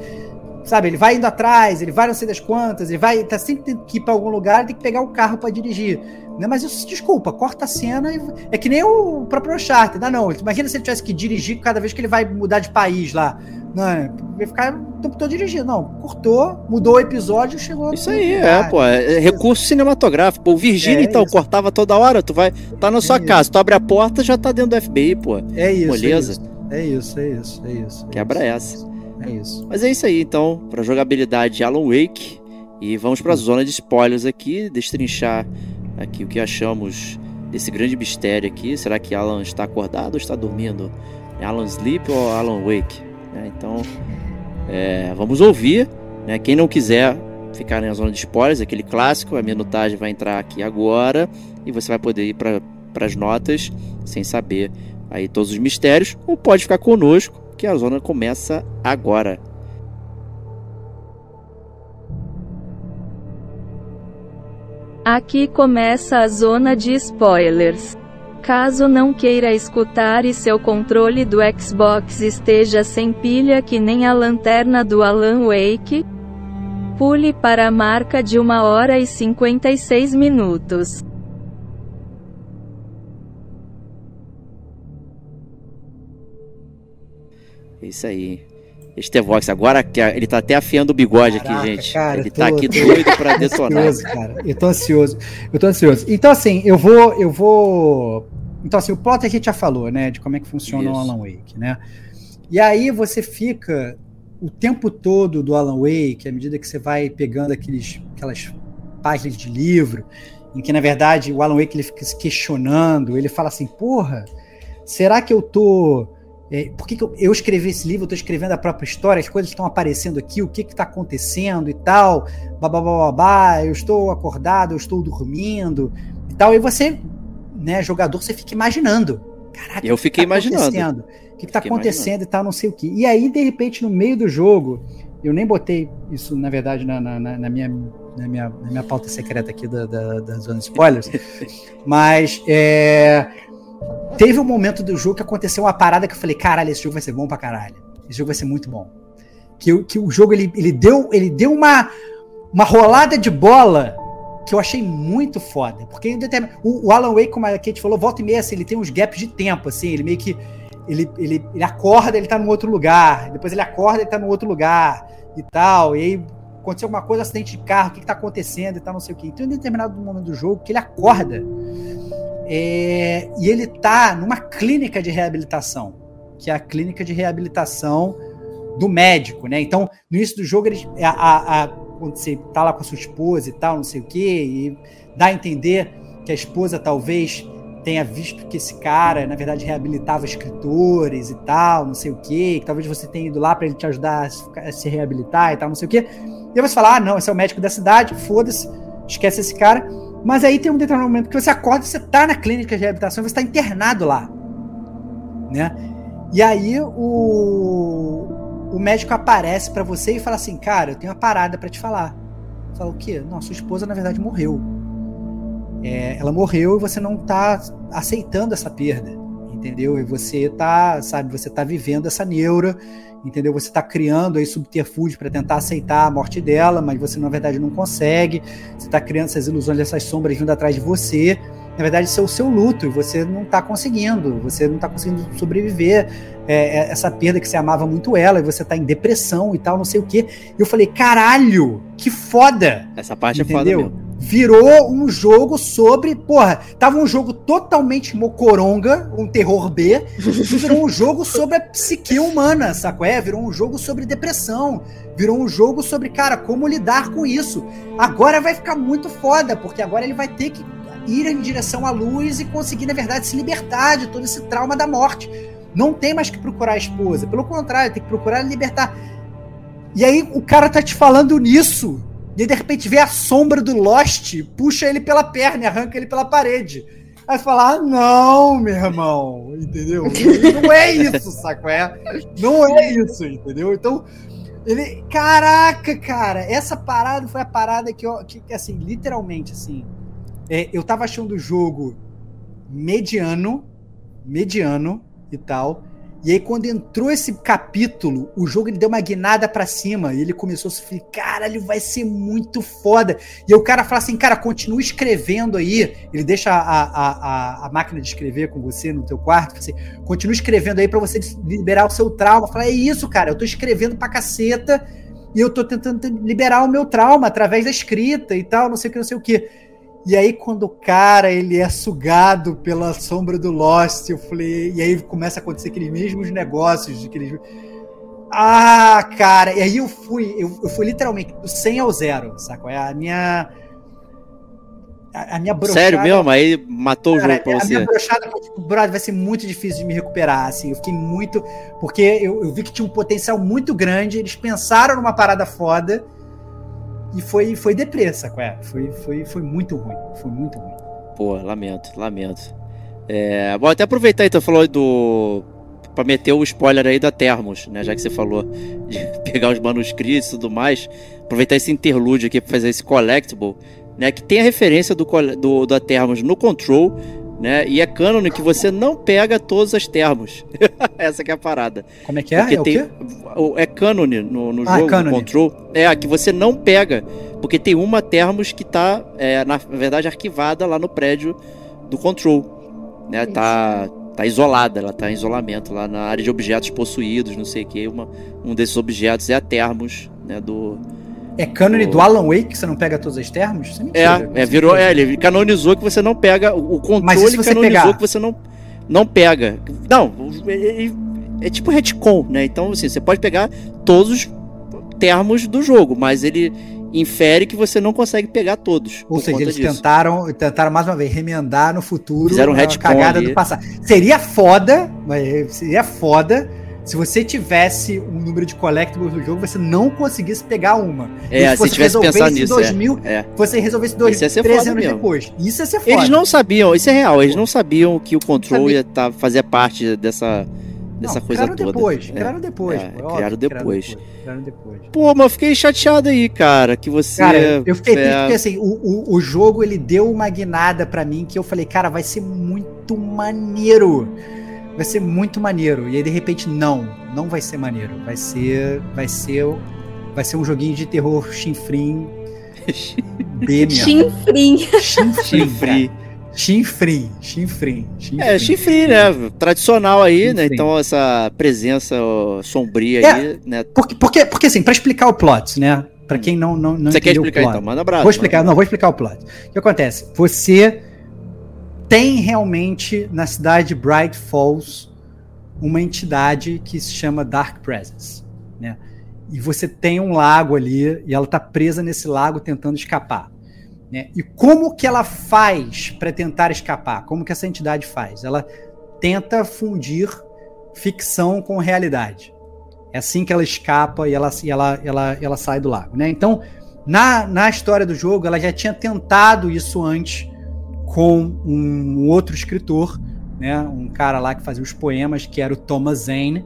Sabe, ele vai indo atrás, ele vai não sei das quantas, ele vai. Tá sempre tendo que ir pra algum lugar, tem que pegar o carro para dirigir. Né? Mas isso, desculpa, corta a cena e. É que nem o próprio Uncharted. Ah, não. Imagina se ele tivesse que dirigir cada vez que ele vai mudar de país lá. Não, é, vai ficar o tempo todo dirigindo. Não, cortou, mudou o episódio, chegou.
Isso aí, é, pô. É, recurso cinematográfico. O Virgínia, é, então, isso. cortava toda hora. Tu vai. Tá na sua é casa, isso. tu abre a porta já tá dentro do FBI, pô.
É isso. Moleza. É isso, é isso, é isso.
É Quebra essa. É isso. Mas é isso aí, então, pra jogabilidade Alan Wake. E vamos pra hum. zona de spoilers aqui, destrinchar aqui o que achamos desse grande mistério aqui. Será que Alan está acordado ou está dormindo? É Alan Sleep ou Alan Wake? É, então, é, vamos ouvir. Né? Quem não quiser ficar na zona de spoilers, aquele clássico, a minutagem vai entrar aqui agora e você vai poder ir para as notas sem saber aí todos os mistérios, ou pode ficar conosco que a zona começa agora.
Aqui começa a zona de spoilers. Caso não queira escutar e seu controle do Xbox esteja sem pilha que nem a lanterna do Alan Wake, pule para a marca de 1 hora e 56 minutos.
Isso aí. Estevox, agora que ele tá até afiando o bigode Caraca, aqui, gente. Cara, ele tô, tá aqui doido pra detonar.
Ansioso, cara. Eu tô ansioso. Eu tô ansioso. Então, assim, eu vou. Eu vou. Então, assim, o plot a gente já falou, né? De como é que funciona Isso. o Alan Wake, né? E aí você fica o tempo todo do Alan Wake, à medida que você vai pegando aqueles, aquelas páginas de livro, em que, na verdade, o Alan Wake ele fica se questionando, ele fala assim, porra, será que eu tô é, por que, que eu, eu, escrevi esse livro? Eu estou escrevendo a própria história, as coisas estão aparecendo aqui, o que está acontecendo e tal, babá, eu estou acordado, eu estou dormindo e tal. E você, né, jogador, você fica imaginando.
Caraca, eu fiquei tá imaginando.
O que está acontecendo imaginando. e tal, não sei o que. E aí, de repente, no meio do jogo, eu nem botei isso, na verdade, na, na, na minha, na, minha, na minha pauta secreta aqui da, da, da zona spoilers, mas é, Teve um momento do jogo que aconteceu uma parada que eu falei, caralho, esse jogo vai ser bom pra caralho. Esse jogo vai ser muito bom. Que, que o jogo, ele, ele deu, ele deu uma, uma rolada de bola que eu achei muito foda. Porque o, o Alan Wake, como a Kate falou, volta e meia, assim, ele tem uns gaps de tempo, assim, ele meio que. Ele, ele, ele acorda, ele tá num outro lugar. Depois ele acorda, ele tá num outro lugar e tal. E aí aconteceu alguma coisa, acidente de carro, o que, que tá acontecendo e tal, não sei o que. Então, em determinado momento do jogo, que ele acorda é, e ele tá numa clínica de reabilitação, que é a clínica de reabilitação do médico, né? Então, no início do jogo, ele, a, a, quando você tá lá com a sua esposa e tal, não sei o que, e dá a entender que a esposa talvez tenha visto que esse cara, na verdade, reabilitava escritores e tal, não sei o quê, que talvez você tenha ido lá para ele te ajudar a se reabilitar e tal, não sei o quê. E você fala, ah, não, esse é o médico da cidade, foda-se, esquece esse cara. Mas aí tem um determinado momento que você acorda, você tá na clínica de reabilitação, você está internado lá, né? E aí o, o médico aparece para você e fala assim, cara, eu tenho uma parada para te falar. Você fala o quê? Não, sua esposa na verdade morreu. É, ela morreu e você não tá aceitando essa perda, entendeu? E você tá, sabe, você tá vivendo essa neura, entendeu? Você tá criando aí subterfúgio para tentar aceitar a morte dela, mas você na verdade não consegue. Você tá criando essas ilusões, essas sombras vindo atrás de você. Na verdade, isso é o seu luto e você não tá conseguindo, você não tá conseguindo sobreviver é, é essa perda que você amava muito ela e você tá em depressão e tal, não sei o quê. E eu falei, caralho, que foda!
Essa parte entendeu? é foda mesmo
virou um jogo sobre. Porra, tava um jogo totalmente mocoronga, um terror B, e virou um jogo sobre a psique humana, saco? É, virou um jogo sobre depressão. Virou um jogo sobre, cara, como lidar com isso. Agora vai ficar muito foda, porque agora ele vai ter que ir em direção à luz e conseguir, na verdade, se libertar de todo esse trauma da morte. Não tem mais que procurar a esposa. Pelo contrário, tem que procurar libertar. E aí o cara tá te falando nisso e de repente vê a sombra do Lost, puxa ele pela perna arranca ele pela parede. Aí fala, ah, não, meu irmão, entendeu? Não é isso, saco? É? Não é isso, entendeu? Então, ele. Caraca, cara, essa parada foi a parada que, eu, que assim, literalmente, assim. É, eu tava achando o jogo mediano, mediano e tal. E aí, quando entrou esse capítulo, o jogo ele deu uma guinada para cima. E ele começou a sofrer, caralho, vai ser muito foda. E o cara fala assim, cara, continua escrevendo aí. Ele deixa a, a, a, a máquina de escrever com você no teu quarto. Você continua escrevendo aí para você liberar o seu trauma. Fala, é isso, cara, eu tô escrevendo pra caceta. E eu tô tentando liberar o meu trauma através da escrita e tal, não sei o que, não sei o que. E aí, quando o cara ele é sugado pela sombra do Lost, eu falei. E aí começa a acontecer aqueles mesmos negócios, aqueles. Ah, cara! E aí eu fui, eu, eu fui literalmente do 100 ao zero, saco? É a minha.
A, a minha brochada. Sério mesmo? Aí matou cara, o jogo pra
a
você.
A minha brochada, tipo, brother, vai ser muito difícil de me recuperar, assim. Eu fiquei muito. Porque eu, eu vi que tinha um potencial muito grande, eles pensaram numa parada foda e foi, foi depressa, é? Foi, foi, foi muito ruim. Foi muito ruim.
Pô, lamento, lamento. É, bom, até aproveitar então, falou do. Pra meter o spoiler aí da Termos, né? Já que você falou de pegar os manuscritos e tudo mais. Aproveitar esse interlúdio aqui pra fazer esse collectible, né? Que tem a referência do, do da Termos no Control né? E é cânone que você não pega todos as termos. Essa que é a parada.
Como é que é?
Porque
é
tem, o É cânone no, no ah, jogo, no Control. É, a que você não pega. Porque tem uma termos que tá, é, na verdade, arquivada lá no prédio do Control. Né? Tá, tá isolada, ela tá em isolamento lá na área de objetos possuídos, não sei o que. Uma, um desses objetos é a termos, né? Do,
é cânone do Alan Wake que você não pega todos os termos?
É, é, é virou, é, ele canonizou que você não pega. O controle canonizou pegar... que você não, não pega. Não, é, é tipo retcon, né? Então, assim, você pode pegar todos os termos do jogo, mas ele infere que você não consegue pegar todos.
Ou seja, eles disso. tentaram, tentaram mais uma vez remendar no futuro
Fizeram um retcon
cagada ali. do passado. Seria foda, mas seria foda se você tivesse um número de collectibles do jogo, você não conseguisse pegar uma.
É, se, se tivesse pensado nisso.
2000, é. é. Você resolvesse dois, três anos mesmo. depois. Isso ia ser foda.
Eles não sabiam, isso é real, eles não sabiam que o control ia tá, fazer parte dessa dessa não, coisa criaram
toda. Depois, é. Criaram depois, é,
pô, criaram, depois. criaram depois. Pô, mas eu fiquei chateado aí, cara, que você...
Cara, eu fiquei é... porque assim, o, o, o jogo, ele deu uma guinada para mim que eu falei, cara, vai ser muito maneiro vai ser muito maneiro. E aí de repente não, não vai ser maneiro. Vai ser, vai ser, vai ser um joguinho de terror chinfrim
B mesmo. Chinfrim.
Chinfrim. Chinfrim, chinfrim,
chinfrim. É, chinfrim, né? Tradicional aí, né? chinfrim. né? Então essa presença sombria é, aí, né?
Porque, porque, porque assim, para explicar o plot, né? Para quem não não, não
Você quer explicar então? Manda abraço.
Vou explicar, não, vou explicar o plot. O que acontece? Você tem realmente na cidade de Bright Falls uma entidade que se chama Dark Presence, né? E você tem um lago ali e ela está presa nesse lago tentando escapar. Né? E como que ela faz para tentar escapar? Como que essa entidade faz? Ela tenta fundir ficção com realidade. É assim que ela escapa e ela, e ela, ela, ela sai do lago. Né? Então, na, na história do jogo, ela já tinha tentado isso antes com um outro escritor, né? um cara lá que fazia os poemas, que era o Thomas Zane,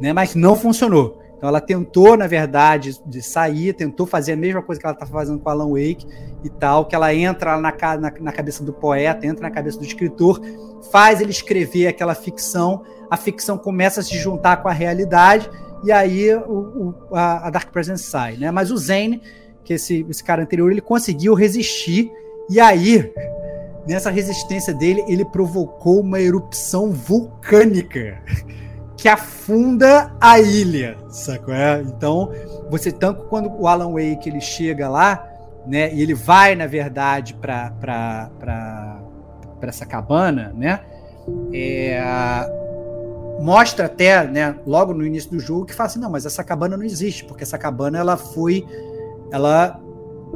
né? mas não funcionou. Então ela tentou, na verdade, de sair, tentou fazer a mesma coisa que ela estava fazendo com Alan Wake e tal, que ela entra na, na, na, cabeça do poeta, entra na cabeça do escritor, faz ele escrever aquela ficção, a ficção começa a se juntar com a realidade, e aí o, o, a, a, Dark Presence sai, né? Mas o Zane, que esse, esse cara anterior, ele conseguiu resistir, e aí, nessa resistência dele, ele provocou uma erupção vulcânica que afunda a ilha, sacou? É? Então, você tanto quando o Alan Wake ele chega lá, né, e ele vai na verdade para para essa cabana, né? É, mostra até, né, logo no início do jogo que fala assim, não, mas essa cabana não existe, porque essa cabana ela foi ela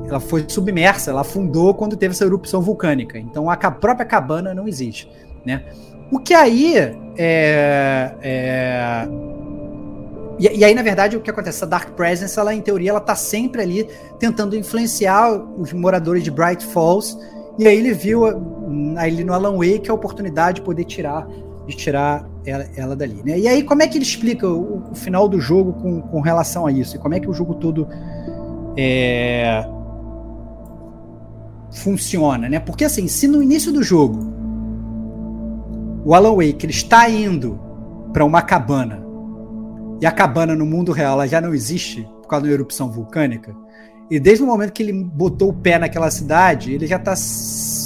ela foi submersa, ela afundou quando teve essa erupção vulcânica. Então a própria cabana não existe, né? O que aí é, é... E, e, aí, na verdade, o que acontece? Essa Dark Presence, ela, em teoria, ela tá sempre ali tentando influenciar os moradores de Bright Falls. E aí ele viu ali no Alan Wake a oportunidade de poder tirar, de tirar ela, ela dali. Né? E aí, como é que ele explica o, o, final do jogo com, com relação a isso? E como é que o jogo todo é, funciona, né? Porque assim, se no início do jogo o Alan Wake ele está indo para uma cabana e a cabana no mundo real ela já não existe por causa da erupção vulcânica. E desde o momento que ele botou o pé naquela cidade, ele já está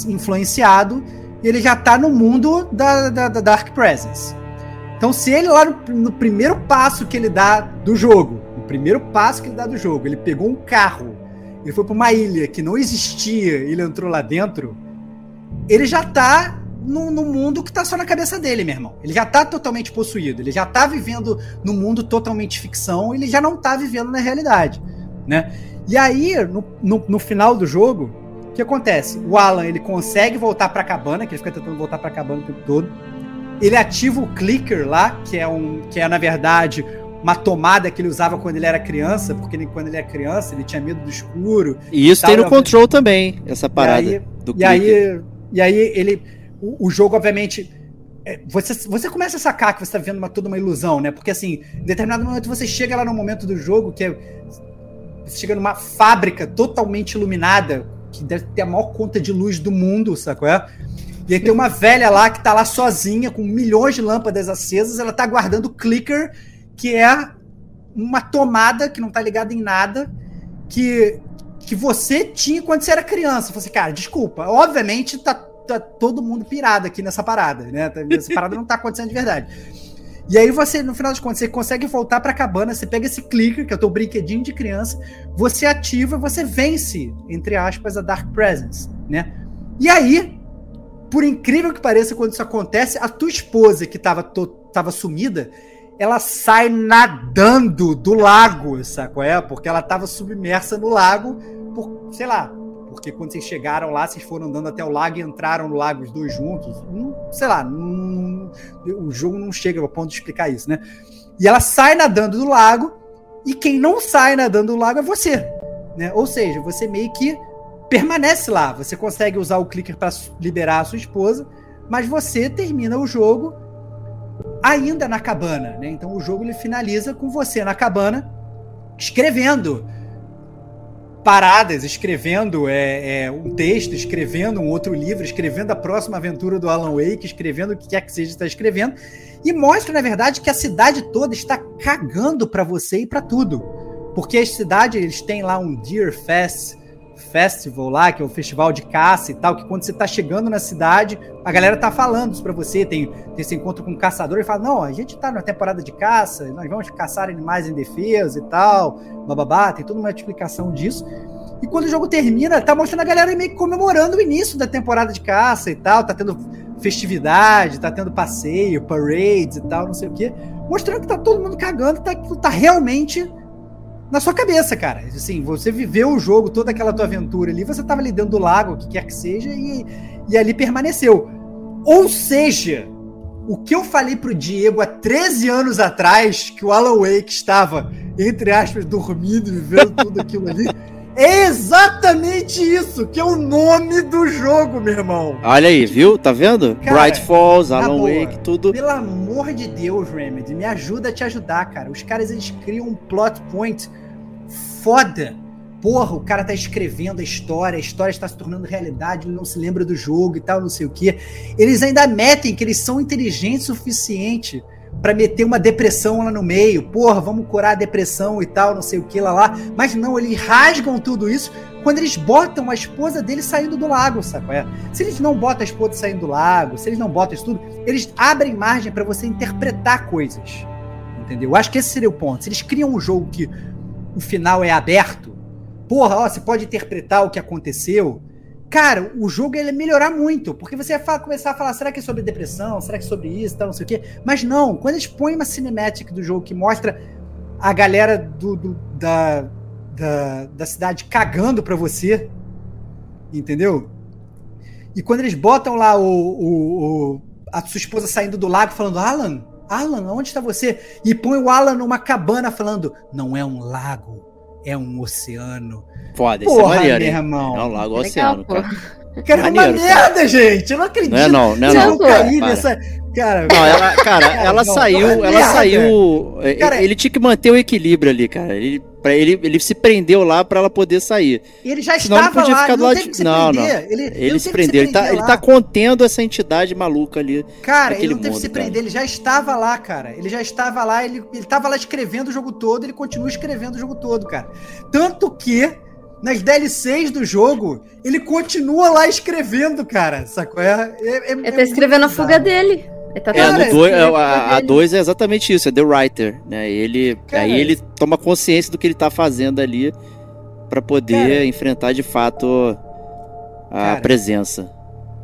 influenciado e ele já está no mundo da, da, da, Dark Presence. Então, se ele lá no, no, primeiro passo que ele dá do jogo, o primeiro passo que ele dá do jogo, ele pegou um carro, ele foi para uma ilha que não existia, ele entrou lá dentro, ele já está no, no, mundo que tá só na cabeça dele, meu irmão. Ele já tá totalmente possuído, ele já tá vivendo no mundo totalmente ficção, ele já não tá vivendo na realidade, né? E aí, no, no, no final do jogo, o que acontece? O Alan, ele consegue voltar pra cabana, que ele fica tentando voltar pra cabana o tempo todo. Ele ativa o clicker lá, que é um que é na verdade uma tomada que ele usava quando ele era criança, porque ele, quando ele era criança ele tinha medo do escuro.
E isso e tem no control também, essa parada
e aí, do. E aí, e aí ele o, o jogo, obviamente, é, você, você começa a sacar que você está vendo uma, toda uma ilusão, né? Porque assim, em determinado momento você chega lá no momento do jogo que é, você chega numa fábrica totalmente iluminada, que deve ter a maior conta de luz do mundo, sacou? É? E aí tem uma velha lá que tá lá sozinha, com milhões de lâmpadas acesas, ela tá guardando o clicker, que é uma tomada que não tá ligada em nada, que, que você tinha quando você era criança. Você, cara, desculpa, obviamente tá tá todo mundo pirado aqui nessa parada, né? Tá, essa parada não tá acontecendo de verdade. E aí você, no final das contas, você consegue voltar pra cabana, você pega esse clicker, que é o teu brinquedinho de criança, você ativa, você vence, entre aspas, a Dark Presence, né? E aí, por incrível que pareça, quando isso acontece, a tua esposa, que tava, to, tava sumida, ela sai nadando do lago, saco é? Porque ela tava submersa no lago por, sei lá, porque quando vocês chegaram lá, vocês foram andando até o lago e entraram no lago os dois juntos. sei lá, o jogo não chega ao ponto de explicar isso, né? E ela sai nadando do lago, e quem não sai nadando do lago é você. Né? Ou seja, você meio que permanece lá. Você consegue usar o clicker para liberar a sua esposa, mas você termina o jogo ainda na cabana. Né? Então o jogo ele finaliza com você na cabana escrevendo paradas, escrevendo é, é, um texto, escrevendo um outro livro, escrevendo a próxima aventura do Alan Wake, escrevendo o que quer que seja está escrevendo, e mostra, na verdade, que a cidade toda está cagando para você e para tudo. Porque a cidade, eles têm lá um Deer Fest, Festival lá, que é o festival de caça e tal, que quando você tá chegando na cidade, a galera tá falando isso pra você, tem, tem esse encontro com um caçador e fala, não, a gente tá na temporada de caça, nós vamos caçar animais indefesos e tal, bababá, tem toda uma explicação disso. E quando o jogo termina, tá mostrando a galera meio que comemorando o início da temporada de caça e tal, tá tendo festividade, tá tendo passeio, parades e tal, não sei o quê. Mostrando que tá todo mundo cagando, tá, tá realmente na sua cabeça, cara. Assim, você viveu o jogo, toda aquela tua aventura ali, você tava ali dentro do lago, o que quer que seja, e, e ali permaneceu. Ou seja, o que eu falei pro Diego há 13 anos atrás, que o Alan Wake estava, entre aspas, dormindo vivendo tudo aquilo ali. É exatamente isso, que é o nome do jogo, meu irmão.
Olha aí, viu? Tá vendo? Cara, Bright Falls, Alan boa, Wake, tudo.
Pelo amor de Deus, Remedy, me ajuda a te ajudar, cara. Os caras eles criam um plot point foda. Porra, o cara tá escrevendo a história, a história está se tornando realidade, ele não se lembra do jogo e tal, não sei o que. Eles ainda metem que eles são inteligentes o suficiente para meter uma depressão lá no meio. Porra, vamos curar a depressão e tal, não sei o que lá lá. Mas não, eles rasgam tudo isso quando eles botam a esposa dele saindo do lago, sabe? É? Se eles não botam a esposa saindo do lago, se eles não botam isso tudo, eles abrem margem para você interpretar coisas. Entendeu? Eu acho que esse seria o ponto. Se eles criam um jogo que o final é aberto, porra, ó, você pode interpretar o que aconteceu cara, o jogo ele melhorar muito, porque você vai começar a falar, será que é sobre depressão? Será que é sobre isso, tal, não sei o quê? Mas não, quando eles põem uma cinemática do jogo que mostra a galera do, do da, da, da cidade cagando pra você, entendeu? E quando eles botam lá o, o, o, a sua esposa saindo do lago falando, Alan, Alan, onde está você? E põe o Alan numa cabana falando, não é um lago, é um oceano.
Foda, isso é maneiro, meu irmão. É um lago Legal, oceano,
cara. Cara, é maneiro, uma merda, cara. gente. Eu não acredito.
Não é não, não é não.
Caí nessa... Cara,
não, ela, cara, cara ela não, saiu, é ela saiu. Cara, ele tinha que manter o equilíbrio ali, cara. Ele, pra ele, ele se prendeu lá para ela poder sair.
Ele já Senão estava lá, ele não teve que se
não, prender. Não. Ele, ele, ele se prendeu. Se ele, tá, ele tá contendo essa entidade maluca ali.
Cara, ele não teve que se prender. Ele já estava lá, cara. Ele já estava lá. Ele, ele tava lá escrevendo o jogo todo. Ele continua escrevendo o jogo todo, cara. Tanto que nas DLCs do jogo, ele continua lá escrevendo, cara. Sacou? É,
é, é, ele tá escrevendo a fuga dele.
Tá é, no dois, a 2 é exatamente isso, é The Writer, né? Ele, cara, aí ele toma consciência do que ele tá fazendo ali para poder cara, enfrentar de fato a cara, presença.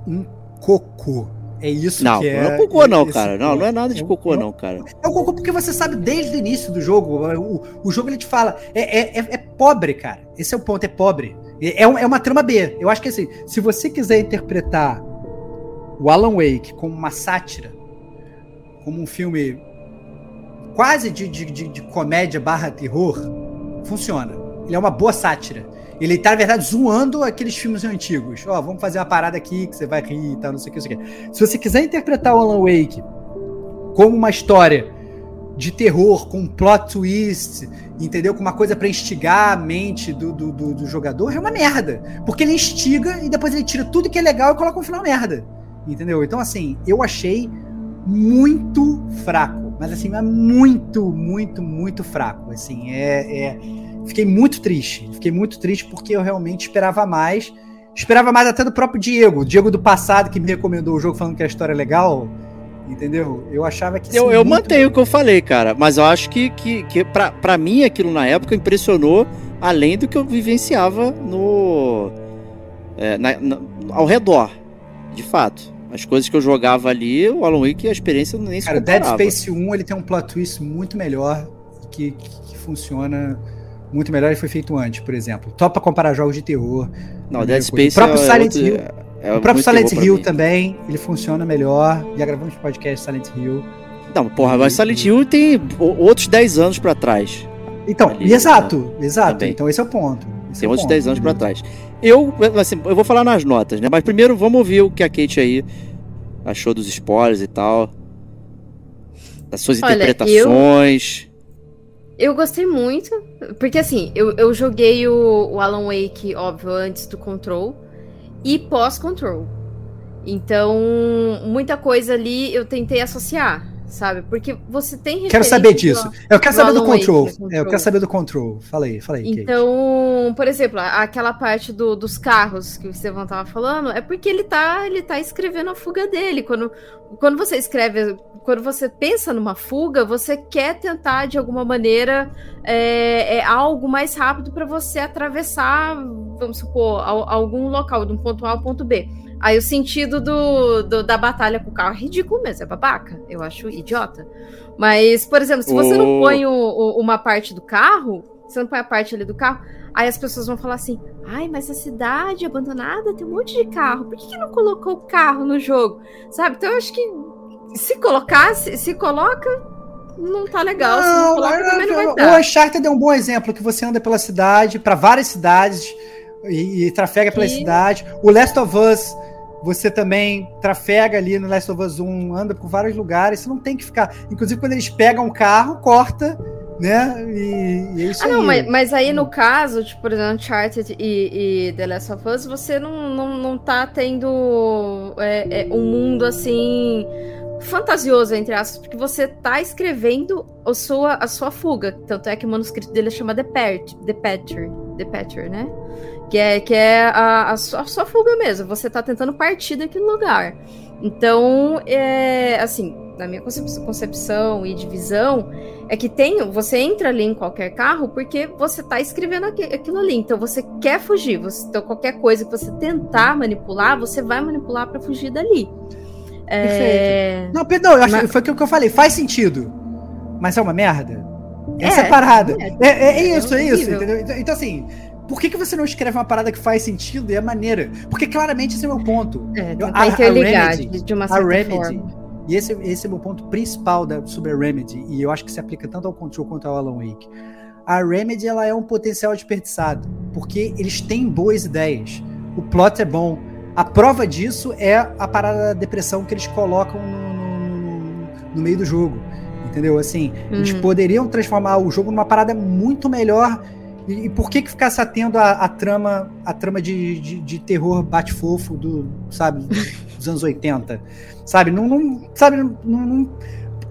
Um cocô é isso
não,
que
é. Não é cocô, não, cara. Não, não é nada de cocô, não, cara.
É o cocô porque você sabe desde o início do jogo. O, o jogo ele te fala. É, é, é, é pobre, cara. Esse é o ponto, é pobre. É, é, é uma trama B. Eu acho que assim, se você quiser interpretar o Alan Wake como uma sátira, como um filme quase de, de, de, de comédia barra terror, funciona. Ele é uma boa sátira. Ele tá, na verdade, zoando aqueles filmes antigos. Ó, oh, vamos fazer uma parada aqui que você vai rir e tal, não sei o que, não sei o que. Se você quiser interpretar o Alan Wake como uma história de terror, com um plot twist, entendeu? Com uma coisa para instigar a mente do, do, do, do, jogador, é uma merda. Porque ele instiga e depois ele tira tudo que é legal e coloca no final merda. Entendeu? Então, assim, eu achei muito fraco. Mas, assim, é muito, muito, muito fraco. Assim, é, é Fiquei muito triste. Fiquei muito triste porque eu realmente esperava mais. Esperava mais até do próprio Diego. Diego do passado que me recomendou o jogo falando que a história é legal. Entendeu? Eu achava que.
Eu, eu mantenho o que eu falei, cara. Mas eu acho que, que, que pra, pra mim aquilo na época impressionou além do que eu vivenciava no. É, na, na, ao redor. De fato. As coisas que eu jogava ali, o Alan Wake, a experiência nem
se Cara, Dead Space 1 ele tem um plot twist muito melhor que, que, que funciona muito melhor e foi feito antes, por exemplo. Topa comparar jogos de terror.
Não, Dead Space
o próprio é Silent outro, Hill. É, o próprio Silent Hill também, ele funciona melhor. Já gravamos podcast Silent Hill.
Não, porra, mas Silent Hill tem outros 10 anos para trás.
Então, Ali, exato, né? exato. Também. Então esse é o ponto. Esse
tem
é
outros ponto, 10 anos para trás. Eu, assim, eu vou falar nas notas, né? Mas primeiro vamos ouvir o que a Kate aí achou dos spoilers e tal. Das suas Olha, interpretações.
Eu... Eu gostei muito, porque assim, eu, eu joguei o, o Alan Wake, óbvio, antes do Control e pós-Control. Então, muita coisa ali eu tentei associar. Sabe? Porque você tem
Quero saber disso. Eu quero saber do control. control. É, eu quero saber do control. Falei, falei.
Então, Kate. por exemplo, aquela parte do, dos carros que o Estevão tava falando, é porque ele tá, ele tá escrevendo a fuga dele. Quando, quando você escreve, quando você pensa numa fuga, você quer tentar de alguma maneira é, é algo mais rápido para você atravessar, vamos supor, algum local, de um ponto A ao ponto B. Aí o sentido do, do, da batalha com o carro é ridículo mesmo, é babaca. Eu acho idiota. Mas, por exemplo, se você oh. não põe o, o, uma parte do carro, você não põe a parte ali do carro, aí as pessoas vão falar assim: ai, mas a cidade abandonada tem um monte de carro, por que, que não colocou o carro no jogo? Sabe? Então eu acho que se colocasse, se coloca, não tá legal. Não, se não coloca, não, também não vai dar.
O Uncharted é um bom exemplo, que você anda pela cidade, para várias cidades, e, e trafega pela cidade. O Last of Us você também trafega ali no Last of Us 1, anda por vários lugares, você não tem que ficar. Inclusive, quando eles pegam um carro, corta, né? E, e é isso ah,
aí. não, mas, mas, aí no caso, tipo, por exemplo, Uncharted e, e The Last of Us, você não, não, não tá tendo é, é, um mundo assim fantasioso, entre aspas, porque você tá escrevendo a sua, a sua fuga. Tanto é que o manuscrito dele chama The Patcher, The Patcher, The Patcher, né? Que é, que é a, a, sua, a sua fuga mesmo. Você tá tentando partir daquele lugar. Então, é, assim, na minha concepção e divisão, é que tem, você entra ali em qualquer carro porque você tá escrevendo aquilo ali. Então você quer fugir. Você, então qualquer coisa que você tentar manipular, você vai manipular para fugir dali.
É... Não, perdão, eu acho, Mas... foi aquilo que eu falei. Faz sentido. Mas é uma merda. Essa é, parada. É, é, é, é isso, é, isso, entendeu? Então, então assim, por que, que você não escreve uma parada que faz sentido e é maneira? Porque claramente esse é o meu ponto.
É, a, a, Remedy, de uma certa a Remedy, forma.
E esse, esse é o meu ponto principal da, sobre a Remedy, e eu acho que se aplica tanto ao Control quanto ao Alan Wake. A Remedy ela é um potencial desperdiçado, porque eles têm boas ideias. O plot é bom. A prova disso é a parada da depressão que eles colocam no, no, no meio do jogo. Entendeu? Assim, uhum. eles poderiam transformar o jogo numa parada muito melhor e, e, por que que ficasse atendo a, trama a trama de, de, de, terror bate-fofo do, sabe, dos anos 80? Sabe, não, não sabe, não, não,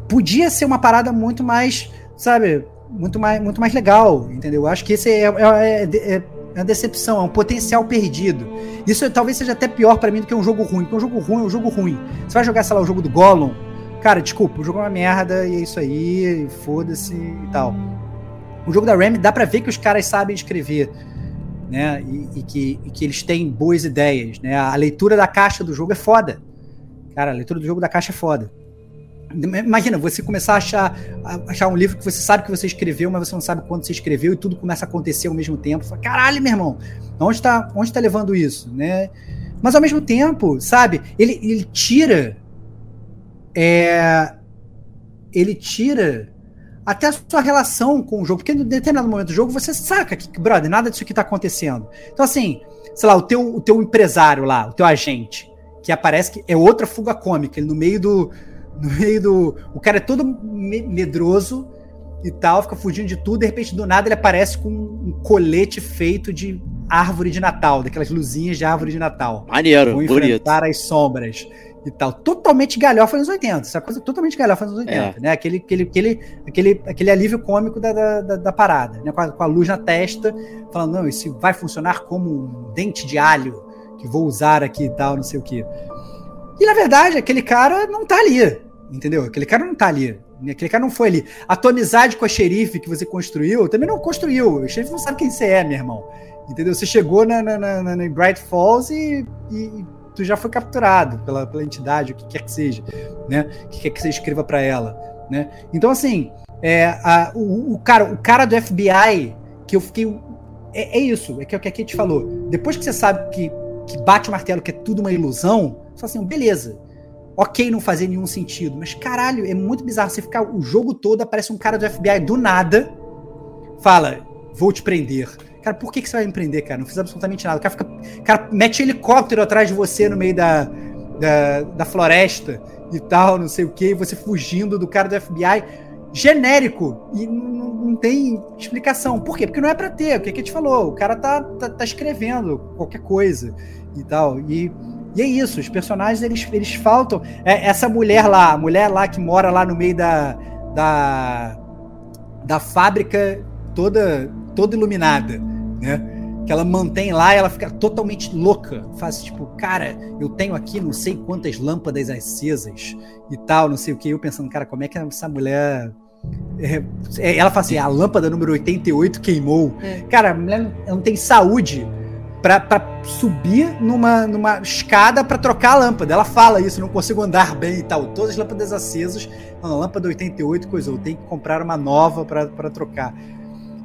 podia ser uma parada muito mais, sabe, muito mais, muito mais legal, entendeu? Acho que esse é, é, é, é uma decepção, é um potencial perdido. Isso talvez seja até pior para mim do que um jogo ruim, porque um jogo ruim é um jogo ruim. Você vai jogar, sei lá, o jogo do Gollum, cara, desculpa, o jogo é uma merda e é isso aí, foda-se e tal o jogo da Ram dá para ver que os caras sabem escrever, né? E, e, que, e, que, eles têm boas ideias, né? A leitura da caixa do jogo é foda. Cara, a leitura do jogo da caixa é foda. Imagina, você começar a achar, a achar um livro que você sabe que você escreveu, mas você não sabe quando você escreveu e tudo começa a acontecer ao mesmo tempo. Fala, Caralho, meu irmão, onde está onde tá levando isso, né? Mas ao mesmo tempo, sabe, ele, ele tira. É, ele tira até a sua relação com o jogo, porque em determinado momento do jogo você saca que, brother, nada disso aqui tá acontecendo. Então, assim, sei lá, o teu, o teu empresário lá, o teu agente, que aparece que é outra fuga cômica, ele no meio do. No meio do. O cara é todo medroso e tal, fica fugindo de tudo, de repente, do nada, ele aparece com um colete feito de árvore de Natal, daquelas luzinhas de árvore de Natal.
Maneiro, Vão enfrentar
bonito. as sombras e tal. Totalmente galhofa nos 80. Essa coisa totalmente galhofa nos 80, é. né? Aquele, aquele, aquele, aquele, aquele alívio cômico da, da, da parada, né? Com a, com a, luz na testa, falando, não, isso vai funcionar como um dente de alho que vou usar aqui e tal, não sei o quê. E na verdade, aquele cara não tá ali, entendeu? Aquele cara não tá ali. Aquele cara não foi ali. A tua amizade com a xerife que você construiu, também não construiu. O xerife não sabe quem você é, meu irmão. Entendeu? Você chegou na, na, na, na Bright Falls e, e tu já foi capturado pela, pela entidade, o que quer que seja, né? O que quer que você escreva para ela, né? Então, assim, é, a, o, o, cara, o cara do FBI, que eu fiquei. É, é isso, é que, é o que a Kate falou. Depois que você sabe que, que bate o martelo, que é tudo uma ilusão, fala assim, beleza. Ok, não fazer nenhum sentido, mas caralho, é muito bizarro. Você ficar o jogo todo, aparece um cara do FBI do nada, fala, vou te prender Cara, por que, que você vai empreender, cara? Não fiz absolutamente nada. O cara, fica, cara mete helicóptero atrás de você no meio da, da, da floresta e tal, não sei o que, você fugindo do cara do FBI. Genérico. E não, não tem explicação. Por quê? Porque não é para ter. O que, que a gente falou? O cara tá, tá, tá escrevendo qualquer coisa e tal. E, E é isso, os personagens eles, eles faltam. É, essa mulher lá, a mulher lá que mora lá no meio da, da, da fábrica toda, toda iluminada, né? Que ela mantém lá e ela fica totalmente louca. Faz tipo, cara, eu tenho aqui não sei quantas lâmpadas acesas e tal, não sei o que. Eu pensando, cara, como é que essa mulher é, é ela fala assim: a lâmpada número 88 queimou. É. Cara, a mulher não tem saúde para subir numa, numa escada para trocar a lâmpada. Ela fala isso, não consigo andar bem e tal. Todas as lâmpadas acesas, a lâmpada 88 coisou, tem que comprar uma nova para trocar.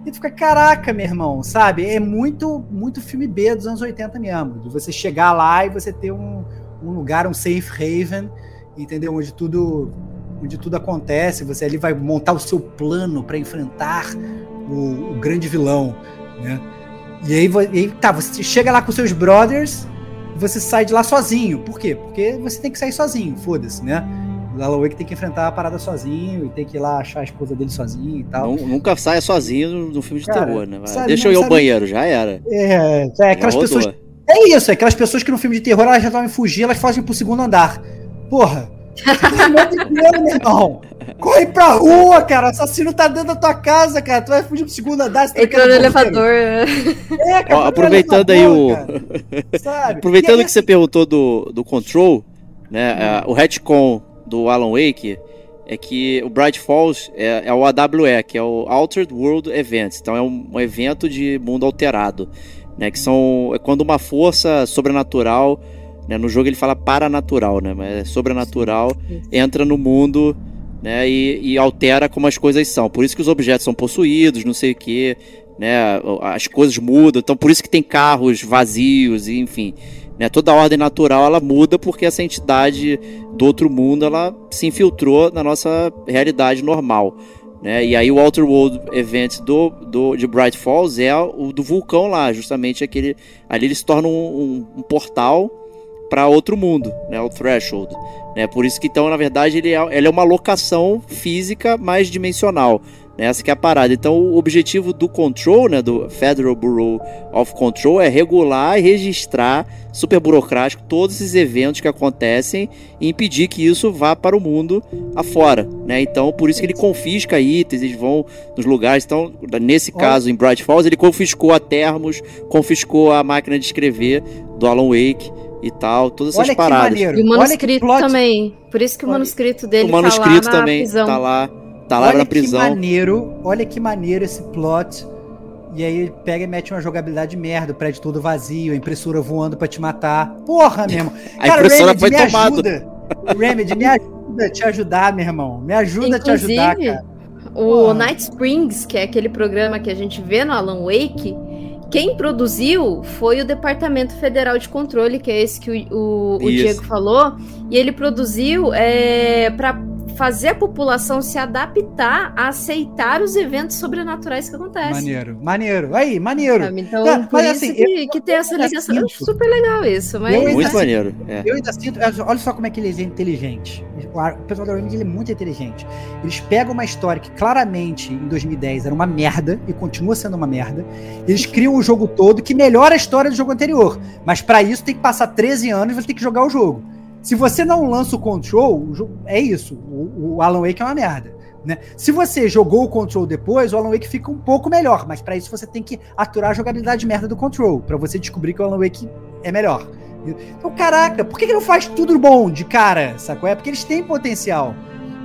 E tu fica, caraca, meu irmão, sabe? É muito, muito filme B dos anos 80 mesmo. De você chegar lá e você ter um, um lugar, um safe haven, entendeu? Onde tudo, onde tudo acontece. Você ali vai montar o seu plano para enfrentar o, o grande vilão, né? E aí, e aí, tá, você chega lá com seus brothers você sai de lá sozinho. Por quê? Porque você tem que sair sozinho, foda-se, né? O Alan Wake tem que enfrentar a parada sozinho e tem que ir lá achar a esposa dele sozinho e tal.
nunca saia sozinho no filme de Cara, terror, né? Sabe, Deixa eu ir ao banheiro, já era.
É, é aquelas pessoas. É isso, é aquelas pessoas que no filme de terror elas resolvem fugir, elas fogem pro segundo andar. Porra, de Deus, meu irmão. Corre pra rua, cara. O assassino tá dentro da tua casa, cara. Tu vai fugir pro segundo andar. Você
tá Entrou no elevador.
É, cara. Ó, aproveitando aí o. aproveitando que você perguntou do, do Control, né? Hum. o retcon do Alan Wake é que o Bright Falls é, é, o AWE, que é o Altered World Events. Então é um, um evento de mundo alterado. Né, que são é quando uma força sobrenatural né? No jogo ele fala paranatural, né? Mas é sobrenatural, entra no mundo né? E, e, altera como as coisas são. Por isso que os objetos são possuídos, não sei o que, né? As coisas mudam. Então por isso que tem carros vazios, e, enfim. Né? Toda a ordem natural ela muda porque essa entidade do outro mundo ela se infiltrou na nossa realidade normal. Né? E aí o Outer World Event do, do, de Bright Falls é o do vulcão lá, justamente aquele. Ali ele se torna um, um, um portal para outro mundo, né, o Threshold. Né? Por isso que então, na verdade, ele é, ele é uma locação física mais dimensional. Essa que é a parada. Então, o objetivo do Control, né, do Federal Bureau of Control, é regular e registrar, super burocrático, todos esses eventos que acontecem e impedir que isso vá para o mundo afora. Né? Então, por isso que ele confisca itens, eles vão nos lugares. Então, nesse caso, em Bright Falls, ele confiscou a termos, confiscou a máquina de escrever do Alan Wake e tal, todas essas Olha paradas.
E o manuscrito também. Por isso que o manuscrito dele o manuscrito tá lá também prisão.
tá lá, tá lá
olha
na prisão.
Que maneiro, olha que maneiro esse plot. E aí ele pega e mete uma jogabilidade de merda, o prédio todo vazio, a impressora voando para te matar. Porra, mesmo.
a Cara, impressora Remedy, foi me tomada.
Ajuda. Remedy, me ajuda a te ajudar, meu irmão. Me ajuda Inclusive, a te ajudar, cara.
O Night Springs, que é aquele programa que a gente vê no Alan Wake, quem produziu foi o Departamento Federal de Controle, que é esse que o, o, o Diego falou, e ele produziu é, para fazer a população se adaptar a aceitar os eventos sobrenaturais que acontecem.
Maneiro, maneiro. Aí, maneiro.
Sabe? Então, é, por isso assim, que, que tem essa ligação. Eu acho super legal isso. Mas...
Muito assim, maneiro. É.
Eu ainda sinto. Olha só como é que ele é inteligente. O pessoal da Remedy é muito inteligente. Eles pegam uma história que claramente em 2010 era uma merda e continua sendo uma merda. Eles criam o jogo todo que melhora a história do jogo anterior. Mas para isso tem que passar 13 anos e você tem que jogar o jogo. Se você não lança o Control, é isso. O, o Alan Wake é uma merda. Né? Se você jogou o Control depois, o Alan Wake fica um pouco melhor, mas para isso você tem que aturar a jogabilidade merda do Control, para você descobrir que o Alan Wake é melhor. Então, caraca, por que, que não faz tudo bom de cara, sacou? É porque eles têm potencial.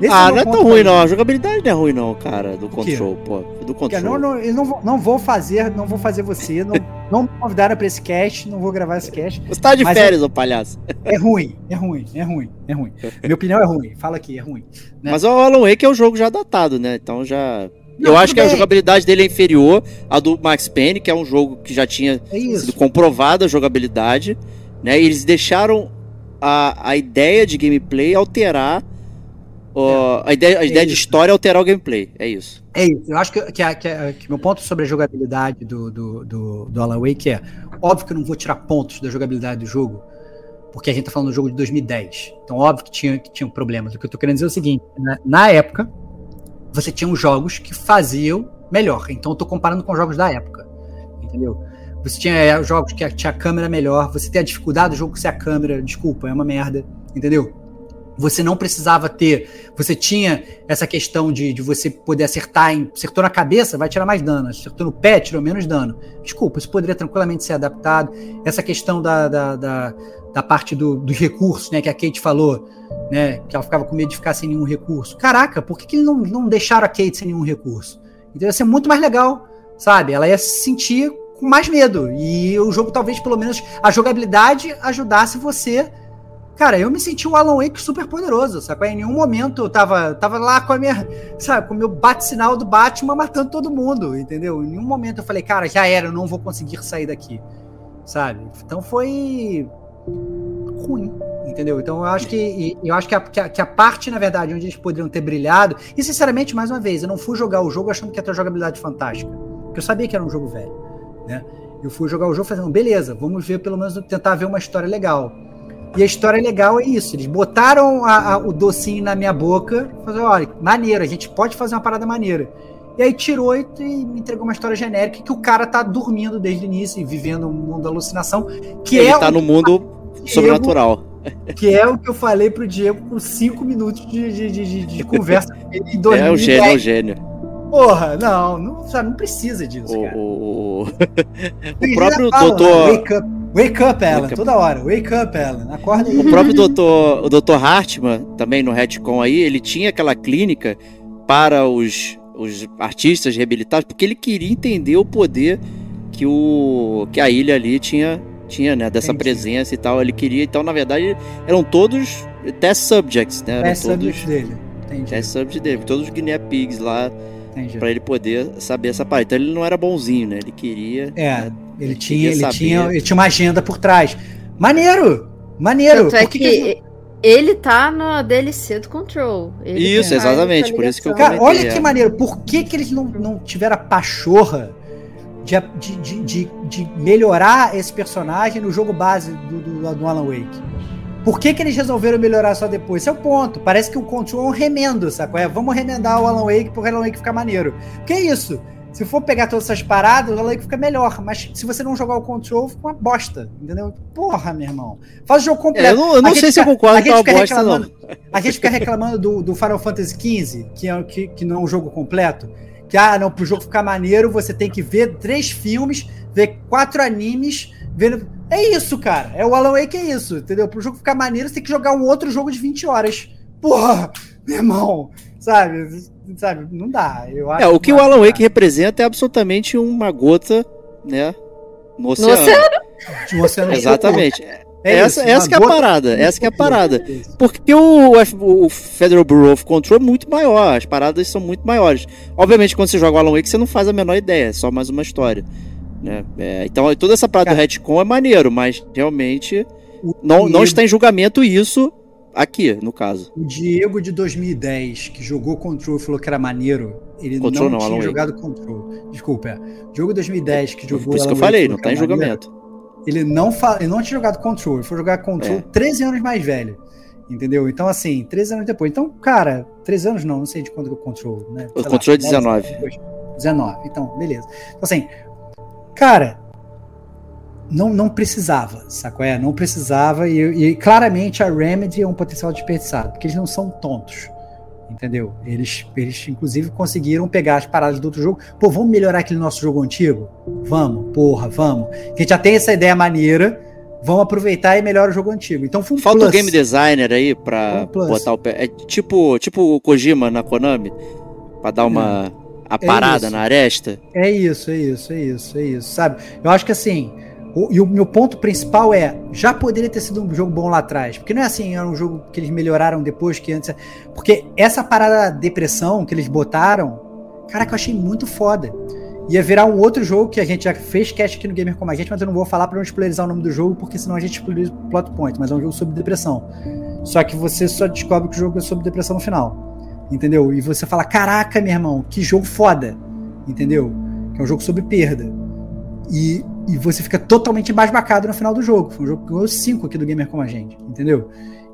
Esse ah, não é tão ruim não, a jogabilidade não é ruim não, cara, do Control, pô, do Control.
Não, não, eu não vou, não vou fazer, não vou fazer você, não, não me convidaram pra esse cast, não vou gravar esse cast.
Você tá de férias, ô palhaço.
É ruim, é ruim, é ruim, é ruim. Minha opinião é ruim, fala aqui, é ruim.
Né? Mas o Alan Wake é um jogo já datado, né, então já... Não, eu acho que bem. a jogabilidade dele é inferior à do Max Payne, que é um jogo que já tinha é sido comprovada a jogabilidade, né, e eles deixaram a, a ideia de gameplay alterar a ideia, a é ideia de história é alterar o gameplay, é isso.
É isso. Eu acho que, que, que, que meu ponto sobre a jogabilidade do, do, do, do Alan Wake é: óbvio que eu não vou tirar pontos da jogabilidade do jogo, porque a gente tá falando do jogo de 2010. Então, óbvio que tinha, que tinha problemas. O que eu tô querendo dizer é o seguinte: né? na época, você tinha os jogos que faziam melhor. Então, eu tô comparando com os jogos da época. Entendeu? Você tinha é, jogos que tinha a câmera melhor, você tem a dificuldade do jogo sem a câmera, desculpa, é uma merda, entendeu? Você não precisava ter. Você tinha essa questão de, de você poder acertar em. Acertou na cabeça, vai tirar mais dano. Acertou no pé, tirou menos dano. Desculpa, isso poderia tranquilamente ser adaptado. Essa questão da, da, da, da parte do, dos recursos, né? Que a Kate falou, né? Que ela ficava com medo de ficar sem nenhum recurso. Caraca, por que, que não, não deixaram a Kate sem nenhum recurso? Então ia ser muito mais legal, sabe? Ela ia se sentir com mais medo. E o jogo, talvez, pelo menos, a jogabilidade ajudasse você Cara, eu me senti o Alan Wake super poderoso, sabe? Em nenhum momento eu tava, tava lá com a minha, sabe, com o meu bate-sinal do Batman matando todo mundo, entendeu? Em nenhum momento eu falei, cara, já era, eu não vou conseguir sair daqui, sabe? Então foi ruim, entendeu? Então eu acho que eu acho que a, que a, que a parte, na verdade, onde eles poderiam ter brilhado, e sinceramente, mais uma vez, eu não fui jogar o jogo achando que ia ter jogabilidade fantástica, porque eu sabia que era um jogo velho, né? Eu fui jogar o jogo fazendo, beleza, vamos ver, pelo menos tentar ver uma história legal. E a história legal é isso. Eles botaram a, a, o docinho na minha boca. Fazer, olha, maneiro, a gente pode fazer uma parada maneira. E aí tirou e, e me entregou uma história genérica que o cara tá dormindo desde o início e vivendo um mundo da alucinação. Que
Ele
é
tá no mundo Diego, sobrenatural.
Que é o que eu falei pro Diego com cinco minutos de, de, de, de conversa ele em 2010.
É o gênio, é o gênio.
Porra, não, não, sabe, não precisa disso,
o,
cara.
O, o próprio fala, doutor.
Wake up, wake up Ellen, wake toda hora. Wake up, Ellen. Acorda aí.
O próprio doutor, o doutor Hartman, também no retcon aí, ele tinha aquela clínica para os, os artistas reabilitados, porque ele queria entender o poder que, o, que a ilha ali tinha, tinha né, dessa Entendi. presença e tal. Ele queria, então, na verdade, eram todos test subjects, né? Eram
test
todos,
subjects dele. Entendi.
Test subjects dele, todos os guinea pigs lá para ele poder saber essa parte. Então ele não era bonzinho, né? Ele queria.
É, né? ele, ele, tinha, ele tinha, ele tinha uma agenda por trás. Maneiro! Maneiro!
Tanto é que, que, ele tá na DLC do Control. Ele
isso, exatamente. Por isso que eu
Cara, olha que maneiro. Por que, que eles não, não tiveram a pachorra de, de, de, de, melhorar esse personagem no jogo base do, do, do Alan Wake? Por que, que eles resolveram melhorar só depois? Esse é o ponto. Parece que o Control é um remendo, sacou? É, vamos remendar o Alan Wake pro Alan Wake ficar maneiro. Que é isso? Se for pegar todas essas paradas, o Alan Wake fica melhor. Mas se você não jogar o Control, fica uma bosta. Entendeu? Porra, meu irmão. Faz o jogo completo. É,
eu não, eu não sei fica, se eu concordo com a bosta,
não. A gente fica reclamando do, do Final Fantasy XV, que, é, que, que não é um jogo completo. Que, ah, não, pro jogo ficar maneiro, você tem que ver três filmes, ver quatro animes, ver é isso, cara. É o Alan Wake, é isso, entendeu? Pro jogo ficar maneiro, você tem que jogar um outro jogo de 20 horas. Porra, meu irmão, sabe? Sabe? Não dá. Eu
acho é, o que o Alan Wake representa é absolutamente uma gota, né? No oceano. No oceano?
No oceano
Exatamente. É essa, isso, essa que é a parada, essa que é a parada. Porque o, o, Federal Bureau of Control é muito maior, as paradas são muito maiores. Obviamente, quando você joga o Alan Wake, você não faz a menor ideia, é só mais uma história. Né? É, então toda essa parada Cara, do retcon é maneiro, mas realmente não, Diego, não está em julgamento isso aqui, no caso.
O Diego de 2010, que jogou Control e falou que era maneiro, ele Control não, não tinha jogado Control. Desculpa, é. Diego 2010, que jogou...
Por isso que eu falei, não está em julgamento.
ele não, fa... ele não tinha jogado Control, ele foi jogar Control é. 13 anos mais velho. Entendeu? Então, assim, 13 anos depois. Então, cara, 13 anos não, não sei de quando que o Control, né?
o Control é 19.
19, então, beleza. Então, assim, Cara, não, não precisava, sacou? É, não precisava, e, e, claramente a Remedy é um potencial desperdiçado, porque eles não são tontos, entendeu? Eles, eles inclusive conseguiram pegar as paradas do outro jogo. Pô, vamos melhorar aquele nosso jogo antigo? Vamos, porra, vamos. A gente já tem essa ideia maneira, vamos aproveitar e melhorar o jogo antigo. Então foi um
Falta plus. um game designer aí pra um botar o pé. É tipo, tipo o Kojima na Konami, pra dar uma. É a parada é na aresta?
É isso, é isso, é isso, é isso, sabe? Eu acho que assim, o, e o meu ponto principal é, já poderia ter sido um jogo bom lá atrás, porque não é assim, era um jogo que eles melhoraram depois que antes, porque essa parada da depressão que eles botaram, cara, que eu achei muito foda. Ia virar um outro jogo que a gente já fez cast aqui no Gamer Como a gente, mas eu não vou falar para não spoilerizar o nome do jogo, porque senão a gente explodiu o plot point, mas é um jogo sobre depressão. Só que você só descobre que o jogo é sobre depressão no final entendeu? E você fala, caraca, meu irmão, que jogo foda, entendeu? Que é um jogo sobre perda. E, e você fica totalmente embasbacado no final do jogo. Foi um jogo que ganhou 5 aqui do Gamer Como a Gente, entendeu?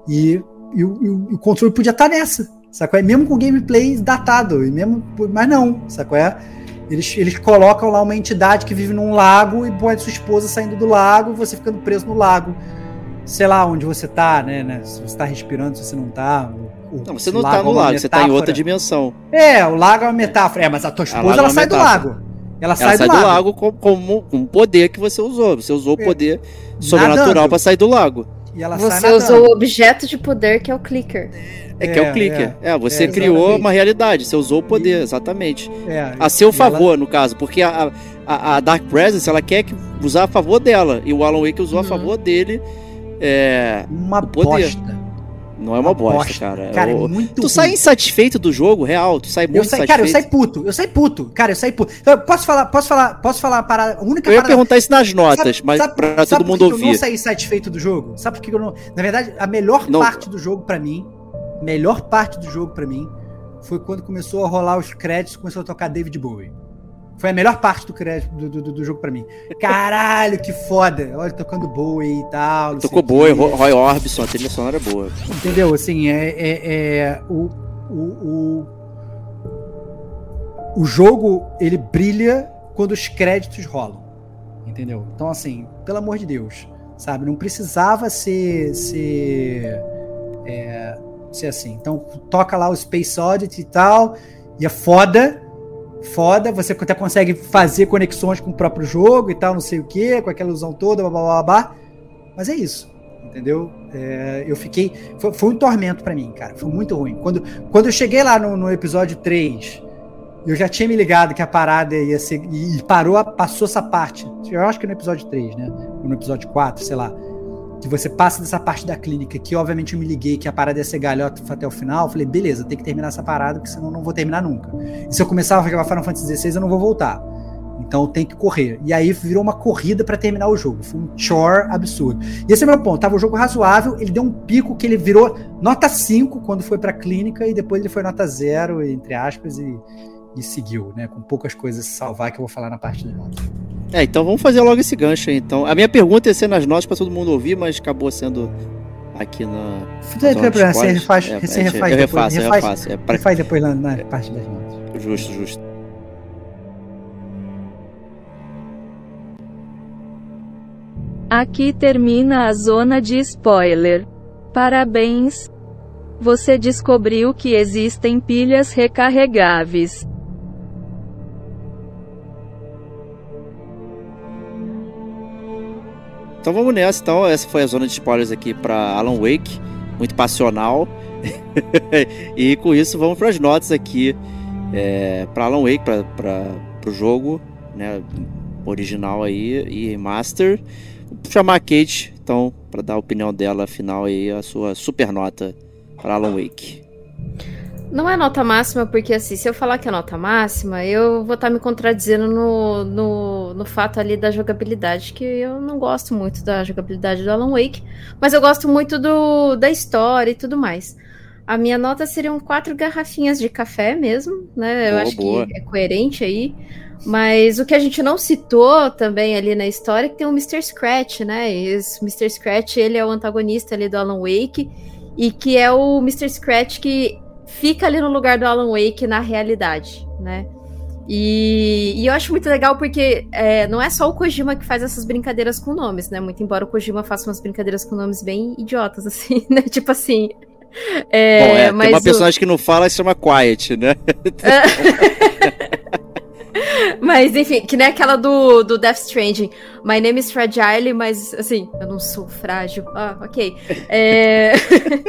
E, e, o, e o, controle podia estar tá nessa, sacou? É mesmo com gameplay datado, e mesmo, mas não, sacou? É? Eles, eles colocam lá uma entidade que vive num lago e põe sua esposa saindo do lago, você ficando preso no lago. Sei lá onde você tá, né? né? Se você tá respirando, se você não tá.
O, não, você não tá no lago, você tá em outra dimensão.
É, o lago é uma metáfora. É, mas a tua esposa ela é sai do lago.
Ela sai, ela sai do, lago, lago com, com, com um poder que você usou. Você usou o é. poder sobrenatural para sair do lago.
você usou o objeto de poder que é o clicker.
É, que é o é, clicker. É, é você criou uma realidade, você usou o poder, exatamente. a seu favor, ela... no caso, porque a, a, a, Dark Presence, ela quer que usar a favor dela, e o Alan Wake usou uhum. a favor dele. É,
uma poder. bosta.
Não é uma, uma bosta, bosta, cara.
Cara, é muito
Tu ruim. sai insatisfeito do jogo, real? Tu sai muito eu
sai, Cara, eu saio puto. Eu saio puto. Cara, eu saio puto. Eu posso falar, posso falar, posso falar para a única
Eu ia perguntar isso nas notas, sabe, mas sabe, pra sabe todo mundo ouvir. eu não
saí satisfeito do jogo? Sabe por que eu não... Na verdade, a melhor não. parte do jogo para mim melhor parte do jogo para mim foi quando começou a rolar os créditos e começou a tocar David Bowie. Foi a melhor parte do crédito do, do, do jogo para mim. Caralho, que foda! Olha, tocando Bowie e tal.
Tocou Bowie, Roy Orbison, a trilha sonora é boa.
Entendeu? Assim, é, é, é o, o, o, o jogo ele brilha quando os créditos rolam. Entendeu? Então, assim, pelo amor de Deus, sabe? Não precisava ser. ser é, ser assim. Então toca lá o Space Oddity e tal, e é foda, foda, você até consegue fazer conexões com o próprio jogo e tal, não sei o que, com aquela ilusão toda, blá blá blá, blá. mas é isso, entendeu? É, eu fiquei, foi, foi um tormento para mim, cara, foi muito ruim. Quando, quando eu cheguei lá no, no episódio 3, eu já tinha me ligado que a parada ia ser. E parou, passou essa parte. Eu acho que no episódio 3, né? Ou no episódio 4, sei lá que você passa dessa parte da clínica, que obviamente eu me liguei que a parada ia ser galhota até o final, falei, beleza, tem que terminar essa parada, porque senão eu não vou terminar nunca. E se eu começar a jogar Final Fantasy XVI, eu não vou voltar. Então tem que correr. E aí virou uma corrida para terminar o jogo. Foi um chore absurdo. E esse é o meu ponto. Tava o um jogo razoável, ele deu um pico que ele virou nota 5 quando foi pra clínica, e depois ele foi nota 0, entre aspas, e, e seguiu, né? Com poucas coisas salvar que eu vou falar na parte de notas.
É, então vamos fazer logo esse gancho aí. Então, a minha pergunta ia ser nas notas para todo mundo ouvir, mas acabou sendo aqui na.
Você refaz, é, você refaz
eu refaço, depois, eu refaço. É
pra... Refaz depois na, na parte das notas.
Justo, justo.
Aqui termina a zona de spoiler. Parabéns! Você descobriu que existem pilhas recarregáveis.
Então vamos nessa, então. Essa foi a zona de spoilers aqui para Alan Wake, muito passional. e com isso vamos para as notas aqui é, para Alan Wake, para o jogo, né, original aí e master. Vou chamar a Kate, então, para dar a opinião dela final aí, a sua super nota para Alan Wake.
Não é nota máxima, porque assim, se eu falar que é nota máxima, eu vou estar tá me contradizendo no, no, no, fato ali da jogabilidade, que eu não gosto muito da jogabilidade do Alan Wake, mas eu gosto muito do, da história e tudo mais. A minha nota seriam quatro garrafinhas de café mesmo, né? Eu boa, acho boa. que é coerente aí. Mas o que a gente não citou também ali na história é que tem o Mr. Scratch, né? Esse Mr. Scratch, ele é o antagonista ali do Alan Wake e que é o Mr. Scratch que fica ali no lugar do Alan Wake na realidade, né? E, e eu acho muito legal porque é, não é só o Kojima que faz essas brincadeiras com nomes, né? Muito embora o Kojima faça umas brincadeiras com nomes bem idiotas, assim, né? Tipo assim.
É, Bom, é, mas tem uma o... personagem que não fala se chama Quiet, né?
Mas, enfim, que nem aquela do, do Death Stranding. My name is Fragile, mas, assim, eu não sou frágil. Ah, ok. É...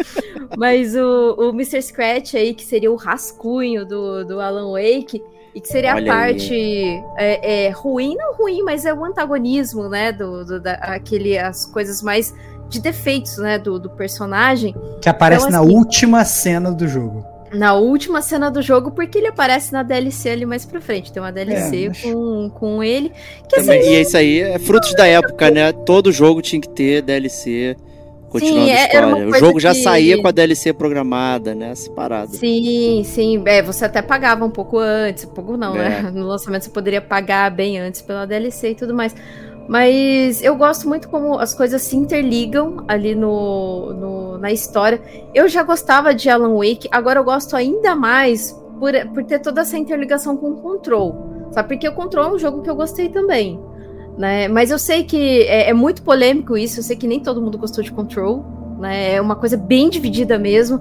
mas o, o Mr. Scratch aí, que seria o rascunho do, do Alan Wake, e que seria Olha a parte é, é, ruim, não ruim, mas é o antagonismo, né? Do, do, da, aquele, as coisas mais de defeitos, né? Do, do personagem.
Que aparece então, assim, na última cena do jogo
na última cena do jogo, porque ele aparece na DLC ali mais pra frente. Tem uma DLC é, com, com ele.
Que, assim, e isso aí é frutos da época, né? Todo jogo tinha que ter DLC continuando sim, a é, história. O jogo já que... saía com a DLC programada, né? Separado.
Sim, sim. É, você até pagava um pouco antes, um pouco não, é. né? No lançamento você poderia pagar bem antes pela DLC e tudo mais. Mas eu gosto muito como as coisas se interligam ali no, no, na história. Eu já gostava de Alan Wake, agora eu gosto ainda mais por, por ter toda essa interligação com o Control. Sabe? Porque o Control é um jogo que eu gostei também. Né? Mas eu sei que é, é muito polêmico isso, eu sei que nem todo mundo gostou de Control. Né? É uma coisa bem dividida mesmo.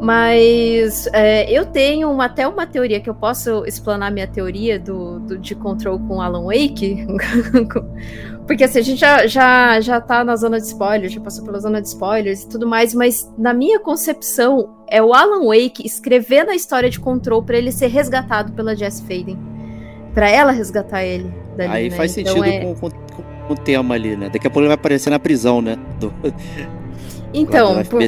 Mas é, eu tenho uma, até uma teoria que eu posso explanar minha teoria do, do de control com Alan Wake. Porque assim, a gente já, já, já tá na zona de spoilers, já passou pela zona de spoilers e tudo mais, mas na minha concepção, é o Alan Wake escrevendo a história de control para ele ser resgatado pela Jess Faden. para ela resgatar ele.
Dali, Aí né? faz então sentido é... com, com, com, o tema ali, né? Daqui a pouco ele vai aparecer na prisão, né? Do...
Então, por,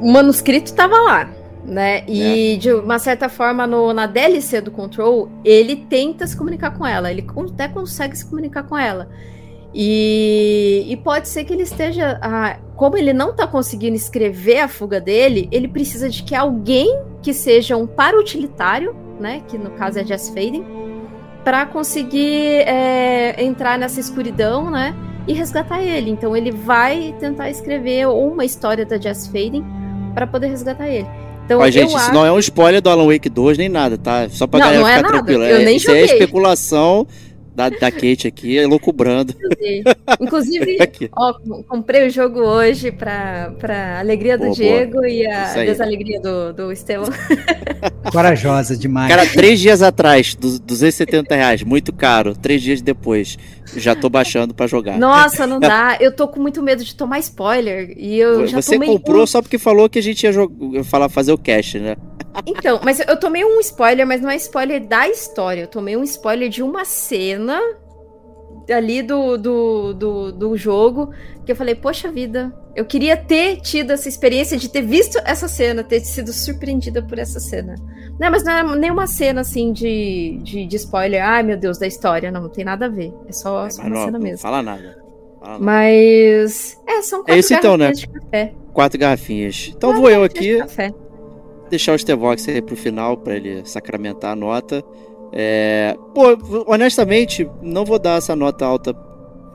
o manuscrito estava lá, né? E é. de uma certa forma, no, na DLC do Control, ele tenta se comunicar com ela, ele até consegue se comunicar com ela. E, e pode ser que ele esteja. Ah, como ele não está conseguindo escrever a fuga dele, ele precisa de que alguém que seja um para-utilitário, né? Que no caso é Jess Faden, para conseguir é, entrar nessa escuridão, né? E resgatar ele. Então ele vai tentar escrever uma história da Jess Faden para poder resgatar ele. Então,
Ó, gente, isso acho... não é um spoiler do Alan Wake 2 nem nada, tá? Só pra não, galera não é ficar é tranquila.
Eu é, nem
isso
joguei.
é especulação da, da Kate aqui, elucubrando.
Inclusive, ó, comprei o jogo hoje pra, pra alegria do boa, Diego boa. e a desalegria do, do Estevão.
Corajosa demais.
Cara, três dias atrás, 270 reais, muito caro. Três dias depois, já tô baixando pra jogar.
Nossa, não dá. Eu tô com muito medo de tomar spoiler. E eu
Você
já
Você comprou um... só porque falou que a gente ia falar, fazer o cast, né?
Então, mas eu tomei um spoiler, mas não é spoiler da história. Eu tomei um spoiler de uma cena ali do, do, do, do jogo que eu falei, poxa vida, eu queria ter tido essa experiência de ter visto essa cena, ter sido surpreendida por essa cena. Não, mas não é nenhuma cena assim de, de, de spoiler, ai meu Deus, da história, não, não tem nada a ver. É só, é, só uma não, cena mesmo.
Fala nada. Fala
nada. Mas. É, são quatro é esse então, né? de café.
Quatro garrafinhas. Então quatro vou eu aqui. Deixar o Stevox aí pro final para ele sacramentar a nota. É, pô, honestamente, não vou dar essa nota alta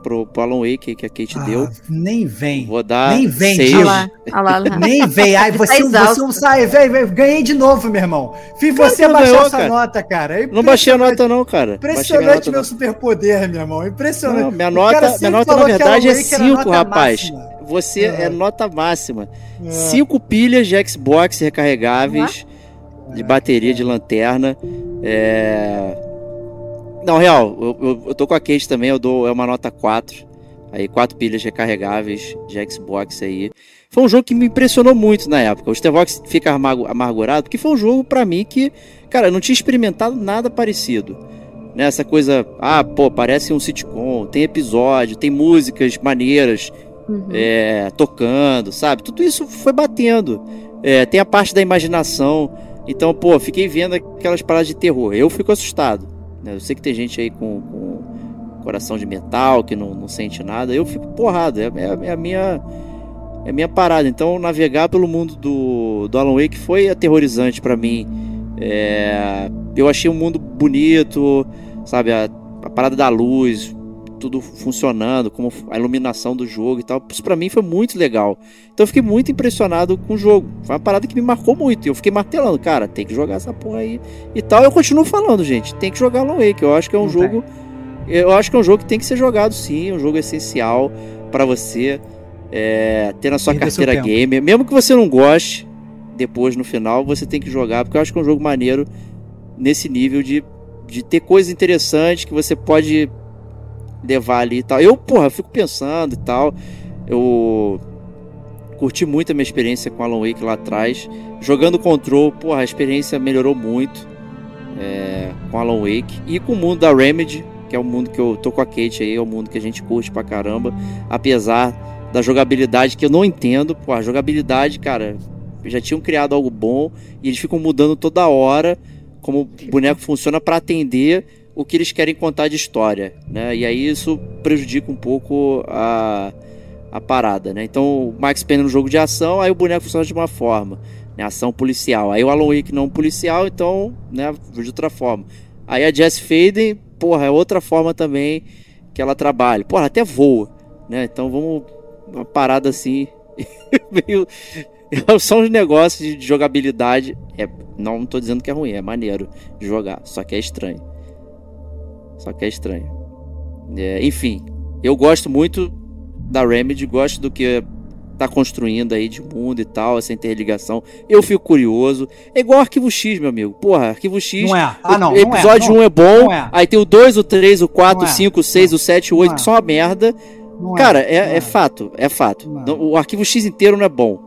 pro, pro Alan Wake que a Kate ah, deu.
Nem vem.
Vou dar
nem vem, seis. Lá, lá, lá. Nem vem. Ai, você, tá você não sai. Vem, vem, ganhei de novo, meu irmão. Fiz você baixar ganhou, essa cara. nota, cara.
É não baixei a nota, não, cara.
Impressionante meu superpoder, meu irmão. Impressionante. Não,
minha nota, minha nota na verdade, é 5, rapaz. Máxima você é, é nota máxima. É. Cinco pilhas de Xbox recarregáveis, de bateria de lanterna. É... Não, real, eu, eu, eu, tô com a Kate também, eu dou é uma nota 4. Aí, quatro pilhas recarregáveis de Xbox aí. Foi um jogo que me impressionou muito na época. O Stevox fica amargurado, porque foi um jogo para mim que, cara, eu não tinha experimentado nada parecido. Né? Essa coisa, ah, pô, parece um sitcom, tem episódio, tem músicas maneiras, uhum. é, tocando, sabe? Tudo isso foi batendo. É, tem a parte da imaginação. Então, pô, fiquei vendo aquelas paradas de terror. Eu fico assustado. Né? Eu sei que tem gente aí com, com coração de metal, que não, não sente nada. Eu fico porrado. É, é, é, a minha. É minha parada. Então, navegar pelo mundo do, do Alan Wake foi aterrorizante para mim. É, eu achei um mundo bonito, sabe? A, a parada da luz, tudo funcionando, como a iluminação do jogo e tal. Isso para mim foi muito legal. Então eu fiquei muito impressionado com o jogo. Foi uma parada que me marcou muito. E eu fiquei martelando, cara, tem que jogar essa porra aí e tal. Eu continuo falando, gente, tem que jogar Long Wake. Eu acho que é um Não jogo. Tem. Eu acho que é um jogo que tem que ser jogado sim, um jogo essencial para você é, ter na sua carteira gamer. Mesmo que você não goste, depois no final você tem que jogar, porque eu acho que é um jogo maneiro nesse nível de, de ter coisas interessantes que você pode levar ali e tal. Eu, porra, fico pensando e tal. Eu curti muito a minha experiência com Alan Wake lá atrás. Jogando Control, porra, a experiência melhorou muito é, com Alan Wake. E com o mundo da Remedy, que é o mundo que eu tô com a Kate aí, é o mundo que a gente curte pra caramba. Apesar da jogabilidade que eu não entendo. Pô, a jogabilidade, cara, já tinham criado algo bom e eles ficam mudando toda hora como o boneco funciona para atender o que eles querem contar de história, né? E aí isso prejudica um pouco a, a parada, né? Então o Max Payne no jogo de ação, aí o boneco funciona de uma forma, né? Ação policial. Aí o Alan Wake não policial, então, né? De outra forma. Aí a Jess Faden, porra, é outra forma também que ela trabalha. Porra, até voa, né? Então vamos uma parada assim meio são os negócios de jogabilidade. É, não, tô dizendo que é ruim, é maneiro de jogar, só que é estranho. Só que é estranho. É, enfim, eu gosto muito da Remedy, gosto do que tá construindo aí de mundo e tal, essa interligação. Eu fico curioso. É igual Arquivo X, meu amigo. Porra, Arquivo X.
Não é. Ah, não.
O episódio não, 1 é bom. É. Aí tem o 2, o 3, o 4, o 5, o 6, o 7, o 8, que são uma merda. Não Cara, é, é, é, fato. É fato. O Arquivo X inteiro não é bom.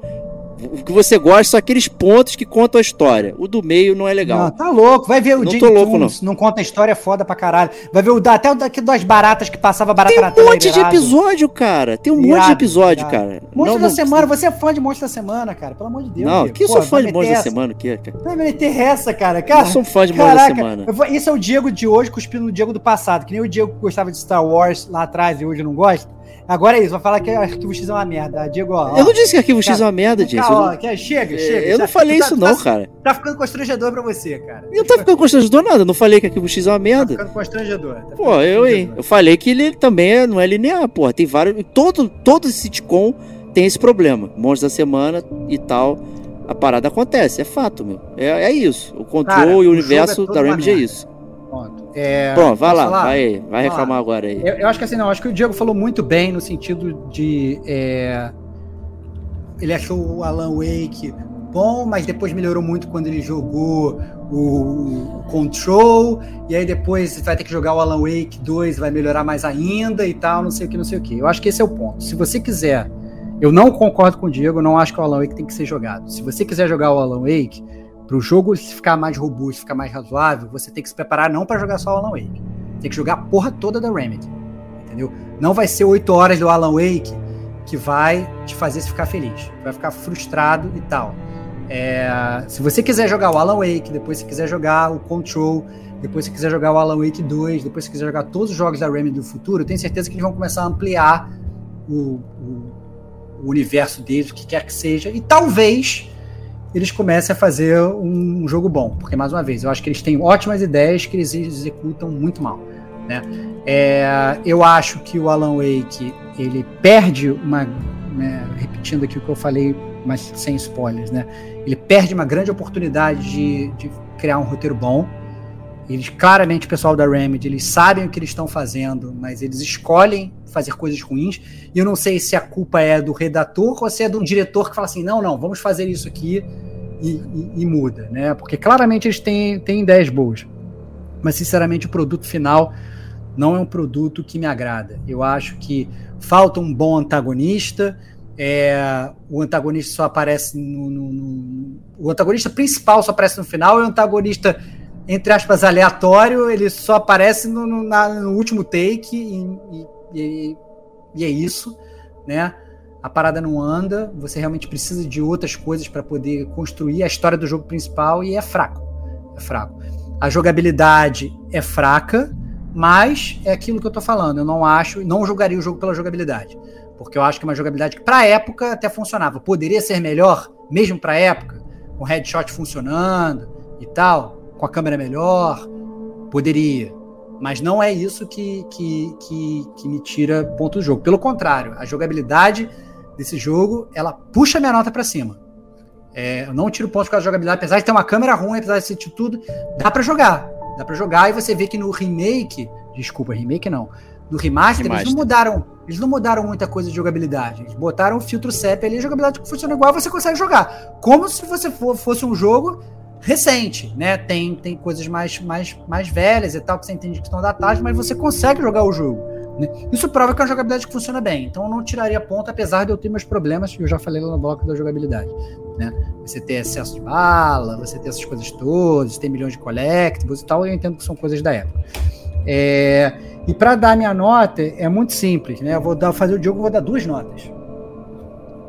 O que você gosta são aqueles pontos que contam a história. O do meio não é legal. Não,
tá louco. Vai ver o
não tô louco, não.
não conta a história foda pra caralho. Vai ver o, até o daqui das baratas que passava barata
Tem um na tela. Tem um monte de episódio, cara. Tem um virado, monte de episódio, virado. cara.
Monstro não, da Semana. Você é fã de Monstro da Semana, cara. Pelo amor de Deus.
Não, que eu sou fã de Monstro da Semana. Que, cara?
Vai meter essa, cara. cara. Eu
sou fã de Monstro da Semana.
Vou, isso é o Diego de hoje cuspindo no Diego do passado. Que nem o Diego que gostava de Star Wars lá atrás e hoje não gosta. Agora é isso, vai falar que Arquivo X é uma merda. Diego, ó.
Eu não disse que Arquivo X é uma merda, Diego.
Ó, chega, é, chega.
Eu não falei tá, isso, não, tá, cara.
Tá ficando constrangedor pra você, cara.
Eu não tá ficando constrangedor nada, eu não falei que Arquivo X é uma merda. Tá ficando
constrangedor. Tá ficando
pô, eu, hein? Eu falei que ele também é, não é linear, pô. Tem vários. Todo, todo sitcom tem esse problema. Monstros da semana e tal. A parada acontece, é fato, meu. É, é isso. O control cara, e o, o universo é da Ramsey é isso.
Ponto. É,
Pronto, vai lá, falar? vai, vai reclamar agora aí.
Eu, eu, acho que assim, não, acho que o Diego falou muito bem no sentido de. É, ele achou o Alan Wake bom, mas depois melhorou muito quando ele jogou o, o Control, e aí depois vai ter que jogar o Alan Wake 2, vai melhorar mais ainda e tal, não sei o que, não sei o que. Eu acho que esse é o ponto. Se você quiser. Eu não concordo com o Diego, não acho que o Alan Wake tem que ser jogado. Se você quiser jogar o Alan Wake, para o jogo ficar mais robusto, ficar mais razoável, você tem que se preparar não para jogar só o Alan Wake. Tem que jogar a porra toda da Remedy. Entendeu? Não vai ser 8 horas do Alan Wake que vai te fazer ficar feliz. Vai ficar frustrado e tal. É, se você quiser jogar o Alan Wake, depois se quiser jogar o Control, depois se quiser jogar o Alan Wake 2, depois se quiser jogar todos os jogos da Remedy do futuro, eu tenho certeza que eles vão começar a ampliar o, o, o universo deles, o que quer que seja, e talvez eles comecem a fazer um jogo bom. Porque, mais uma vez, eu acho que eles têm ótimas ideias que eles executam muito mal. Né? É, eu acho que o Alan Wake ele perde uma. Né, repetindo aqui o que eu falei, mas sem spoilers, né? Ele perde uma grande oportunidade de, de criar um roteiro bom. Eles, claramente, o pessoal da Remedy, eles sabem o que eles estão fazendo, mas eles escolhem fazer coisas ruins. E eu não sei se a culpa é do redator ou se é um diretor que fala assim: não, não, vamos fazer isso aqui e, e, e muda, né? Porque claramente eles têm, têm ideias boas. Mas, sinceramente, o produto final não é um produto que me agrada. Eu acho que falta um bom antagonista. É, o antagonista só aparece no, no, no, O antagonista principal só aparece no final, e o antagonista, entre aspas, aleatório, ele só aparece no, no, na, no último take e, e, e é isso, né? A parada não anda, você realmente precisa de outras coisas para poder construir a história do jogo principal e é fraco. É fraco. A jogabilidade é fraca, mas é aquilo que eu tô falando. Eu não acho, não jogaria o jogo pela jogabilidade, porque eu acho que é uma jogabilidade que para época até funcionava. Poderia ser melhor, mesmo para época, com headshot funcionando e tal, com a câmera melhor, poderia. Mas não é isso que, que, que, que me tira ponto do jogo. Pelo contrário, a jogabilidade desse jogo, ela puxa minha nota para cima. É, eu não tiro ponto por causa da jogabilidade, apesar de ter uma câmera ruim, apesar de assistir tudo, dá para jogar. Dá para jogar e você vê que no remake, desculpa, remake não, no remaster, remaster, eles não mudaram, eles não mudaram muita coisa de jogabilidade. Eles botaram o filtro CEP ali, a jogabilidade funciona igual, você consegue jogar. Como se você for, fosse um jogo recente, né? Tem, tem coisas mais, mais, mais velhas e tal, que você entende que estão datadas, mas você consegue jogar o jogo. Né? Isso prova que é uma jogabilidade que funciona bem. Então eu não tiraria ponto, apesar de eu ter meus problemas, que eu já falei lá no bloco da jogabilidade. Né? Você ter excesso de bala, você ter essas coisas todas, ter milhões de collectibles e tal, eu entendo que são coisas da época. É, e para dar minha nota, é muito simples. Né? Eu vou dar, fazer o jogo, vou dar duas notas.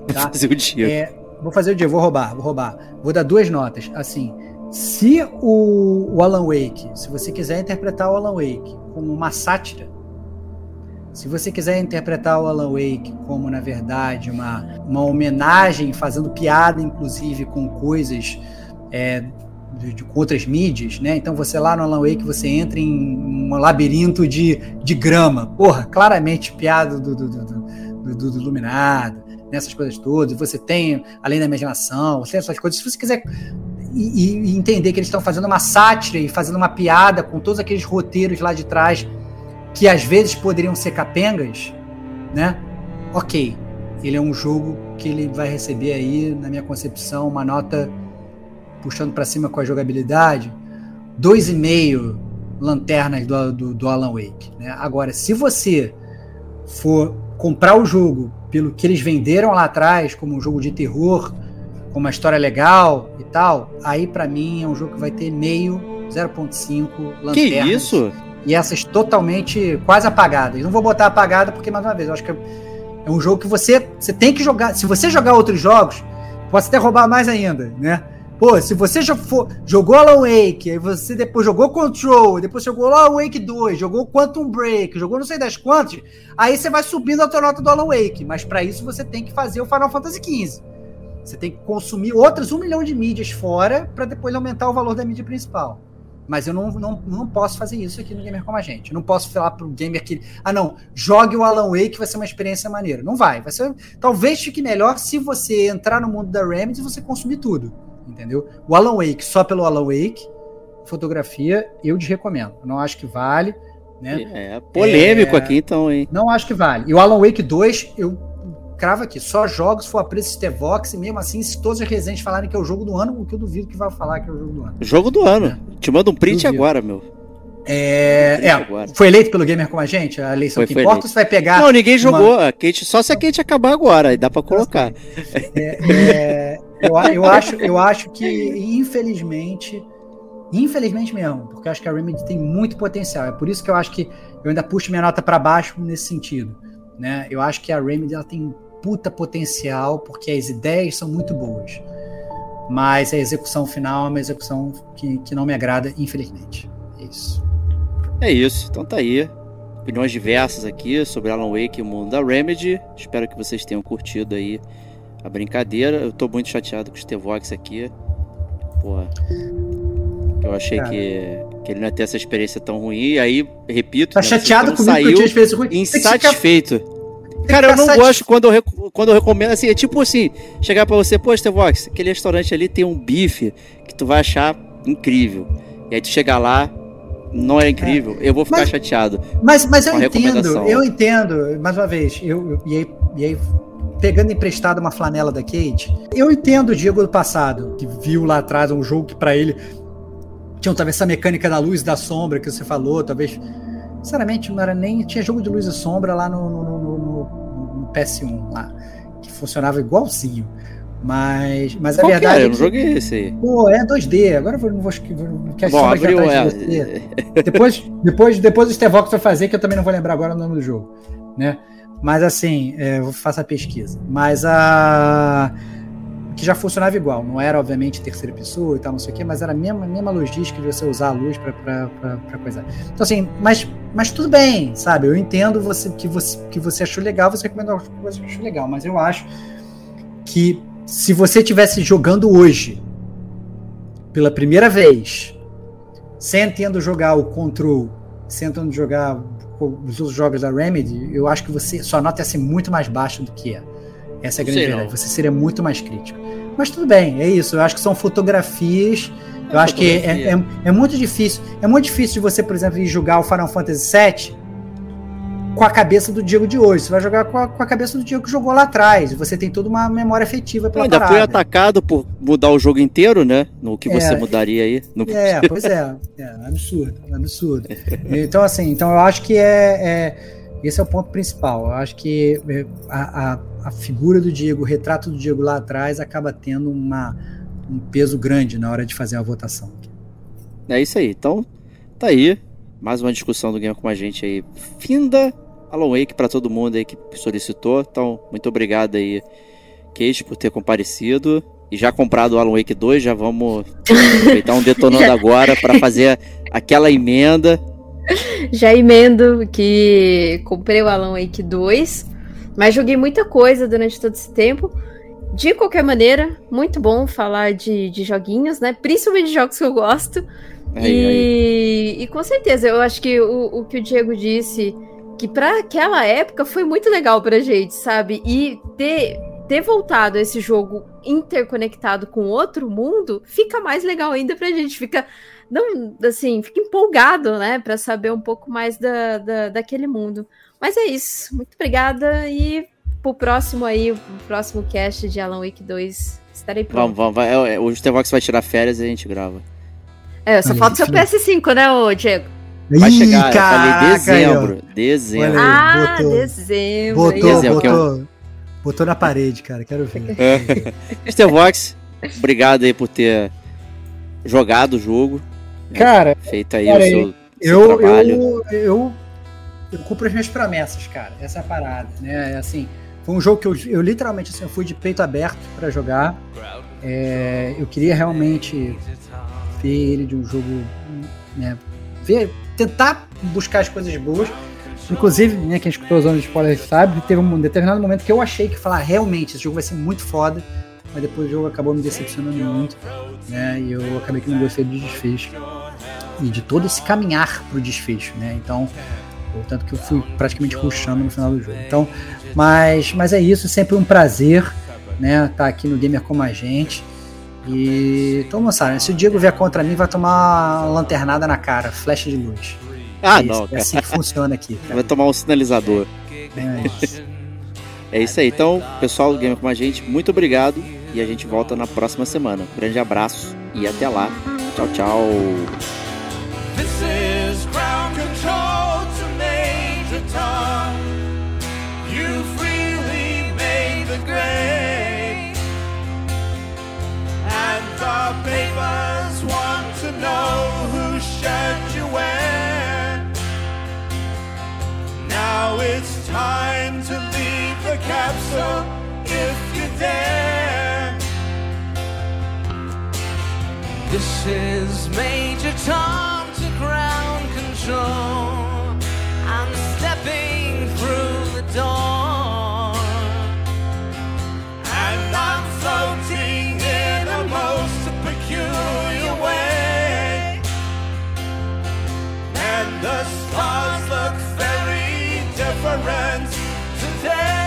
Tá? Fazer o dia.
É, vou fazer o dia, vou roubar, vou roubar. Vou dar duas notas. Assim, se o, o Alan Wake, se você quiser interpretar o Alan Wake como uma sátira, se você quiser interpretar o Alan Wake como, na verdade, uma, uma homenagem, fazendo piada, inclusive, com coisas é, de, de, com outras mídias, né? Então você lá no Alan Wake, você entra em um labirinto de, de grama. Porra, claramente piada do, do, do, do, do, do Iluminado, nessas coisas todas. Você tem, além da imaginação, você tem essas coisas. Se você quiser e, e entender que eles estão fazendo uma sátira e fazendo uma piada com todos aqueles roteiros lá de trás que às vezes poderiam ser capengas, né? Ok, ele é um jogo que ele vai receber aí, na minha concepção, uma nota puxando para cima com a jogabilidade, dois e meio lanternas do, do, do Alan Wake. Né? Agora, se você for comprar o jogo pelo que eles venderam lá atrás, como um jogo de terror, com uma história legal e tal, aí para mim é um jogo que vai ter meio, 0.5 lanternas.
Que isso?
E essas totalmente quase apagadas. Não vou botar apagada porque, mais uma vez, eu acho que é um jogo que você, você tem que jogar. Se você jogar outros jogos, pode até roubar mais ainda, né? Pô, se você já for, jogou Alan Wake, aí você depois jogou Control, depois jogou Alan Wake 2, jogou Quantum Break, jogou não sei das quantas, aí você vai subindo a tua nota do Alan Wake. Mas para isso você tem que fazer o Final Fantasy XV. Você tem que consumir outras um milhão de mídias fora para depois aumentar o valor da mídia principal. Mas eu não, não, não posso fazer isso aqui no Gamer Como a Gente. Eu não posso falar pro gamer que, ah não, jogue o Alan Wake vai ser uma experiência maneira. Não vai. Vai ser, talvez fique melhor se você entrar no mundo da Remedy e você consumir tudo entendeu? O Alan Wake, só pelo Alan Wake, fotografia, eu desrecomendo. não acho que vale. Né?
É polêmico é, aqui então, hein?
Não acho que vale. E o Alan Wake 2, eu cravo aqui, só jogos for a preço Stevox, e mesmo assim, se todos os resenhas falarem que é o jogo do ano, o que eu duvido que vai falar que é o jogo do ano.
Jogo do ano. É. Te manda um print agora, meu.
É, é, foi eleito pelo gamer como a gente? A eleição foi, que importa ou você vai pegar.
Não, ninguém jogou. Uma... A Kate, só se a Kate acabar agora, aí dá pra colocar.
É, é, eu, eu, acho, eu acho que, infelizmente, infelizmente mesmo, porque eu acho que a Remedy tem muito potencial. É por isso que eu acho que eu ainda puxo minha nota para baixo nesse sentido. Né? Eu acho que a Remedy ela tem puta potencial, porque as ideias são muito boas. Mas a execução final é uma execução que, que não me agrada, infelizmente. É isso.
É isso, então tá aí. Opiniões diversas aqui sobre Alan Wake e o mundo da Remedy. Espero que vocês tenham curtido aí a brincadeira. Eu tô muito chateado com o Stevox aqui. Pô, eu achei que, que ele não ia ter essa experiência tão ruim. E aí, repito,
tá né, chateado comigo
saiu que eu tinha ruim. insatisfeito. Cara, eu não gosto quando eu, quando eu recomendo, assim, é tipo assim, chegar para você, pô, Stevox, aquele restaurante ali tem um bife que tu vai achar incrível. E aí tu chega lá, não é incrível, é. eu vou ficar
mas,
chateado.
Mas, mas eu entendo, eu entendo, mais uma vez, eu, eu, e, aí, e aí pegando emprestado uma flanela da Kate, eu entendo o Diego do passado, que viu lá atrás um jogo que para ele tinha talvez essa mecânica da luz e da sombra que você falou, talvez. Sinceramente, não era nem. Tinha jogo de luz e sombra lá no, no, no, no PS1, lá, que funcionava igualzinho. Mas, mas a verdade
é,
é
que. Eu não joguei esse aí.
Pô, é 2D. Agora eu não vou. Que as Bom, abriu, é. de depois, depois, depois o Stevox vai fazer, que eu também não vou lembrar agora o nome do jogo. Né? Mas assim, é, eu faço a pesquisa. Mas a. Que já funcionava igual. Não era, obviamente, terceira pessoa e tal, não sei o quê, mas era a mesma, a mesma logística de você usar a luz para coisa. Então, assim, mas, mas tudo bem, sabe? Eu entendo você que, você que você achou legal, você recomendou coisa que achou legal, mas eu acho que se você tivesse jogando hoje, pela primeira vez, sem tendo jogar o Control, sem tendo jogar os outros jogos da Remedy, eu acho que você sua nota ia ser muito mais baixa do que é. Essa é a grande verdade. Você seria muito mais crítico. Mas tudo bem, é isso. Eu acho que são fotografias. É eu acho que é, é, é, muito difícil. É muito difícil de você, por exemplo, ir jogar o Final Fantasy VII com a cabeça do Diego de hoje. Você vai jogar com a, com a cabeça do Diego que jogou lá atrás. Você tem toda uma memória afetiva
pela ainda parada. fui atacado por mudar o jogo inteiro, né? No que você é, mudaria aí. No...
É, pois é. É absurdo, absurdo. então, assim, então eu acho que é, é, esse é o ponto principal. Eu acho que é, a, a, a figura do Diego, o retrato do Diego lá atrás acaba tendo uma, um peso grande na hora de fazer a votação.
É isso aí. Então, tá aí. Mais uma discussão do Game com a gente aí. Finda Alan Wake para todo mundo aí que solicitou. Então, muito obrigado aí, Kate, por ter comparecido. E já comprado o Alan Wake 2, já vamos aproveitar um detonando agora para fazer aquela emenda.
Já emendo que comprei o Alan Wake 2, mas joguei muita coisa durante todo esse tempo. De qualquer maneira, muito bom falar de, de joguinhos, né? Principalmente de jogos que eu gosto. Aí, e, aí. e com certeza, eu acho que o, o que o Diego disse que para aquela época foi muito legal pra gente, sabe? E ter ter voltado esse jogo interconectado com outro mundo, fica mais legal ainda pra gente. Fica, não, assim, fica empolgado, né? Pra saber um pouco mais da, da, daquele mundo. Mas é isso. Muito obrigada e pro próximo aí, o próximo cast de Alan Wake 2, estarei pronto.
Vamos, vamos. Vai, é, o Justevox vai tirar férias e a gente grava.
É, só falta o seu PS5, né, ô Diego?
Vai chegar, Ih, caraca, eu falei dezembro. Dezembro.
Ah, botou, dezembro.
Botou, dezembro, botou, botou na parede, cara. Quero ver.
É. Vox, obrigado aí por ter jogado o jogo.
Cara,
feito aí
cara,
o seu,
eu, seu trabalho. Eu, eu, eu cumpro as minhas promessas, cara. Essa é a parada, né? Assim, foi um jogo que eu, eu literalmente assim, eu fui de peito aberto para jogar. É, eu queria realmente ver ele de um jogo, né? Ver, tentar buscar as coisas boas. Inclusive, né, quem escutou a zona de spoiler sabe, teve um determinado momento que eu achei que falar realmente esse jogo vai ser muito foda, mas depois o jogo acabou me decepcionando muito, né? E eu acabei que não gostei do desfecho e de todo esse caminhar pro desfecho, né? Então, tanto que eu fui praticamente ruxando no final do jogo. Então, mas, mas é isso, sempre um prazer, né, estar tá aqui no Gamer como a gente. E então, moçada, se o Diego vier contra mim, vai tomar uma lanternada na cara, flecha de luz.
Ah,
é
não.
Isso, é assim que funciona aqui. Cara.
Vai tomar um sinalizador. É isso. é isso aí. Então, pessoal do Gamer como a gente, muito obrigado. E a gente volta na próxima semana. grande abraço e até lá. Tchau, tchau. You the papers want to know who shirt you wear. Now it's time to leave the capsule if you dare. This is Major Tom to ground control. I'm stepping through the door. The stars look very different today.